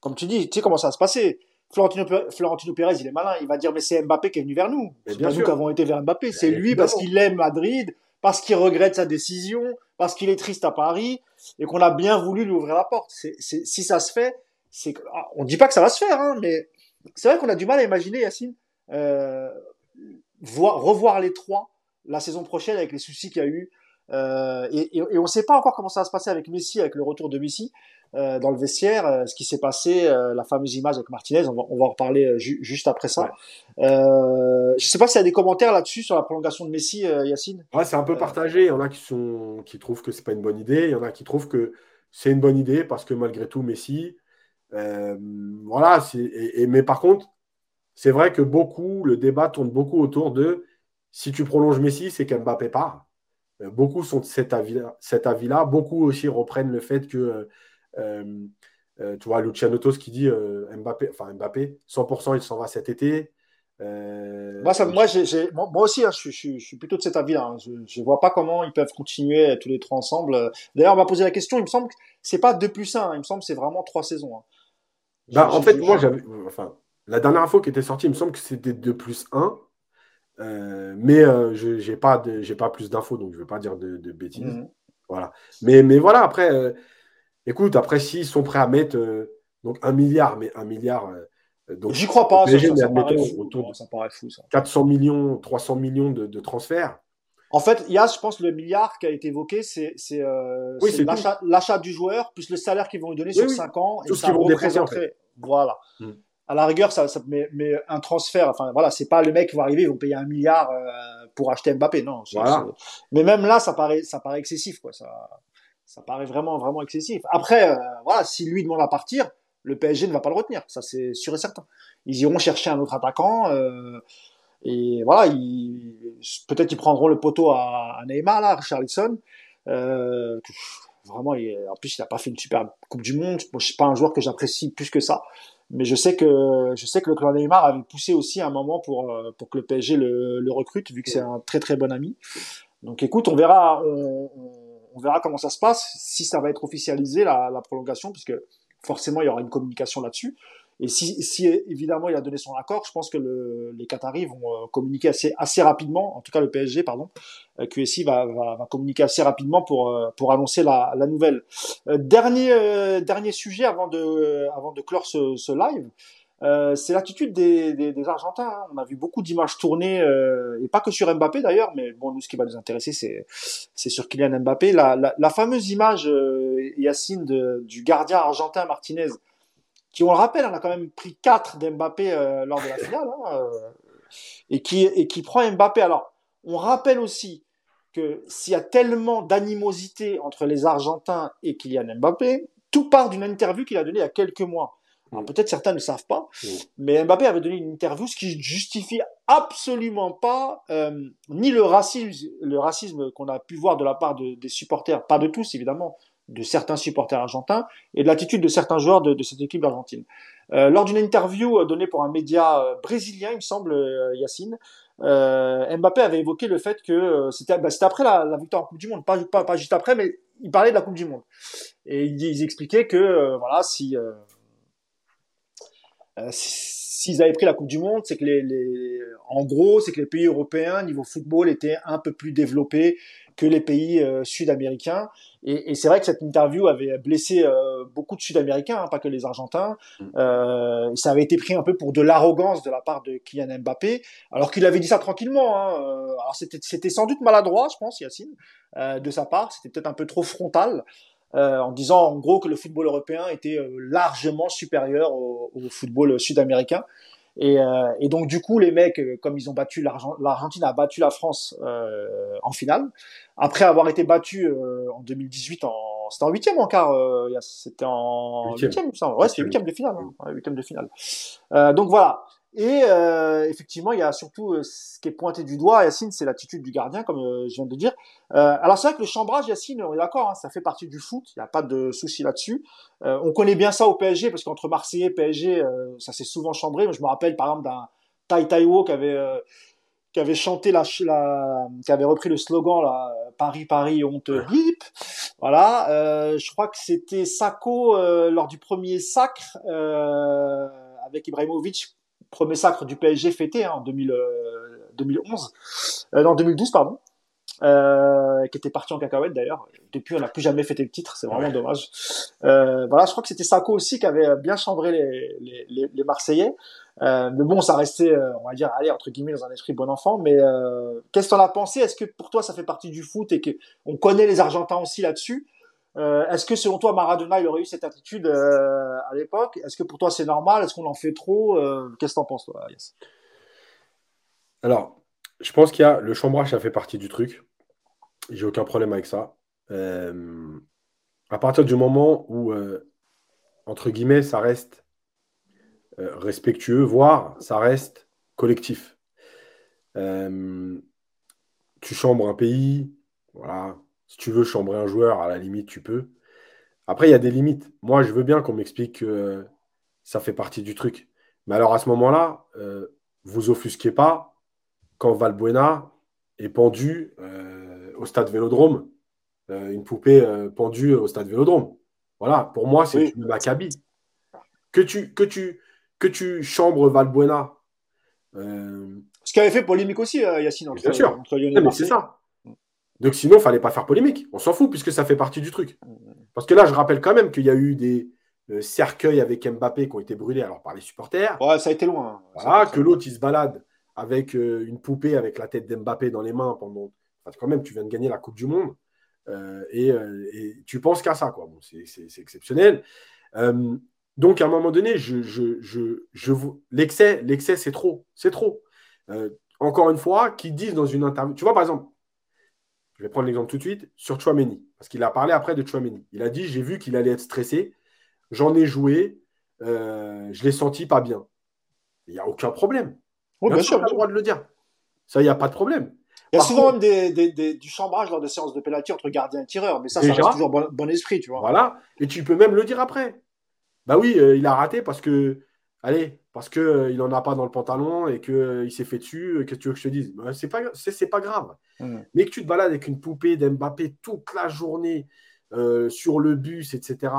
S1: comme tu dis, tu sais comment ça va se passer. Florentino, Florentino Pérez, il est malin. Il va dire, mais c'est Mbappé qui est venu vers nous. C'est pas nous qui avons été vers Mbappé. C'est lui parce qu'il aime Madrid, parce qu'il regrette sa décision, parce qu'il est triste à Paris et qu'on a bien voulu lui ouvrir la porte. C'est, si ça se fait, c'est, ah, on dit pas que ça va se faire, hein, mais c'est vrai qu'on a du mal à imaginer, Yacine, euh, voir, revoir les trois la saison prochaine avec les soucis qu'il y a eu. Euh, et, et, on ne sait pas encore comment ça va se passer avec Messi, avec le retour de Messi. Euh, dans le vestiaire, euh, ce qui s'est passé, la fameuse image avec Martinez, on va, on va en reparler juste après ça. Ouais. je sais pas s'il y a des commentaires là-dessus sur la prolongation de Messi, Yacine.
S2: Ouais, c'est un peu partagé. Il y en a qui, sont, qui trouvent que c'est pas une bonne idée, il y en a qui trouvent que c'est une bonne idée parce que malgré tout, Messi, voilà. Et, et, mais par contre, c'est vrai que beaucoup, le débat tourne beaucoup autour de si tu prolonges Messi, c'est qu'Mbappé part. Beaucoup sont de cet avis-là. Avis beaucoup aussi reprennent le fait que euh, euh, tu vois, Luciano Tos qui dit euh, Mbappé, enfin Mbappé, 100% il s'en va cet été.
S1: moi, ça, moi, moi, aussi, hein, je, je, je, suis plutôt de cet avis-là. Hein. Je ne vois pas comment ils peuvent continuer tous les trois ensemble. D'ailleurs, on m'a posé la question. Il me semble que c'est pas 2 plus 1. Il me semble que c'est vraiment trois saisons. Hein.
S2: Bah, en fait, moi, j'avais. Enfin, la dernière info qui était sortie, il me semble que c'était 2 plus 1. Euh, mais je j'ai pas, pas plus d'infos, donc je ne vais pas dire de, de bêtises. Mmh. Voilà. Mais, mais voilà, après, Écoute, après, s'ils sont prêts à mettre euh, donc un milliard, mais un milliard.
S1: Euh, donc, J'y crois pas, ça, ça, paraît fou, ça, paraît fou, ça.
S2: 400 millions, 300 millions de, transferts.
S1: En fait, il y a, je pense, le milliard qui a été évoqué, c'est euh, l'achat du joueur, plus le salaire qu'ils vont lui donner sur 5 ans.
S2: Tout ce qu'ils vont représenterait.
S1: Voilà. Hmm. À la rigueur, ça, mais, mais, un transfert, enfin voilà, c'est pas le mec qui va arriver, ils vont payer un milliard pour acheter Mbappé, non. Mais même là, ça paraît, ça paraît excessif, quoi. Ça ça paraît vraiment, vraiment excessif. Après, euh, voilà, si lui demande à partir, le PSG ne va pas le retenir. Ça, c'est sûr et certain. Ils iront chercher un autre attaquant. Euh, et voilà, peut-être ils prendront le poteau à, Neymar, là, Richarlison. Euh, vraiment, en plus, il n'a pas fait une super Coupe du Monde. Moi, je suis pas un joueur que j'apprécie plus que ça. Mais je sais que je sais que le club Neymar avait poussé aussi un moment pour pour que le PSG le, le recrute, vu que c'est un très très bon ami. Donc, écoute, on verra. On, on, verra comment ça se passe, si ça va être officialisé, la, prolongation, puisque forcément, il y aura une communication là-dessus. Et si, si, évidemment il a donné son accord, je pense que le, les Qataris vont euh, communiquer assez, assez rapidement, en tout cas le PSG, pardon, euh, QSI va, va, va communiquer assez rapidement pour, euh, pour annoncer la, la nouvelle. dernier, dernier sujet avant de, avant de clore ce, ce live. Euh, c'est l'attitude des, des, des, Argentins. Hein. On a vu beaucoup d'images tournées, euh, et pas que sur Mbappé d'ailleurs, mais bon, nous, ce qui va nous intéresser, c'est, c'est sur Kylian Mbappé. La, la, la fameuse image, euh, Yacine, de, du gardien argentin Martinez, qui, on le rappelle, on a quand même pris 4 d'Mbappé euh, lors de la finale, hein, euh, et, qui, et qui prend Mbappé. Alors, on rappelle aussi que s'il y a tellement d'animosité entre les Argentins et Kylian Mbappé, tout part d'une interview qu'il a donnée il y a quelques mois Mm. peut-être certains ne savent pas, mm. mais Mbappé avait donné une interview, ce qui justifie absolument pas euh, ni le racisme, le racisme qu'on a pu voir de la part de, des supporters, pas de tous évidemment, de certains supporters argentins et de l'attitude de certains joueurs de, cette équipe d'Argentine. Euh, lors d'une interview euh, donnée pour un média euh, brésilien, il me semble, euh, Yacine, Mbappé avait évoqué le fait que c'était bah, après la, victoire en Coupe du Monde, pas, juste après, mais il parlait de la Coupe du Monde. Et ils, expliquaient que, voilà, si, s'ils avaient pris la Coupe du Monde, c'est que les, les, en gros, c'est que les pays européens, niveau football, étaient un peu plus développés que les pays sud-américains. Et, et c'est vrai que cette interview avait blessé euh, beaucoup de Sud-Américains, hein, pas que les Argentins. Mm. Euh, ça avait été pris un peu pour de l'arrogance de la part de Kylian Mbappé, alors qu'il avait dit ça tranquillement. Hein. Euh, alors c'était, c'était sans doute maladroit, je pense, Yacine, euh, de sa part. C'était peut-être un peu trop frontal. en disant en gros que le football européen était largement supérieur au, au football sud-américain. Et, euh, et, donc du coup, les mecs, euh, comme ils ont battu l'Argentine a battu la France euh, en finale, après avoir été battu euh, en 2018 en c'était en huitième en quart, euh, c'était en huitième, ouais, c'était huitième. de finale, hein, huitième de finale. donc voilà. Et euh, effectivement, il y a surtout euh, ce qui est pointé du doigt, Yacine, c'est l'attitude du gardien, comme euh, je viens de dire. Euh, alors c'est vrai que le chambrage, Yacine, on est d'accord, hein, ça fait partie du foot, il n'y a pas de souci là-dessus. on connaît bien ça au PSG, parce qu'entre Marseillais et PSG, ça s'est souvent chambré. Je me rappelle par exemple d'un Tai Taiwo qui avait qui avait chanté la, la, qui avait repris le slogan là, Paris Paris on te bip. Voilà, je crois que c'était Sako lors du premier sacre avec Ibrahimovic premier sacre du PSG fêté hein, en 2000, 2011, euh, euh, non 2012 pardon, euh, qui était parti en cacahuète d'ailleurs. Depuis, on n'a plus jamais fêté le titre, c'est vraiment dommage. Euh, voilà, je crois que c'était Sako aussi qui avait bien chambré les, les, les, Marseillais. Euh, mais bon, ça restait, on va dire, allez, entre guillemets, dans un esprit bon enfant. Mais qu'est-ce que t'en as pensé? Est-ce que pour toi, ça fait partie du foot et que on connaît les Argentins aussi là-dessus? Euh, Est-ce que selon toi, Maradona, il aurait eu cette attitude euh, à l'époque? Est-ce que pour toi, c'est normal? Est-ce qu'on en fait trop? Euh, Qu'est-ce que t'en penses, toi.
S2: Alors, je pense qu'il y a le chambrage, ça fait partie du truc. J'ai aucun problème avec ça. À partir du moment où, entre guillemets, ça reste respectueux, voire ça reste collectif. tu chambres un pays, voilà, si tu veux chambrer un joueur, à la limite, tu peux. Après, il y a des limites. Moi, je veux bien qu'on m'explique que ça fait partie du truc. Mais alors, à ce moment-là, euh, vous offusquez pas quand Valbuena est pendu euh, au stade Vélodrome. Euh, une poupée pendue au stade Vélodrome. Voilà, pour moi, c'est une macabie. Que tu, que, tu, que tu chambres Valbuena.
S1: Ce qu'avait fait polémique aussi, Yacine,
S2: entre, bien sûr. C'est ça. Donc sinon, il ne fallait pas faire polémique. On s'en fout puisque ça fait partie du truc. Parce que là, je rappelle quand même qu'il y a eu des euh, cercueils avec Mbappé qui ont été brûlés alors par les supporters.
S1: Ouais, ça a été loin.
S2: Voilà, que l'autre, il se balade avec euh, une poupée avec la tête d'Mbappé dans les mains pendant. Enfin, quand même, tu viens de gagner la Coupe du Monde. Euh, et, tu penses qu'à ça, quoi. Bon, c'est exceptionnel. donc, à un moment donné, je, je, je, je l'excès, l'excès, c'est trop. C'est trop. encore une fois, qui disent dans une interview. Tu vois, par exemple, je vais prendre l'exemple tout de suite, sur Chouameni. Parce qu'il a parlé après de Chouameni. Il a dit J'ai vu qu'il allait être stressé, j'en ai joué, euh, je l'ai senti pas bien. Il n'y a aucun problème.
S1: bien, sûr,
S2: tu as le droit de le dire. Ça, il n'y a pas de problème.
S1: Il y a souvent même des, du chambrage lors des séances de pénalty entre gardien et tireur, mais ça, ça reste toujours bon, esprit, tu vois.
S2: Voilà, et tu peux même le dire après. Bah oui, euh, il a raté parce que, allez, parce qu'il euh, n'en a pas dans le pantalon et qu'il euh, s'est fait dessus, euh, qu'est-ce que tu veux que je te dise? Bah, C'est pas, c'est, pas grave. Mmh. Mais que tu te balades avec une poupée d'Mbappé toute la journée sur le bus, etc.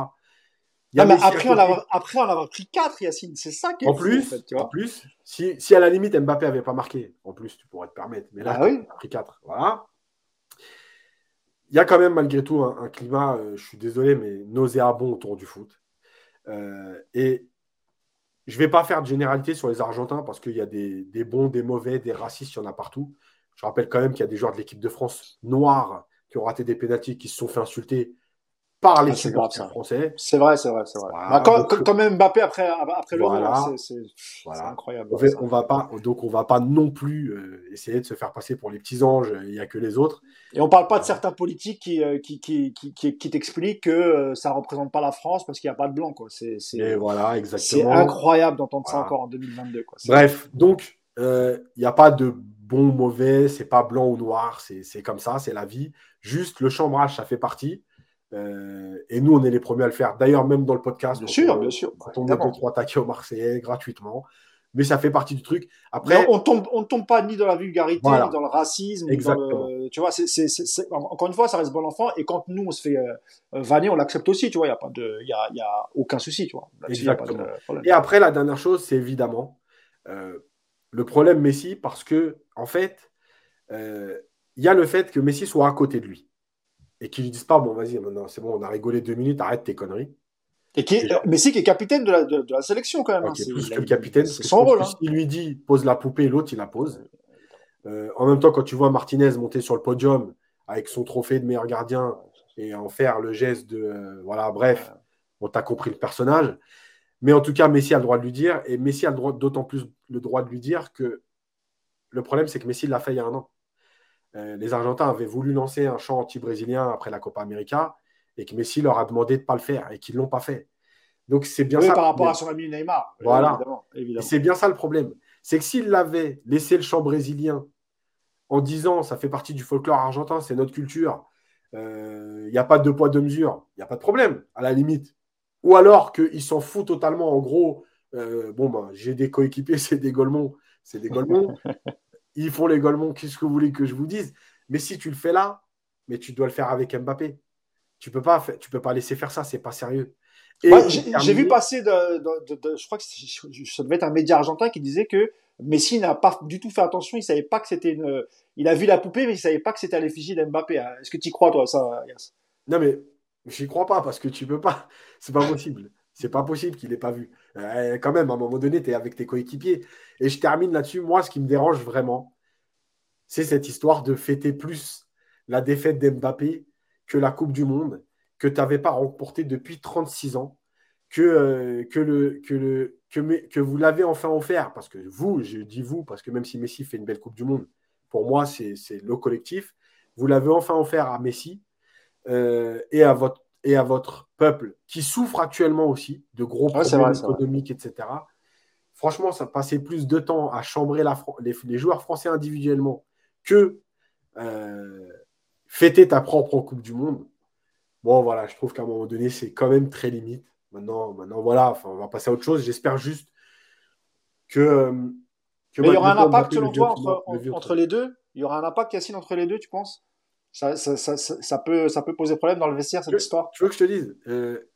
S1: Ah, mais après, on avoir, après en avoir pris 4, Yacine, c'est ça qui est
S2: En plus, en, plus si, si, à la limite Mbappé n'avait pas marqué, en plus, tu pourrais te permettre. Mais là, ah tu as pris 4. Voilà. Il y a quand même malgré tout un, climat, je suis désolé, mais nauséabond autour du foot. et je ne vais pas faire de généralité sur les Argentins parce qu'il y a des, bons, des mauvais, des racistes, il y en a partout. Je rappelle quand même qu'il y a des joueurs de l'équipe de France noirs qui ont raté des pénalties, qui se sont fait insulter par les ah, français.
S1: C'est vrai, c'est vrai, c'est vrai. Bah, quand, même Mbappé après, après le c'est incroyable.
S2: On, va pas, donc on va pas non plus euh, essayer de se faire passer pour les petits anges. Il n'y a que les autres.
S1: Et on parle pas de certains politiques qui euh, qui, qui, qui, qui, t'expliquent que euh, ça représente pas la France parce qu'il n'y a pas de blanc, quoi. C'est
S2: voilà,
S1: C'est incroyable d'entendre ça encore en 2022, quoi.
S2: Bref, donc il n'y a pas de bon ou mauvais, c'est pas blanc ou noir, c'est comme ça, c'est la vie. Juste le chambrage, ça fait partie. Euh, et nous, on est les premiers à le faire. D'ailleurs, même dans le podcast.
S1: Bien sûr, bien sûr.
S2: Quand on est deux, trois taquets au Marseillais gratuitement. mais ça fait partie du truc. Après,
S1: on tombe, on tombe pas ni dans la vulgarité, ni dans le racisme, ni dans le, tu vois, c'est, c'est, c'est, encore une fois, ça reste bon enfant. Et quand nous on se fait euh, vanner, on l'accepte aussi, tu vois. Il y a pas de, il y a, y a aucun souci, tu vois.
S2: Exactement. et après, la dernière chose, c'est évidemment euh, le problème Messi, parce que en fait, euh, il y a le fait que Messi soit à côté de lui et qu'il lui dise pas, bon, vas-y, maintenant, c'est bon, on a rigolé deux minutes, arrête tes conneries.
S1: Et qui est, Messi qui est capitaine de la, de, la sélection quand même.
S2: Hein, c'est plus que le capitaine. C'est son rôle. Hein. Il lui dit pose la poupée, l'autre il la pose. Euh, en même temps, quand tu vois Martinez monter sur le podium avec son trophée de meilleur gardien et en faire le geste de euh, voilà, bref, on t'a compris le personnage. Mais en tout cas, Messi a le droit de lui dire et Messi a d'autant plus le droit de lui dire que le problème, c'est que Messi l'a fait il y a un an. Euh, les Argentins avaient voulu lancer un chant anti-brésilien après la Copa América et que Messi leur a demandé de ne pas le faire et qu'ils ne l'ont pas fait. Donc c'est bien ça.
S1: par rapport à son ami Neymar.
S2: Voilà. C'est bien ça le problème. C'est que s'il l'avait laissé le chant brésilien en disant ça fait partie du folklore argentin, c'est notre culture, il euh, n'y a pas de poids, de mesure, il n'y a pas de problème, à la limite. Ou alors qu'il s'en fout totalement, en gros, euh, bon, ben, j'ai des coéquipiers, c'est des Golemons, c'est des Golemons. Ils font les Golemons, qu'est-ce que vous voulez que je vous dise? Mais si tu le fais là, mais tu dois le faire avec Mbappé. Tu peux pas, tu peux pas laisser faire ça, c'est pas sérieux.
S1: j'ai vu passer, de, je crois que ça devait être un média argentin qui disait que Messi n'a pas du tout fait attention. Il savait pas que c'était une. Il a vu la poupée, mais il savait pas que c'était à l'effigie d'Mbappé. Est-ce que tu crois toi ça, Yass
S2: Non mais j'y crois pas parce que tu peux pas. C'est pas possible. C'est pas possible qu'il ait pas vu. Euh, quand même, à un moment donné, tu es avec tes coéquipiers. Et je termine là-dessus. Moi, ce qui me dérange vraiment, c'est cette histoire de fêter plus la défaite d'Mbappé que la Coupe du Monde, que tu n'avais pas remporté depuis 36 ans, que, euh, que, le, que, le, que, que vous l'avez enfin offert, parce que vous, je dis vous, parce que même si Messi fait une belle Coupe du Monde, pour moi, c'est le collectif, vous l'avez enfin offert à Messi euh, et, à votre, et à votre peuple qui souffre actuellement aussi de gros problèmes économiques, etc. Franchement, ça passait plus de temps à chambrer la, les, les, joueurs français individuellement que euh, fêter ta propre Coupe du Monde. Bon, voilà, je trouve qu'à un moment donné, c'est quand même très limite. Maintenant, maintenant voilà, enfin, on va passer à autre chose. J'espère juste que. Euh,
S1: Mais il y aura un impact, selon toi, entre, les deux? Il y aura un impact, Yacine, entre les deux, tu penses? Ça, ça, ça, ça, peut, ça peut poser problème dans le vestiaire, cette histoire
S2: Tu veux que je te dise euh,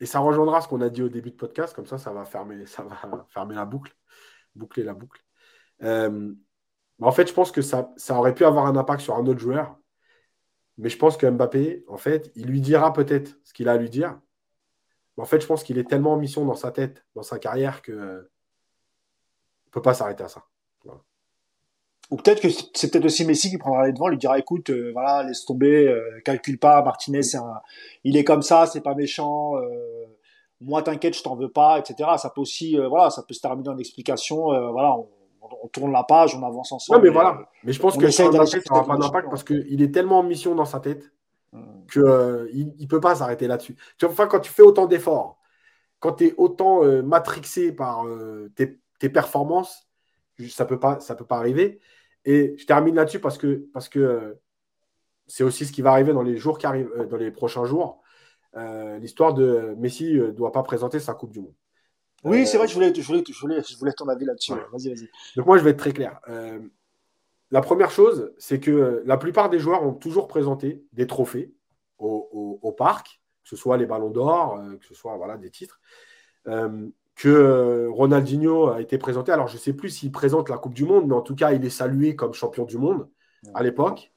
S2: Et ça rejoindra ce qu'on a dit au début de podcast, comme ça, ça va fermer, ça va fermer la boucle, boucler la boucle. Euh, en fait, je pense que ça, ça aurait pu avoir un impact sur un autre joueur. Mais je pense que Mbappé, en fait, il lui dira peut-être ce qu'il a à lui dire. Mais en fait, je pense qu'il est tellement en mission dans sa tête, dans sa carrière, que ne peut pas s'arrêter à ça.
S1: Ou peut-être que c'est peut-être aussi Messi qui prendra les devants, lui dira écoute, euh, voilà, laisse tomber, euh, calcule pas, Martinez, il est comme ça, c'est pas méchant, euh, moi t'inquiète, je t'en veux pas, etc. Ça peut aussi, voilà, ça peut se terminer en explication, voilà, on, on tourne la page, on avance ensemble.
S2: Mais voilà. Mais je pense que ça n'aura pas d'impact parce qu'il est tellement en mission dans sa tête qu'il euh, ne peut pas s'arrêter là-dessus. Enfin, quand tu fais autant d'efforts, quand tu es autant matrixé par tes, performances, ça ne peut, pas, peut pas arriver. Et je termine là-dessus parce que, parce que c'est aussi ce qui va arriver dans les, jours qui arrivent, dans les prochains jours. L'histoire de Messi ne doit pas présenter sa Coupe du Monde.
S1: Oui, c'est vrai, je voulais, je, voulais, je, voulais, je voulais ton avis là-dessus. Vas-y, vas-y.
S2: Donc moi, je vais être très clair. Euh, la première chose, c'est que euh, la plupart des joueurs ont toujours présenté des trophées au, au, parc, que ce soit les ballons d'or, euh, que ce soit voilà, des titres. Que Ronaldinho a été présenté. Alors, je ne sais plus s'il présente la Coupe du Monde, mais en tout cas, il est salué comme champion du monde à l'époque.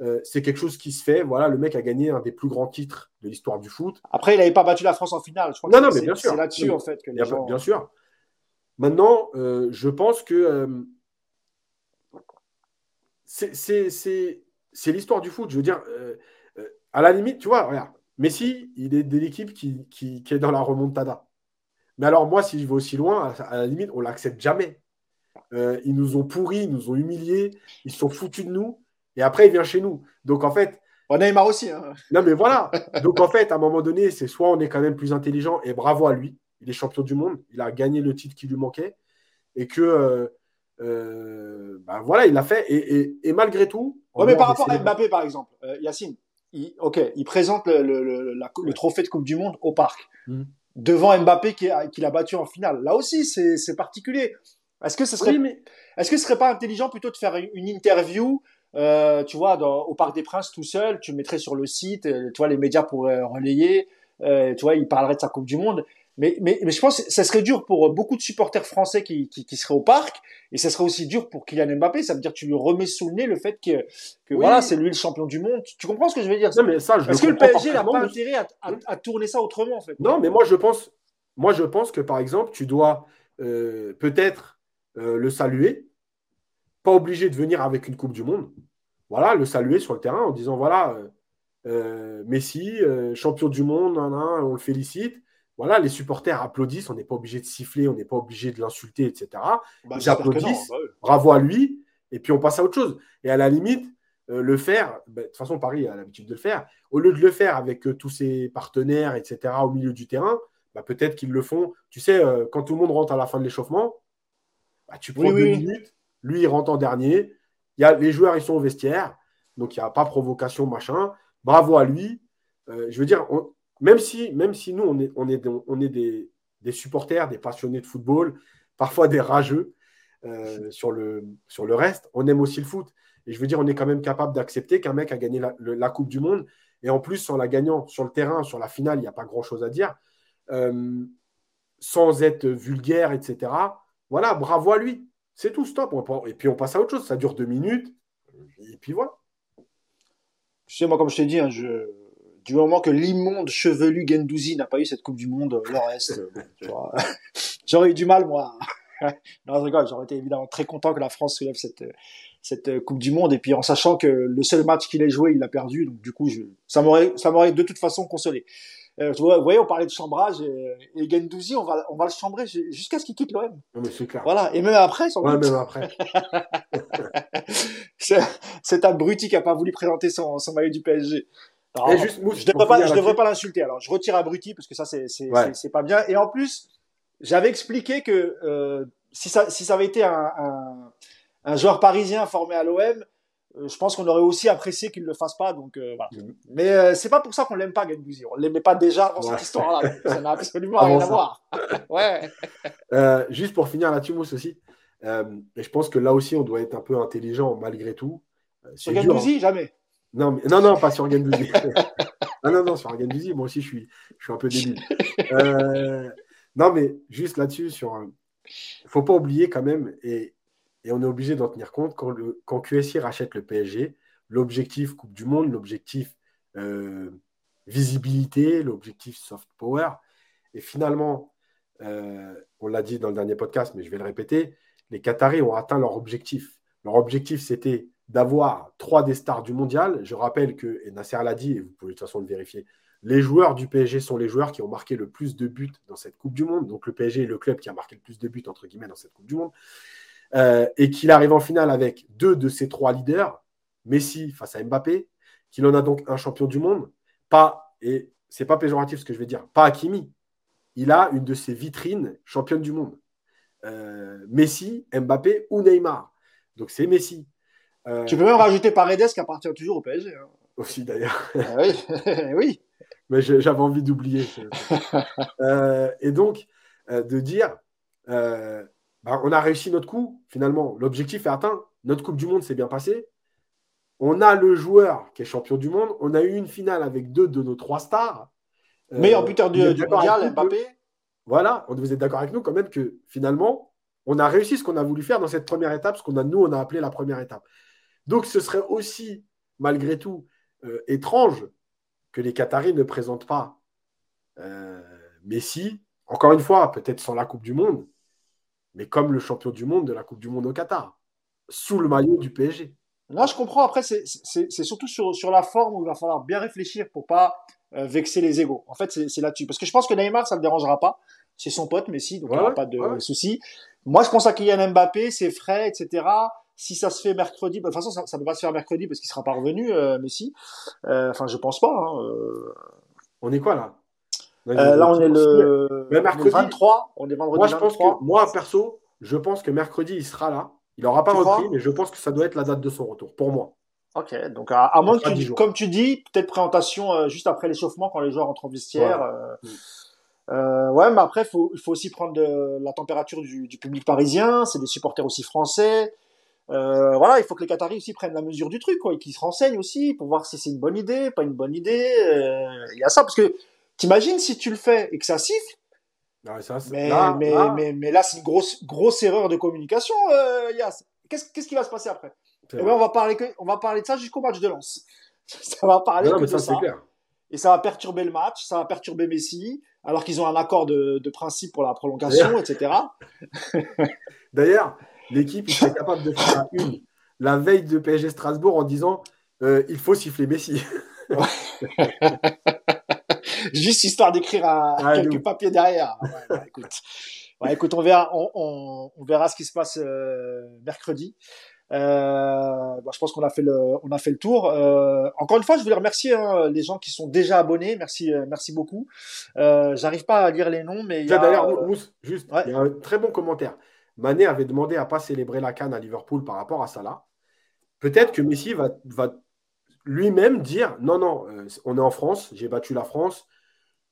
S2: Euh, c'est quelque chose qui se fait. Voilà, le mec a gagné un des plus grands titres de l'histoire du foot.
S1: Après, il n'avait pas battu la France en finale. Je crois non, non, mais bien sûr. C'est là-dessus, en fait, que les gens...
S2: Bien sûr. Maintenant, euh, je pense que euh, c'est l'histoire du foot. Je veux dire, à la limite, tu vois, regarde, Messi, il est de l'équipe qui, qui, est dans la remontada. Mais alors, moi, si je vais aussi loin, à, la limite, on l'accepte jamais. ils nous ont pourris, ils nous ont humiliés, ils sont foutus de nous. Et après, il vient chez nous. Donc, en fait.
S1: On Neymar aussi. Hein.
S2: Non, mais voilà. Donc, en fait, à un moment donné, c'est soit on est quand même plus intelligent, et bravo à lui. Il est champion du monde. Il a gagné le titre qui lui manquait. Et que. Euh, euh, bah, voilà, il l'a fait. Et, malgré tout.
S1: Ouais, mais par rapport à Mbappé, par exemple, euh, Yacine, il, ok, il présente le, trophée de Coupe du Monde au parc. Mmh. Devant Mbappé qui, qui l'a battu en finale. Là aussi, c'est particulier. Est-ce que ce serait, est-ce que ce serait pas intelligent plutôt de faire une interview, euh, tu vois, au Parc des Princes tout seul, tu mettrais sur le site, euh, tu vois, les médias pourraient relayer, euh, tu vois, il parlerait de sa Coupe du Monde. Mais, mais, mais je pense que ça serait dur pour beaucoup de supporters français qui, qui, qui, seraient au parc, et ça serait aussi dur pour Kylian Mbappé. Ça veut dire que tu lui remets sous le nez le fait que, que voilà, c'est lui le champion du monde. Tu, comprends ce que je veux dire?
S2: Non, mais ça, je
S1: Est-ce que le PSG n'a pas intérêt à, à, tourner ça autrement, en fait
S2: Non, mais moi je pense, moi je pense que par exemple, tu dois euh, peut-être euh, le saluer, pas obligé de venir avec une Coupe du Monde. Voilà, le saluer sur le terrain en disant voilà, euh, Messi, champion du monde, on le félicite voilà, les supporters applaudissent, on n'est pas obligé de siffler, on n'est pas obligé de l'insulter, etc. Bah, Ils applaudissent, bah bravo à lui, et puis on passe à autre chose. Et à la limite, euh, le faire, bah, de toute façon, Paris a l'habitude de le faire, au lieu de le faire avec euh, tous ses partenaires, etc., au milieu du terrain, peut-être qu'ils le font. Tu sais, euh, quand tout le monde rentre à la fin de l'échauffement, tu prends deux minutes, lui, il rentre en dernier, y a, les joueurs, ils sont au vestiaire, donc il n'y a pas provocation, machin. Bravo à lui. je veux dire, même si, même si nous, on est, on est, on est des, supporters, des passionnés de football, parfois des rageux euh, sur, le, sur le reste, on aime aussi le foot. Et je veux dire, on est quand même capable d'accepter qu'un mec a gagné la, Coupe du Monde. Et en plus, en la gagnant sur le terrain, sur la finale, il n'y a pas grand-chose à dire. Euh, sans être vulgaire, etc. Voilà, bravo à lui. C'est tout, stop. Et puis on passe à autre chose. Ça dure deux minutes. Et puis voilà.
S1: Tu sais, moi, comme je t'ai dit, hein, je, du moment que l'immonde chevelu Gendouzi n'a pas eu cette Coupe du Monde, le reste, j'aurais eu du mal, moi. non, je rigole, j'aurais été évidemment très content que la France soulève cette, cette Coupe du Monde, et puis en sachant que le seul match qu'il ait joué, il l'a perdu, donc du coup, je, ça m'aurait, ça m'aurait de toute façon consolé. Euh, vous voyez, on parlait de chambrage et, et Gendouzi, on va, on va le chambrer jusqu'à ce qu'il quitte l'OM. Voilà, et même après,
S2: sans ouais, même après.
S1: c'est abruti qui a pas voulu présenter son, son maillot du PSG je devrais pas, je devrais pas l'insulter. Alors, je retire Abruti parce que ça, c'est, pas bien. Et en plus, j'avais expliqué que euh, si ça, si ça avait été un, un, un joueur parisien formé à l'OM, euh, je pense qu'on aurait aussi apprécié qu'il ne le fasse pas. Donc, euh, voilà. Mm. Mais euh, c'est pas pour ça qu'on l'aime pas, Gendouzi. On l'aimait pas déjà dans cette histoire-là. ça n'a absolument rien à voir. ouais.
S2: juste pour finir là-dessus, Mousse aussi. et je pense que là aussi, on doit être un peu intelligent malgré tout.
S1: Sur Gendouzi, hein. jamais.
S2: Non, mais, non, non, pas sur Gendouzi. ah non, non, sur Gendouzi, moi aussi, je suis, je suis un peu débile. Euh, non, mais juste là-dessus, sur. Il ne faut pas oublier quand même, et, et on est obligé d'en tenir compte, quand, le, quand QSI rachète le PSG, l'objectif Coupe du Monde, l'objectif euh, visibilité, l'objectif soft power, et finalement, euh, on l'a dit dans le dernier podcast, mais je vais le répéter, les Qataris ont atteint leur objectif. Leur objectif, c'était d'avoir trois des stars du mondial. Je rappelle que, et Nasser l'a dit, et vous pouvez de toute façon le vérifier, les joueurs du PSG sont les joueurs qui ont marqué le plus de buts dans cette Coupe du Monde. Donc le PSG est le club qui a marqué le plus de buts, entre guillemets, dans cette Coupe du Monde. Euh, et qu'il arrive en finale avec deux de ses trois leaders, Messi face à Mbappé, qu'il en a donc un champion du monde, pas, et c'est pas péjoratif ce que je vais dire, pas Hakimi. Il a une de ses vitrines championne du monde. Euh, Messi, Mbappé ou Neymar. Donc c'est Messi.
S1: Euh, tu peux même rajouter Paredes qui appartient toujours au PSG. Hein.
S2: Aussi d'ailleurs.
S1: Ah oui. oui.
S2: Mais j'avais envie d'oublier. Euh, et donc, euh, de dire, bah, on a réussi notre coup, finalement. L'objectif est atteint. Notre Coupe du Monde s'est bien passée. On a le joueur qui est champion du monde. On a eu une finale avec deux de nos trois stars.
S1: Meilleur buteur du, du mondial, Mbappé.
S2: Voilà, vous êtes d'accord avec nous quand même que finalement, on a réussi ce qu'on a voulu faire dans cette première étape, ce qu'on a nous, on a appelé la première étape. Donc ce serait aussi, malgré tout, euh, étrange que les Qataris ne présentent pas euh, Messi, encore une fois, peut-être sans la Coupe du Monde, mais comme le champion du monde de la Coupe du Monde au Qatar, sous le maillot du PSG.
S1: Là, je comprends. Après, c'est surtout sur, la forme où il va falloir bien réfléchir pour pas euh, vexer les égaux. En fait, c'est là-dessus. Parce que je pense que Neymar, ça ne le dérangera pas. C'est son pote, Messi, donc il n'y aura pas de souci. Moi, je pense à Kylian Mbappé, c'est frais, etc si ça se fait mercredi, bah, de toute façon, ça, ne peut pas se faire mercredi parce qu'il sera pas revenu, euh, Messi. Euh, enfin, je pense pas. Hein, euh.
S2: On est quoi là?
S1: Là, on est le, mercredi, 23. On est vendredi
S2: moi, je Pense que, moi, perso, je pense que mercredi, il sera là. Il n'aura pas repris, mais je pense que ça doit être la date de son retour, pour moi.
S1: Ok, donc à, moins que comme tu dis, peut-être présentation juste après l'échauffement quand les joueurs entrent en vestiaire. Euh, ouais, mais après, faut, il faut aussi prendre de, la température du, du, public parisien. C'est des supporters aussi français. Euh, voilà, il faut que les Qataris aussi prennent la mesure du truc, quoi, et qu'ils se renseignent aussi pour voir si c'est une bonne idée, pas une bonne idée. Euh, il y a ça, parce que t'imagines si tu le fais et que ça siffle. ça, mais, là, mais, là... mais, mais, là, c'est une grosse, grosse erreur de communication, euh, Yass. Qu'est-ce, qu'est-ce qui va se passer après? Eh ben, on va parler que, on va parler de ça jusqu'au match de lance. ça va parler que de ça. Clair. Et ça va perturber le match, ça va perturber Messi, alors qu'ils ont un accord de, de principe pour la prolongation, etc.
S2: D'ailleurs, l'équipe serait capable de faire une la veille de PSG Strasbourg en disant euh, il faut siffler Messi.
S1: Juste histoire d'écrire ah, quelques papiers derrière. Ouais, bah, écoute. Ouais, écoute, on verra, on, on, verra ce qui se passe euh, mercredi. Euh, bah, je pense qu'on a fait le, on a fait le tour. Euh, encore une fois, je voulais remercier hein, les gens qui sont déjà abonnés. Merci, euh, merci beaucoup. J'arrive pas à lire les noms, mais il y a...
S2: d'ailleurs, juste, il y a un très bon commentaire. Mané avait demandé à pas célébrer la canne à Liverpool par rapport à ça là. Peut-être que Messi va, va lui-même dire non, non, on est en France, j'ai battu la France,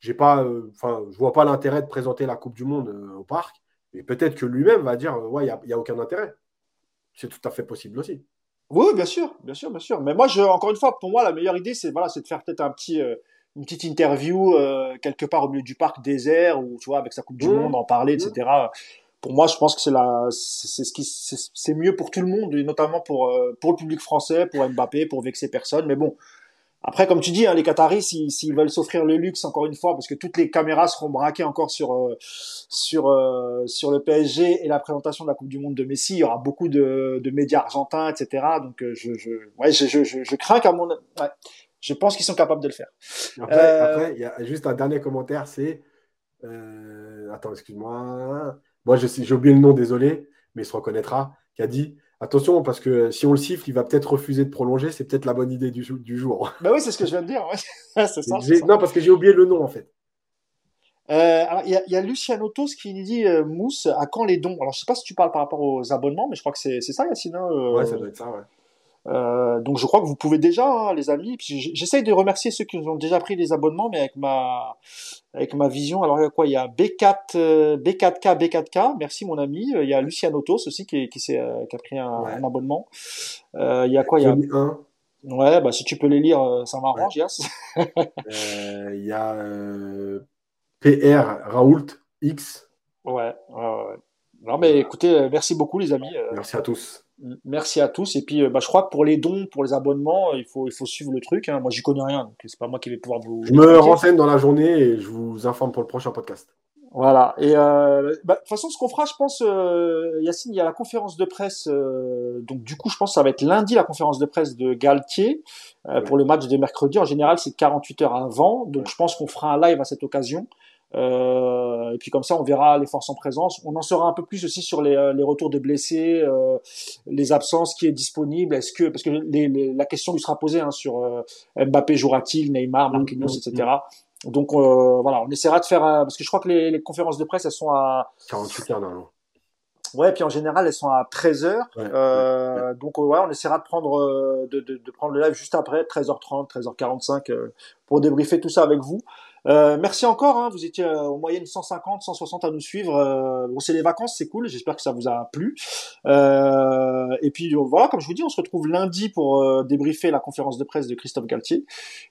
S2: j'ai pas, enfin, je vois pas l'intérêt de présenter la Coupe du Monde au parc. Et peut-être que lui-même va dire ouais, il n'y a, a aucun intérêt c'est tout à fait possible aussi.
S1: Oui, bien sûr, bien sûr, bien sûr. Mais moi, je, encore une fois, pour moi, la meilleure idée, c'est voilà, c'est de faire peut-être un petit, euh, une petite interview euh, quelque part au milieu du parc désert, ou tu vois, avec sa Coupe du mmh. Monde, en parler, etc. Mmh. Pour moi, je pense que c'est la, c'est ce qui, c'est mieux pour tout le monde, et notamment pour euh, pour le public français, pour Mbappé, pour vexer personne. Mais bon, après, comme tu dis, hein, les Qataris, s'ils veulent s'offrir le luxe, encore une fois, parce que toutes les caméras seront braquées encore sur euh, sur euh, sur le PSG et la présentation de la Coupe du Monde de Messi, il y aura beaucoup de, de médias argentins, etc. Donc, euh, je je ouais, je, je, je, crains qu'à mon ouais, je pense qu'ils sont capables de le faire.
S2: Après, il y a juste un dernier commentaire, c'est attends, excuse-moi, moi j'ai oublié le nom, désolé, mais il se reconnaîtra, qui a dit Attention, parce que si on le siffle, il va peut-être refuser de prolonger. C'est peut-être la bonne idée du, jour.
S1: Bah oui, c'est ce que je viens de dire. ça,
S2: Non, parce que j'ai oublié le nom, en fait.
S1: Euh, il y, a, Luciano Tos qui dit euh, Mousse, à quand les dons? Alors, je sais pas si tu parles par rapport aux abonnements, mais je crois que c'est ça, Yacine. Hein,
S2: euh, ouais, ça doit être ça, ouais.
S1: Euh, donc je crois que vous pouvez déjà, hein, les amis. J'essaye de remercier ceux qui ont déjà pris des abonnements, mais avec ma avec ma vision. Alors il y a quoi? Il y a B4 B4K B4K. Merci mon ami. Il y a Lucien Autos aussi qui qui, euh, qui a pris un, abonnement. Euh, il y a quoi? Il y a un. Ouais, bah si tu peux les lire, euh, ça m'arrange, Yass.
S2: Il y a PR Raoult X.
S1: Ouais, ouais, ouais. Non mais écoutez, merci beaucoup les amis.
S2: Merci à tous.
S1: Merci à tous. Et puis, euh, bah, je crois que pour les dons, pour les abonnements, il faut, il faut suivre le truc. Hein. Moi, j'y connais rien, donc c'est pas moi qui vais pouvoir vous.
S2: Je me renseigne dans la journée et je vous informe pour le prochain podcast.
S1: Voilà. Et euh, bah, de toute façon, ce qu'on fera, je pense, euh, Yacine, il y a la conférence de presse. Euh, donc, du coup, je pense que ça va être lundi la conférence de presse de Galtier pour le match de mercredi. En général, c'est 48 heures avant. Donc, je pense qu'on fera un live à cette occasion. Euh, et puis comme ça, on verra les forces en présence. On en saura un peu plus aussi sur les, euh, les retours de blessés, euh, les absences qui est disponible. Est-ce que parce que les, les, la question lui sera posée hein, sur euh, Mbappé jouera-t-il, Neymar, Marquinhos, mm, mm, etc. Mm. Donc voilà, on essaiera de faire parce que je crois que les, les conférences de presse elles sont à
S2: 48 heures non.
S1: Ouais, puis en général, elles sont à 13 heures. euh, Donc ouais, on essaiera de prendre de, de, de, prendre le live juste après 13h30, 13h45 pour débriefer tout ça avec vous. Euh, merci encore, hein, vous étiez euh, en moyenne 150, 160 à nous suivre. Euh, bon, c'est les vacances, c'est cool, j'espère que ça vous a plu. Euh, et puis voilà, comme je vous dis, on se retrouve lundi pour euh, débriefer la conférence de presse de Christophe Galtier.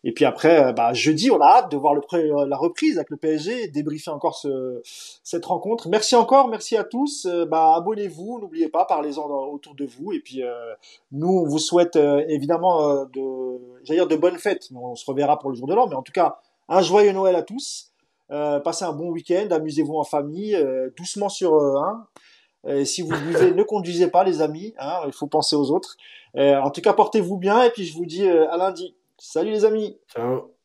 S1: Et puis après, bah, jeudi, on a hâte de voir le la reprise avec le PSG débriefer encore ce, cette rencontre. Merci encore, merci à tous. bah, abonnez-vous, n'oubliez pas, parlez-en autour de vous. Et puis nous, on vous souhaite évidemment de, dire de bonnes fêtes. On se reverra pour le jour de l'an, mais en tout cas un joyeux Noël à tous. Euh, passez un bon week-end, amusez-vous en famille, euh, doucement sur euh, un. Si vous buvez, ne conduisez pas, les amis. Hein, il faut penser aux autres. en tout cas, portez-vous bien et puis je vous dis à lundi. Salut les amis.
S2: Ciao.